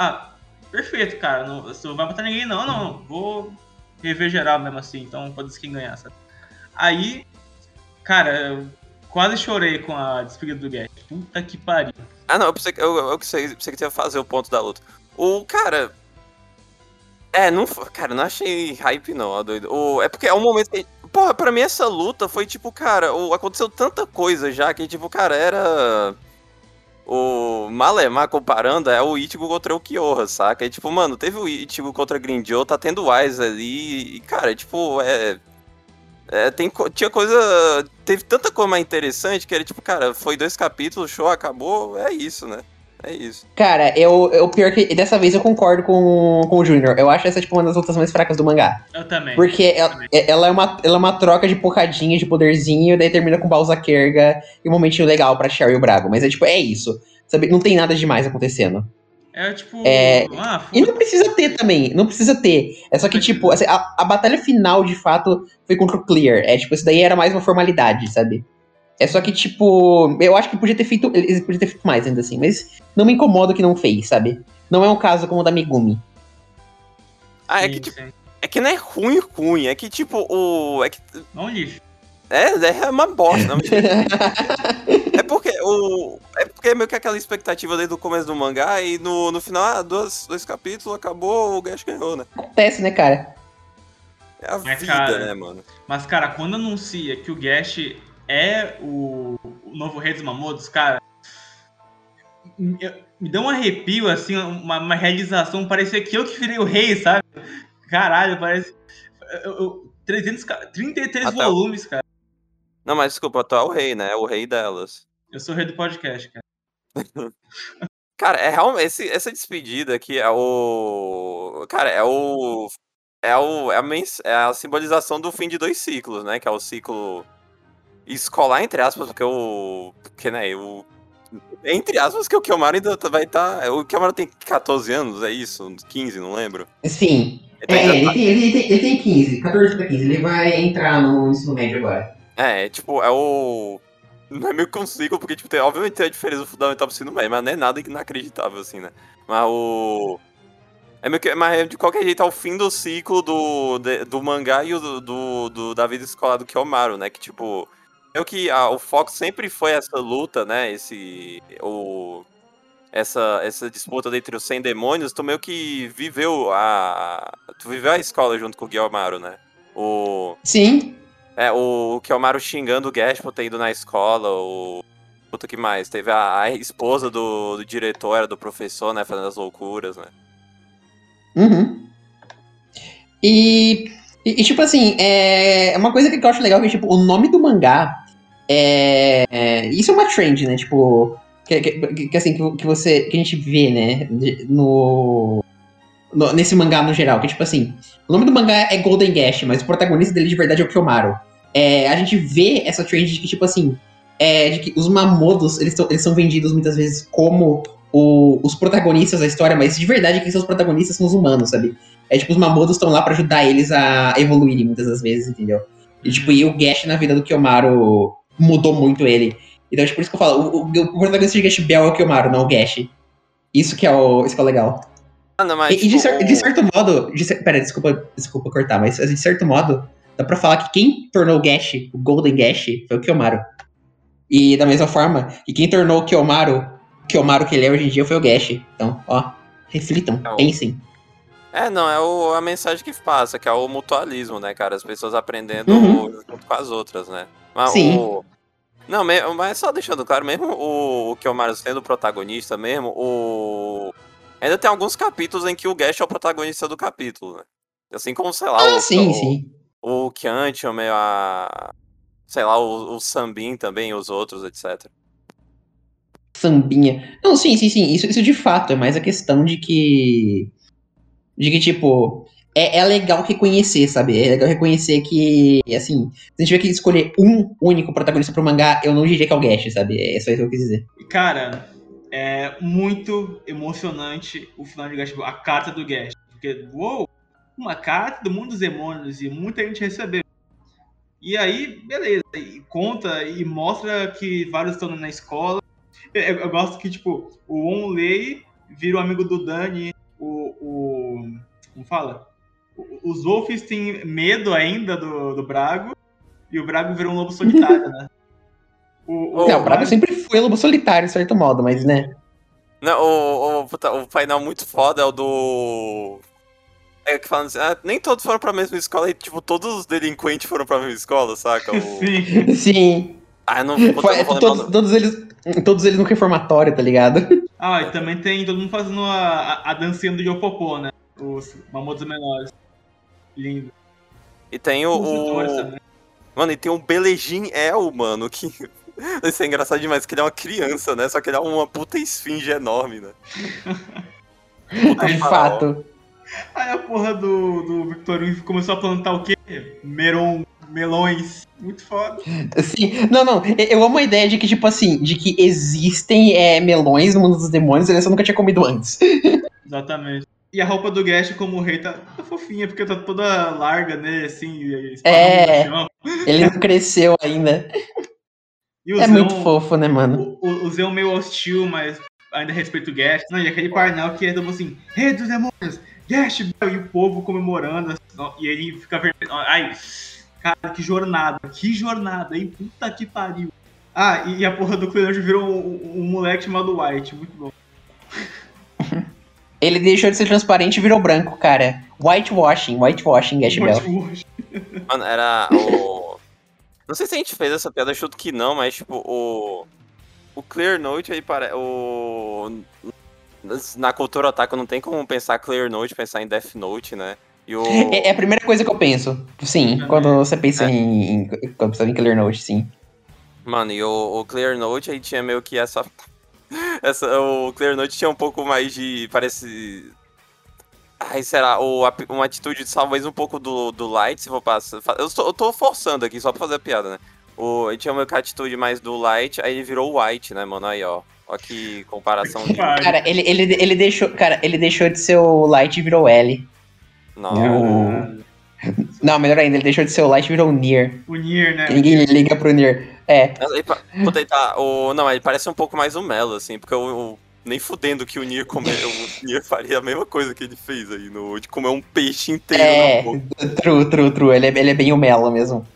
Ah, perfeito, cara. Não, você não vai botar ninguém, não, não. Vou rever geral mesmo assim, então pode ser quem ganhar, sabe? Aí, cara, eu quase chorei com a despedida do Gash. Puta que pariu. Ah, não, eu pensei, que- eu, eu pensei, pensei que ia fazer o ponto da luta. O cara. É, não foi. Cara, não achei hype, não, ó, doido. O, é porque é um momento que. Porra, pra mim essa luta foi tipo, cara, o, aconteceu tanta coisa já que, tipo, cara, era. O Malemar comparando é o Ichigo contra o Kyoha, saca? E, tipo, mano, teve o Ichigo contra Grindio, tá tendo Wise ali, e, cara, tipo, é. É, tem, tinha coisa. Teve tanta coisa mais interessante que era tipo, cara, foi dois capítulos, show, acabou, é isso, né? É isso. Cara, eu, eu pior que dessa vez eu concordo com, com o Junior. Eu acho essa tipo uma das lutas mais fracas do mangá. Eu também. Porque ela, ela é uma, ela é uma troca de porradinha, de poderzinho, daí termina com Balsa Kerga e um momentinho legal pra Sherry e o Brago. Mas é tipo, é isso. Sabe? Não tem nada demais acontecendo. É tipo. É, Ah, E não precisa ter também, não precisa ter. É só que, tipo, assim, a, a batalha final, de fato, foi contra o Clear. É, tipo, isso daí era mais uma formalidade, sabe? É só que, tipo, eu acho que podia ter feito. Eles podiam ter feito mais ainda assim, mas não me incomoda que não fez, sabe? Não é um caso como o da Megumi. Ah, é sim, que, tipo, sim. é que não é ruim, ruim. É que, tipo, o. É que. Não lixo. É, é uma bosta. Não, é porque o. É porque é meio que aquela expectativa desde o começo do mangá e no, no final, ah, dois, dois capítulos, acabou, o Gash ganhou, né? Acontece, né, cara? É a Mas, vida, cara, né, mano? Mas, cara, quando anuncia que o Gash é o, o novo rei dos Mamodos, cara. Me, me deu um arrepio, assim, uma, uma realização. Parecia que eu que virei o rei, sabe? Caralho, parece. Eu, eu, 300, ca- 33 Até volumes, cara. Não, mas desculpa, tu é o rei, né? É o rei delas. Eu sou o rei do podcast, cara. Cara, é realmente. esse- essa despedida aqui é o. Cara, é o. É, o, é, a, é a simbolização do fim de dois ciclos, né? Que é o ciclo escolar, entre aspas, porque o. Porque, né, o. Entre aspas, que o Kiyomaru ainda tá- vai estar. o Kiyomaru tem 14 anos, é isso? 15, não lembro. Sim. Ele tá É, ele tem, ele, tem, ele tem 15, 14 pra 15. Ele vai entrar no ensino médio agora. É, tipo, é o. Não é meio que um ciclo, porque, tipo, tem, obviamente tem a diferença fundamental pro ensino médio, mas não é nada inacreditável, assim, né? Mas o. É meio que. Mas de qualquer jeito é o fim do ciclo do, de- do mangá e o do, do- da vida escolar do Kiyomaru, né? Que, tipo. Meio que a- o foco sempre foi essa luta, né? Esse. O. Essa, essa disputa entre os 100 demônios, tu meio que viveu a. Tu viveu a escola junto com o Kiyomaru, né? O. Sim. É, o, o Kiyomaru xingando o Gash por ter ido na escola, o. Puta que mais? Teve a, a esposa do, do diretor, era do professor, né? Fazendo as loucuras, né? Uhum. E, e, e, tipo assim, é uma coisa que eu acho legal que, tipo, o nome do mangá é. é- isso é uma trend, né? Tipo. Que, que- que, assim, que, que você. Que a gente vê, né? No, no- Nesse mangá no geral. Que, tipo assim, o nome do mangá é Golden Gash, mas o protagonista dele de verdade é o Kiyomaru. É, a gente vê essa trend de que, tipo assim. É, de que os mamodos, eles, tão- eles são vendidos muitas vezes como o- os protagonistas da história, mas de verdade quem são os protagonistas são os humanos, sabe? É tipo, os mamodos estão lá pra ajudar eles a evoluírem muitas das vezes, entendeu? E tipo, e o Gash na vida do Kiyomaru mudou muito ele. Então, tipo, por isso que eu falo, o, o- o protagonista de Gash Bell é o Kiyomaru, não o Gash. Isso que é o, isso que é o legal. Não, mas. E, e de, tipo, cer- de certo modo, de cer- pera, desculpa, desculpa cortar, mas de certo modo, dá pra falar que quem tornou o Gash, o Golden Gash, foi o Kiyomaru. E da mesma forma, que quem tornou o Kiyomaru, Kiyomaru que ele é hoje em dia foi o Gash. Então, ó, reflitam, pensem. É, não, é o- a mensagem que passa, que é o mutualismo, né, cara? As pessoas aprendendo Uhum. junto com as outras, né? Mas Sim. o. Não, mas só deixando claro, mesmo o, o Kiyomaru sendo o protagonista mesmo, o. Ainda tem alguns capítulos em que o Gash é o protagonista do capítulo, né? Assim como, sei lá, Ah, o, sim, o, sim. o Kyantium, a. Sei lá, o, o Sambin também, os outros, etc. Sambinha. Não, sim, sim, sim. Isso, isso de fato é mais a questão de que. De que, tipo. É, é legal reconhecer, sabe? É legal reconhecer que, assim, se a gente tiver que escolher um único protagonista pro mangá, eu não diria que é o Gash, sabe? É só isso que eu quis dizer. Cara, é muito emocionante o final de Gash, a carta do Gash. Porque, uou, uma carta do mundo dos demônios e muita gente recebeu. E aí, beleza, e conta e mostra que vários estão na escola. Eu, eu- gosto que, tipo, o Onley vira o amigo do Dani, o. o como fala? o- os Wolves têm medo ainda do, do Brago e o Brago virou um lobo solitário, né? O, Não, o Braga sempre foi lobo solitário, de certo modo, mas né. Não, o, o, puta, o painel muito foda é o do. É que falando assim, ah, nem todos foram pra mesma escola e, tipo, todos os delinquentes foram pra mesma escola, saca? O... Sim. Sim. Ah, eu não, Foi- eu não vou todos, todos eles. Todos eles no reformatório, tá ligado? Ah, e também tem todo mundo fazendo a, a, a dancinha do Yopopô, né? Os mamotos menores. Lindo. E tem o. O... Mano, e tem um Belejin El, mano, que. Isso é engraçado demais, que ele é uma criança, né? Só que ele é uma puta esfinge enorme, né? Puta De fato. Aí a porra do, do Victorino começou a plantar o quê? Meron, melões. Muito foda. Sim. Não, não. eu- Eu amo a ideia de que, tipo assim, de que existem é, melões no mundo dos demônios e ele só nunca tinha comido antes. Exatamente. E a roupa do Gash como rei tá, tá fofinha, porque tá toda larga, né? Assim, É. Ele não cresceu ainda. É muito fofo, né, mano? O, o, o Zeon meio hostil, mas ainda respeita o Gash. Não, e aquele painel que é tipo assim, rei dos demônios, Gash, e o povo comemorando, assim, e ele fica vermelho. Ai, cara, que jornada, que jornada, hein? Puta que pariu. Ah, e, e a porra do Cleonard virou um, um- um moleque chamado White, muito bom. Ele deixou de ser transparente e virou branco, cara. Whitewashing, whitewashing, Gash Bell. Mano, era o. Não sei se a gente fez essa piada, chuto que não, mas tipo, o. O Clear Note aí parece. O. Na cultura otaku não tem como pensar Clear Note, pensar em Death Note, né? O. É, é a primeira coisa que eu penso. Sim, Também. quando você pensa É. em, em. Quando você pensa em Killer Note, sim. Mano, e o, o Clear Note aí tinha meio que essa. essa o Clear Note tinha um pouco mais de. Parece. Ai, será? O, a- uma atitude talvez um pouco do, do Light, se for passar. Eu, eu tô forçando aqui só pra fazer a piada, né? O, ele tinha meio que a atitude mais do Light, aí ele virou White, né, mano? Aí, ó. Ó que comparação de. Cara, ele, ele, ele deixou. Cara, ele deixou de ser o Light e virou L. Não. Não, melhor ainda, ele deixou de ser o Light e virou o Nier. O Nier, né? Que ninguém liga pro Nier. É. Ele, ele tá. O, não, ele parece um pouco mais o Melo, assim, porque o. o- nem fudendo que o Nier, come, o Nier faria a mesma coisa que ele fez aí, no, de comer um peixe inteiro É, true, true, true. Ele é, ele é bem o Melo mesmo.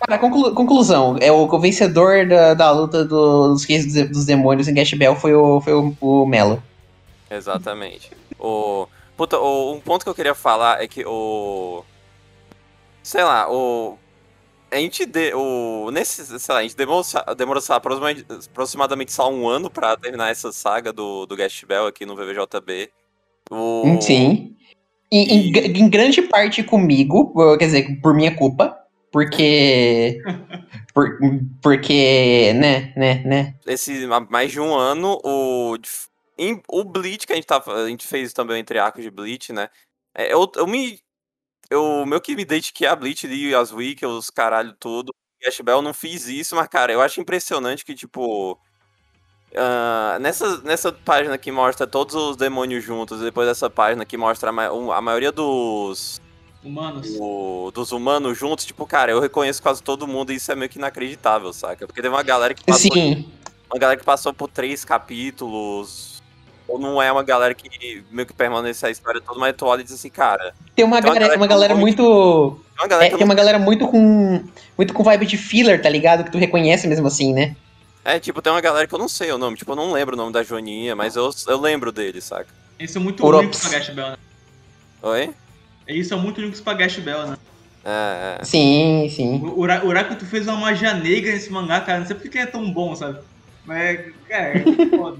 Cara, conclu- conclusão. É o, o vencedor da, da luta do- dos reis dos, dos demônios em Gash Bell foi o, foi o, o Melo. Exatamente. O. Puta, o, um ponto que eu queria falar é que o. Sei lá, o. A gente de, o, nesse, sei lá, a gente demorou, demorou lá, aproximadamente, aproximadamente só um ano pra terminar essa saga do, do Guest Bell aqui no VVJB. O, Hum, Sim. E, em, E- gra- em grande parte comigo, quer dizer, por minha culpa. Porque. por- porque, né, né, né. esse mais de um ano, o, em- o Bleach que a gente, tava, a gente fez também entre arcos de Bleach, né? É, eu, eu me. Eu meio que me dediquei a Bleach, li as wiki, os caralho tudo. E Ash Bell não fiz isso, mas, cara, eu acho impressionante que, tipo. ah, nessa, nessa página que mostra todos os demônios juntos, e depois dessa página que mostra a, ma- a maioria dos, Humanos. o- dos humanos juntos, tipo, cara, eu reconheço quase todo mundo e isso é meio que inacreditável, saca? Porque teve uma galera que passou Sim. uma galera que passou por três capítulos. Ou não é uma galera que meio que permanece a história toda, mas tu olha e diz assim, cara. Tem uma, Tem uma galera, galera uma galera não- muito. É uma galera É, tem não- uma galera muito com. Muito com vibe de filler, tá ligado? Que tu reconhece mesmo assim, né? É, tipo, tem uma galera que eu não sei o nome. Tipo, eu não lembro o nome da Joaninha, mas eu, eu lembro dele, saca? Eles são muito únicos pra Gash Bell, né? Oi? Eles são muito únicos pra Gash Bell, né? É, é. Sim, sim. O Ura- Uraku, tu fez uma magia negra nesse mangá, cara. Não sei porque ele é tão bom, sabe? Mas, cara, é foda.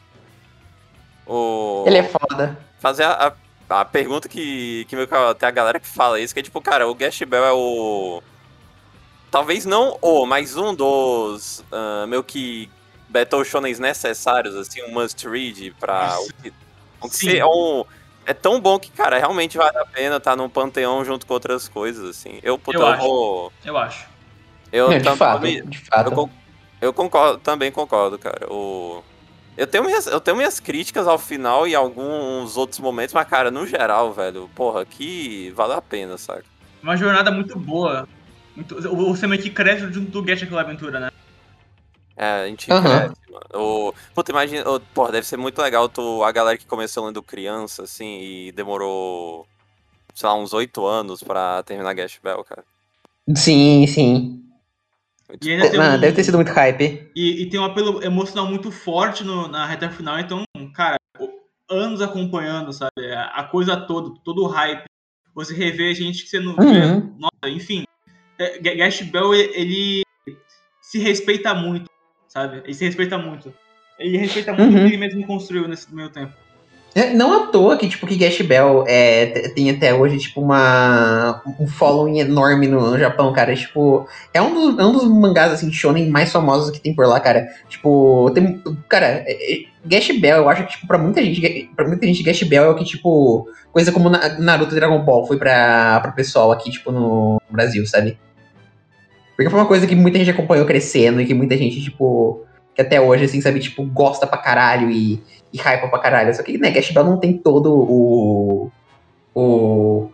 O... Ele é foda. Fazer a, a, a pergunta que, que que tem a galera que fala isso, que é tipo, cara, o Gash Bell é o. Talvez não o, mas um dos ah, meio que Battle Shonens necessários, assim, um must read pra. O que, o que Sim. ser- é, um, é tão bom que, cara, realmente vale a pena estar num panteão junto com outras coisas, assim. Eu, puta, Eu eu, acho. vou. Eu acho. Eu, Não, de tam- fato, me- de fato. eu, con- eu concordo, também concordo, cara. O... Eu, tenho minhas, eu tenho minhas críticas ao final e alguns outros momentos, mas, cara, no geral, velho, porra, que vale a pena, saca? Uma jornada muito boa. Muito, o, o Sam que cresce junto do Gash aquela aventura, né? É, a gente Aham. cresce, mano. O... Puta, imagina, o- porra, deve ser muito legal tu, a galera que começou lendo criança, assim, e demorou sei lá, uns oito anos pra terminar Gash Bell, cara. Sim, sim. E ainda tem Mano, um- deve ter sido muito hype. E, e tem um apelo emocional muito forte no- na reta final, então, cara, anos acompanhando, sabe? A, coisa toda, todo o hype. Você rever gente que você não vê. Uhum. Nossa, enfim. É, Ga- Gash Bell, e- ele se respeita muito, sabe? Ele se respeita muito. Ele respeita muito Uhum. o que ele mesmo construiu nesse meio tempo. É, Não à toa que, tipo, que Gash Bell é, tem até hoje, tipo, uma, um following enorme no Japão, cara. Tipo, é um dos, é um dos mangás, assim, shonen mais famosos que tem por lá, cara. Tipo, tem... Cara, é- é- Gash Bell, eu acho que, tipo, pra muita gente, pra muita gente, Gash Bell é o que, tipo, coisa como Na- Naruto Dragon Ball foi pra, pra pessoal aqui, tipo, no Brasil, sabe? Porque foi uma coisa que muita gente acompanhou crescendo e que muita gente, tipo, que até hoje, assim, sabe, tipo, gosta pra caralho e e hypa pra caralho. Só que, né, Gash Bell não tem todo o. O.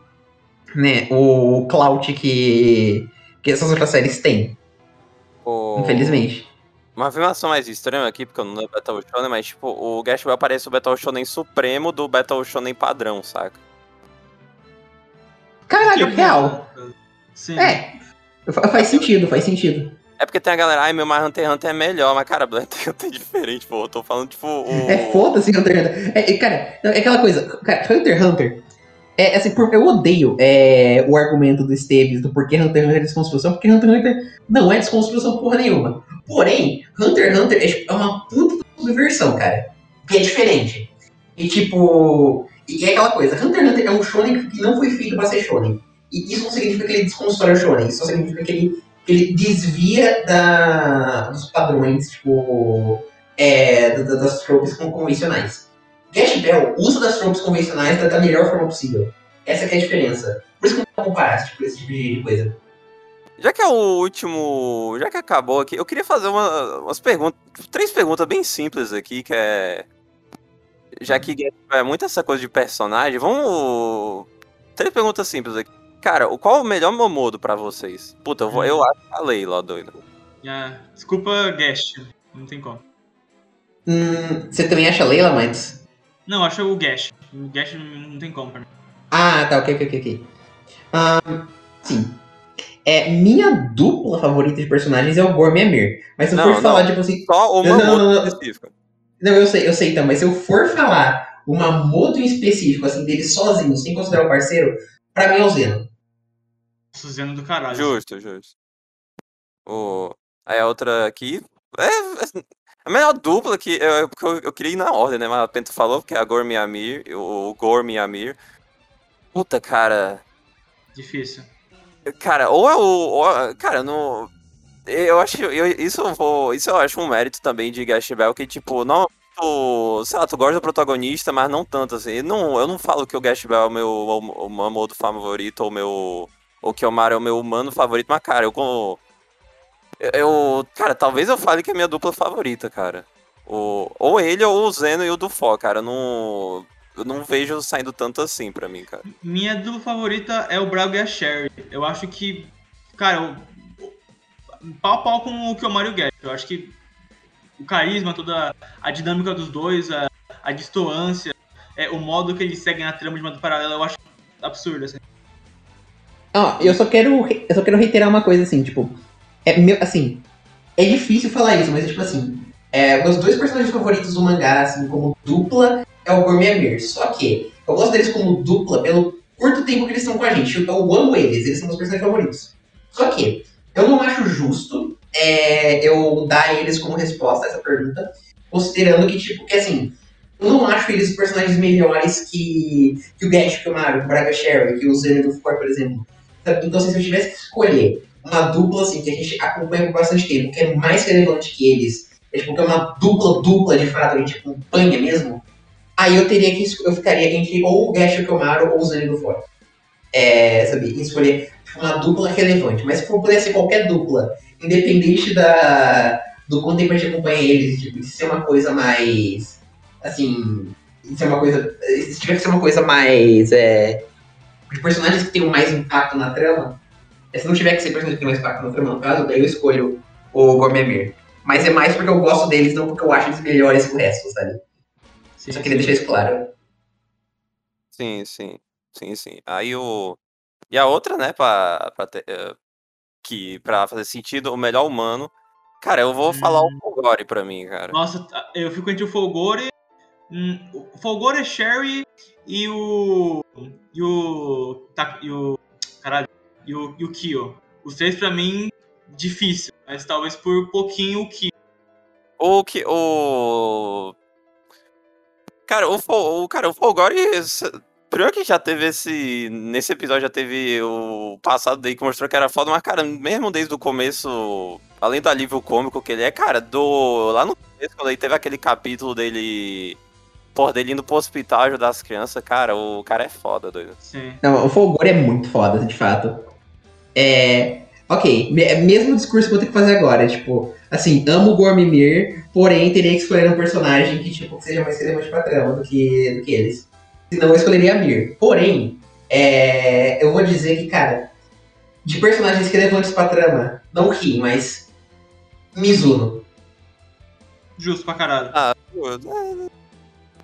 Né, o clout que. que essas outras séries têm, O- infelizmente. Uma afirmação mais extrema aqui, porque eu não lembro Battle Shonen, mas tipo, o Gash Bell parece o Battle Shonen supremo do Battle Shonen padrão, saca? Caralho, Tipo, real. Sim. É. fa- Faz sentido, faz sentido. É porque tem a galera, ai, meu mais Hunter x Hunter é melhor, mas cara, x Hunter é diferente, pô. Eu tô falando, tipo, o. É foda-se Hunter x Hunter. É, é, cara, é aquela coisa. Cara, Hunter x Hunter. É, assim, por- eu odeio é, o argumento do Esteves do porquê Hunter x Hunter é desconstrução, porque Hunter x Hunter não é desconstrução porra nenhuma. Porém, Hunter x Hunter é, tipo, é uma puta subversão, cara. Que é diferente. E tipo. E é aquela coisa, Hunter x Hunter é um shonen que não foi feito pra ser shonen. E isso não significa que ele desconstrói o shonen, isso só significa que ele, ele desvia da, dos padrões, tipo. É, da- da- das tropes con- convencionais. Gash Bell usa das tropes convencionais da, da melhor forma possível. Essa é a diferença. Por isso que não comparar tipo, esse tipo de coisa. Já que é o último. Já que acabou aqui, eu queria fazer uma- umas perguntas. Três perguntas bem simples aqui, que é. Já que é muito essa coisa de personagem, vamos. Três perguntas simples aqui. Cara, o- qual é o melhor Momodo pra vocês? Puta, eu, vou, eu acho a Leila, doido. Ah, desculpa, Gash. Não tem como. Hum, você também acha Leila, Matos? Não, acho o Gash. O Gash não tem como pra mim. Ah, tá, ok, ok, ok, ok. Ahn, sim. É, minha dupla favorita de personagens é o Gorm e a Mir. Mas se eu Não, for não. falar, tipo assim. Só o não. específico. Não, eu sei, eu sei então, mas se eu for falar uma modo em específico, assim, dele sozinho, sem considerar o parceiro, pra mim é o Zeno. Suzano do caralho. Justo, justo. O... Aí a outra aqui. É, assim, a melhor dupla que eu, porque eu, eu queria ir na ordem, né? Mas a Pento falou, que é a Gorm e a Mir, o, o Gorm e a Mir. Puta, cara. Difícil. Cara, ou é o. ou- cara, no. Eu acho. Eu, isso, eu vou, isso eu acho um mérito também de Gash Bell, que, tipo, não. Sei lá, tu gosta do protagonista, mas não tanto assim. Não, eu não falo que o Gash Bell é o meu o, o Mamodo favorito ou meu. Ou que o Mario é o meu humano favorito, mas, cara, eu. Eu, eu- Cara, talvez eu fale que é minha dupla favorita, cara. O, ou ele ou o Zeno e o Dufó, cara. Eu não. Eu não vejo saindo tanto assim pra mim, cara. Minha dupla favorita é o Braga e a Sherry. Eu acho que, cara, o- pau pau com o Kyomaru e o Gash. Eu acho que o carisma, toda a dinâmica dos dois, a, a distância, é, o modo que eles seguem a trama de modo paralelo, eu acho absurdo, assim. Ó, eu só quero. Eu só quero reiterar uma coisa assim, tipo. É meu, assim. É difícil falar isso, mas tipo assim. É, meus dois personagens favoritos do mangá, assim, como dupla, é o Gorm a Mir. Só que eu gosto deles como dupla pelo curto tempo que eles estão com a gente. Eu amo eles, eles são meus personagens favoritos. Só que eu não acho justo é, eu dar eles como resposta a essa pergunta, considerando que, tipo, que assim, eu não acho eles personagens melhores que, que o Gash, que o Mario, o Braga Sherry, que o Zeno do For, por exemplo. Então, assim, se eu tivesse que escolher uma dupla, assim, que a gente acompanha por bastante tempo, que é mais relevante que eles, é tipo, que é uma dupla, dupla de fato, a gente acompanha mesmo, aí eu teria que, eu ficaria entre ou o Gash Kiyomaru ou o Zeno do For. É, sabe, escolher uma dupla relevante. Mas se for puder ser qualquer dupla, independente da, do quanto tempo a gente acompanha eles, tipo, de ser uma coisa mais, assim, de ser uma coisa, se tiver que ser uma coisa mais, é, de personagens que tenham mais impacto na trama, é, se não tiver que ser personagens que tenham mais impacto na trama, no caso, daí eu escolho o Gormemir. Mas é mais porque eu gosto deles, não porque eu acho eles melhores que o resto, sabe? Sim, Só queria deixar isso claro. Sim, sim. Sim, sim. Aí o. E a outra, né, pra, pra, ter, eh, que, pra fazer sentido, o melhor humano. Cara, eu vou falar o Hum. Fogori pra mim, cara. Nossa, tá- eu fico entre o Folgore. Hum, o Folgore, Sherry e o. E o. E o. Caralho. E o, e o Kyo. Os três pra mim, difícil. Mas talvez por pouquinho o Kyo. O que. O. Cara, o, o, cara, o Folgore. Primeiro que já teve esse. Nesse episódio já teve o passado dele que mostrou que era foda, mas, cara, mesmo desde o começo, além do alívio cômico que ele é, cara, do. Lá no começo, quando ele teve aquele capítulo dele. Porra, dele indo pro hospital ajudar as crianças, cara, o cara é foda, doido. Sim. Não, o Folgore é muito foda, de fato. É. Ok, me- mesmo discurso que eu vou ter que fazer agora. Tipo, assim, amo o Gormimir, porém teria que escolher um personagem que, tipo, que seja mais relevante pra trama do que, do que eles. Senão eu escolheria a Mir. Porém, é, eu vou dizer que, cara, de personagens relevantes pra trama, não Ri, mas. Mizuno. Justo pra caralho. Ah,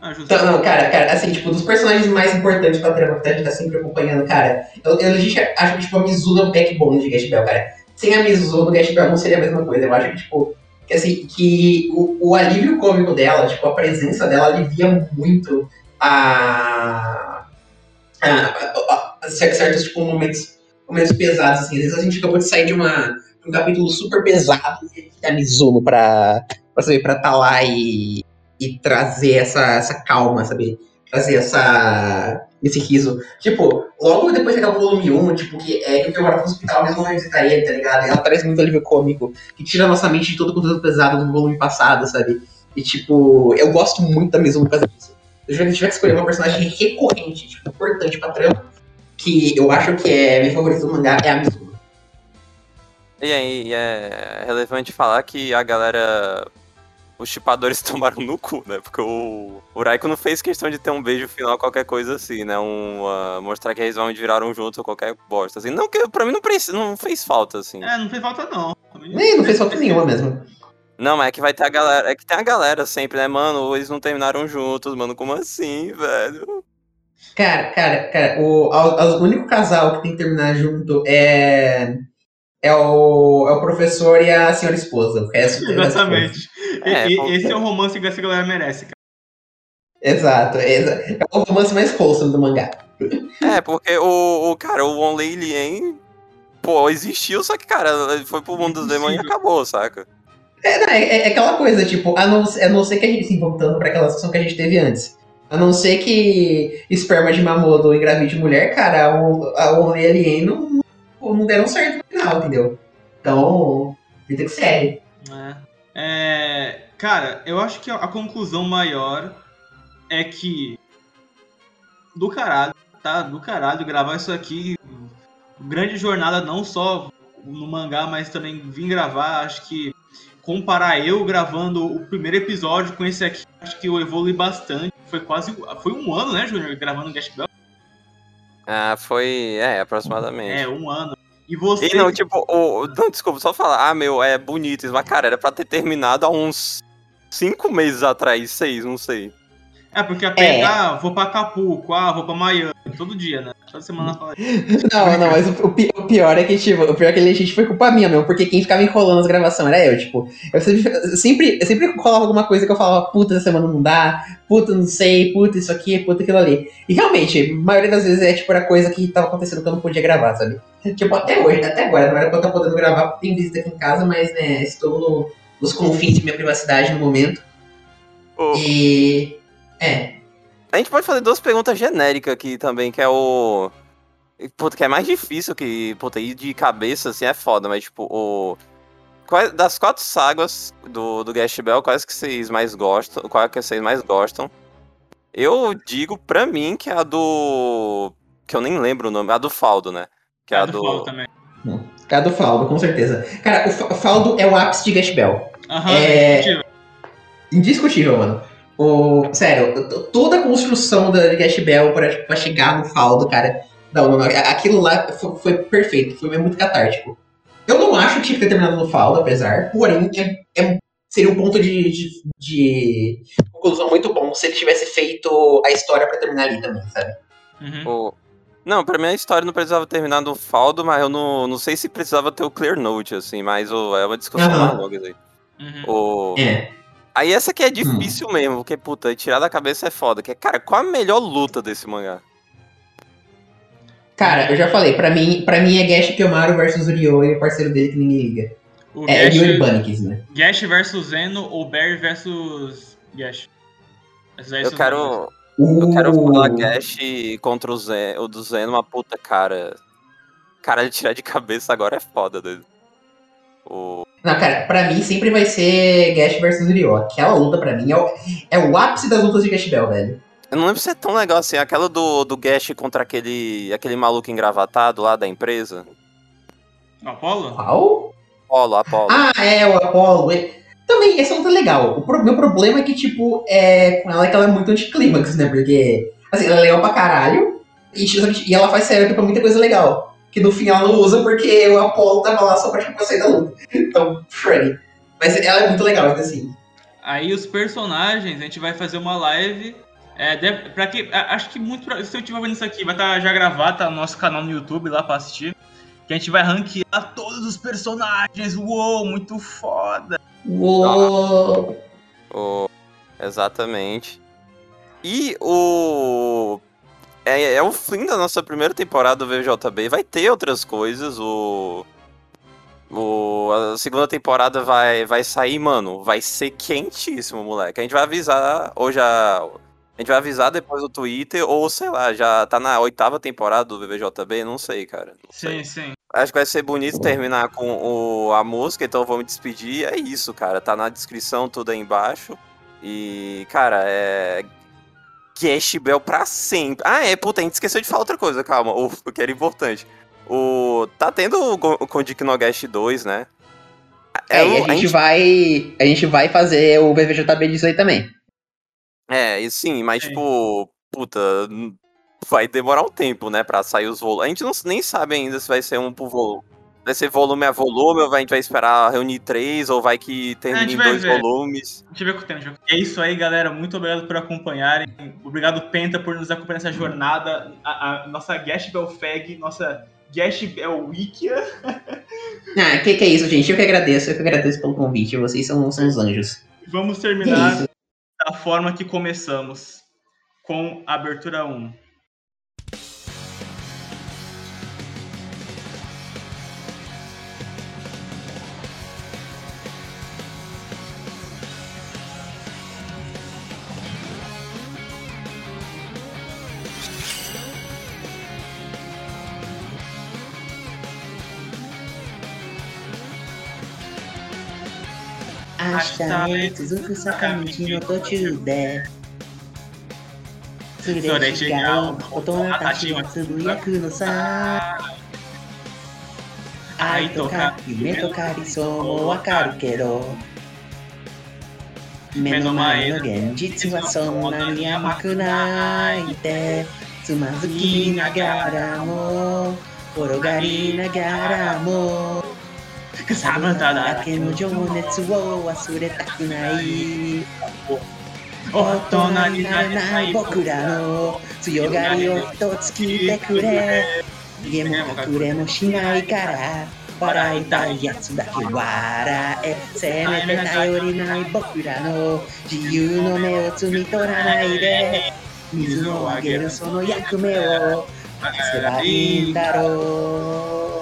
Ah, justo. Então, não, cara, cara, assim, tipo, dos personagens mais importantes pra trama que a gente tá sempre acompanhando, cara, eu, eu acho que, tipo, a Mizuno é o backbone de Gash Bell, cara. Sem a Mizuno, Gash Bell não seria a mesma coisa. Eu acho que, tipo, que, assim, que o, o alívio cômico dela, tipo, a presença dela alivia muito a... a, a- a certos, tipo, momentos, momentos pesados, assim. Às vezes a gente acabou de sair de, uma, um capítulo super pesado e a Mizuno pra, pra, saber, pra tá lá e, e trazer essa, essa calma, sabe? Trazer essa, esse riso. Tipo, logo depois o volume 1, tipo, que é que o Fiora pro hospital mesmo não visitar ele, tá ligado? Ela traz muito alívio cômico, que tira a nossa mente de todo o conteúdo pesado do volume passado, sabe? E, tipo, eu gosto muito da Mizuno por causa disso. Se eu tiver que escolher uma personagem recorrente, tipo, importante pra trama, que eu acho que é minha favorita do mangá, é a Mizuno. E aí, é relevante falar que a galera. Os chipadores tomaram no cu, né? Porque o, o Raiko não fez questão de ter um beijo final, qualquer coisa assim, né? Um, ah, mostrar que eles realmente viraram juntos ou qualquer bosta, assim. Não, que pra mim não, precisa, não fez falta, assim. É, não fez falta não. Nem, não fez falta nenhuma mesmo. Não, mas é que vai ter a galera. É que tem a galera sempre, né, mano? Eles não terminaram juntos, mano. Como assim, velho? Cara, cara, cara, o, a- o único casal que tem que terminar junto é. É o, é o professor e a senhora esposa. O resto Exatamente. E- É, e- bom. esse é o romance que essa galera merece, cara. Exato, é, exa- é o romance mais wholesome do mangá. É, porque o, o cara, o Onley Lien, pô, existiu, só que, cara, ele foi pro mundo dos demônios e acabou, saca? É, é, é aquela coisa, tipo, a não, a não ser que a gente, assim, voltando pra aquela situação que a gente teve antes. A não ser que esperma de Mamodo engravide mulher, cara, a Only Alien não, não deram certo no final, entendeu? Então, vida que segue. É. É, cara, eu acho que a conclusão maior é que do caralho, tá? Do caralho gravar isso aqui. Grande jornada, não só no mangá, mas também vim gravar. Acho que comparar eu gravando o primeiro episódio com esse aqui, acho que eu evolui bastante. Foi quase. Foi um ano, né, Júnior? Gravando o Gash Bell? Ah, foi, é, aproximadamente. É, um ano. E você. E não, tipo, o, não, desculpa, só falar, ah, meu, é bonito isso, mas, cara, era pra ter terminado há uns cinco meses atrás, seis, não sei. É, porque a é. ah, vou pra Acapulco, ah, vou pra Miami, todo dia, né? Toda semana fala Não, não, mas o, o, pior é que, tipo, o pior é que a gente foi culpa minha mesmo, porque quem ficava enrolando as gravações era eu, tipo, eu sempre, eu sempre, rolava alguma coisa que eu falava, puta, essa semana não dá, puta, não sei, puta, isso aqui, puta, aquilo ali. E realmente, a maioria das vezes é, tipo, era coisa que tava acontecendo que eu não podia gravar, sabe? Tipo, até hoje, até agora, não era pra eu estar podendo gravar, porque tem visita aqui em casa, mas, né, estou no, nos confins de minha privacidade no momento. Oh. E. É. A gente pode fazer duas perguntas genéricas aqui também, que é o. Puta, que é mais difícil que. Puta, ir de cabeça assim é foda, mas tipo, o. Quais, das quatro sagas do, do Gash Bell, quais que vocês mais gostam? Qual que vocês mais gostam? Eu digo pra mim que é a do. Que eu nem lembro o nome, a do Faldo, né? Que é, é a do. Faldo também. É a do Faldo, com certeza. Cara, o Faldo é o ápice de Gash Bell. Aham, é... indiscutível. indiscutível, mano. O, sério, toda a construção da Gash Bell pra, pra chegar no Faldo, cara. Não, não, não, aquilo lá foi, foi perfeito, foi muito catártico. Eu não acho que tinha que ter terminado no Faldo, apesar, porém, é, é, seria um ponto de, de, de, conclusão muito bom se ele tivesse feito a história pra terminar ali também, sabe? Uhum. O, Não, pra mim a história não precisava terminar no Faldo, mas eu não, não sei se precisava ter o Clear Note, assim, mas o, é uma discussão longa aí. Uhum. O, É. Aí essa aqui é difícil mesmo, porque, puta, tirar da cabeça é foda. Que é, cara, qual a melhor luta desse mangá? Cara, eu já falei, pra mim, pra mim é Gash Kiyomaru versus Ryo e o parceiro dele que ninguém liga. O É, Gash, Ryo e Bunnies, né? Gash versus Zeno ou Barry versus Gash? Eu quero, O... eu quero falar Gash contra o, Zen, o do Zeno, uma puta, cara. Cara, ele tirar de cabeça agora é foda dele. O... Não, cara, pra mim sempre vai ser Gash versus Ryo. Aquela luta pra mim é o, é o ápice das lutas de Gash Bell, velho. Eu não lembro se é tão legal assim, aquela do, do Gash contra aquele, aquele maluco engravatado lá da empresa. O Apollo? Qual? Apolo, Apolo. Ah, é, o Apollo. é- Também, essa luta é legal. O pro- meu problema é que, tipo, é com ela é que ela é muito anticlímax, né? Porque, assim, ela é legal pra caralho e, e ela faz setup pra muita coisa legal. Que no fim ela não usa porque o Apollo tava lá só pra, tipo, sair da luta. Então, Freddy. Mas ela é muito legal, assim. Aí os personagens, a gente vai fazer uma live. É, deve, pra que, acho que muito. pra- Se eu estiver vendo isso aqui, vai estar já gravado, tá no nosso canal no YouTube lá pra assistir. Que a gente vai ranquear todos os personagens. Uou, muito foda. Uou! O- Exatamente. E o. É, é o fim da nossa primeira temporada do VJB. Vai ter outras coisas. O. O, a segunda temporada vai, vai sair, mano. Vai ser quentíssimo, moleque. A gente vai avisar. Ou já. A gente vai avisar depois no Twitter. Ou sei lá, já tá na oitava temporada do VVJB. Não sei, cara. Não sei. Sim, sim. Acho que vai ser bonito terminar com o, a música, então eu vou me despedir. É isso, cara. Tá na descrição tudo aí embaixo. E, cara, é. Gash Bell pra sempre. Ah, é, puta, a gente esqueceu de falar outra coisa, calma. O, o que era importante. O. Tá tendo o o Kondik no Gash 2, né? É, o- e a gente, vai. A gente vai fazer o BVJB disso aí também. É, e sim, mas Sim. tipo, puta, vai demorar um tempo, né, pra sair os volumes. A gente não, nem sabe ainda se vai ser um por volume. Vai ser volume a volume, ou vai- a gente vai esperar reunir três, ou vai que termine gente em dois ver. volumes. A gente vê com o tempo. É isso aí, galera. Muito obrigado por acompanharem. Obrigado, Penta, por nos acompanhar nessa jornada. A, a nossa Gash Belfag, nossa Gash Bel Wikia. Ah, que que é isso, gente? Eu que agradeço, eu que agradeço pelo convite. Vocês são, são os anjos. Vamos terminar isso? da forma que começamos. Com a abertura 1. 下に続く坂道の途中で、すれ違う大人たちがつぶやくのさ。愛とか夢とか理想もわかるけど、目の前の現実はそんなに甘くないって、つまずきながらも、転がりながらも、サムタだだけの情熱を忘れたくない。大大人になれない僕らの強がりを一つ聞いてくれ。逃げも隠れもしないから笑いたいやつだけ笑え。せめて頼りない僕らの自由の目を摘み取らないで。水をあげるその役目を。任せばいいんだろう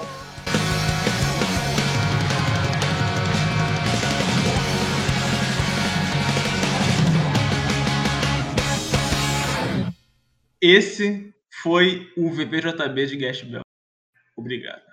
Esse foi o VPJB de Gash Bell. Obrigado.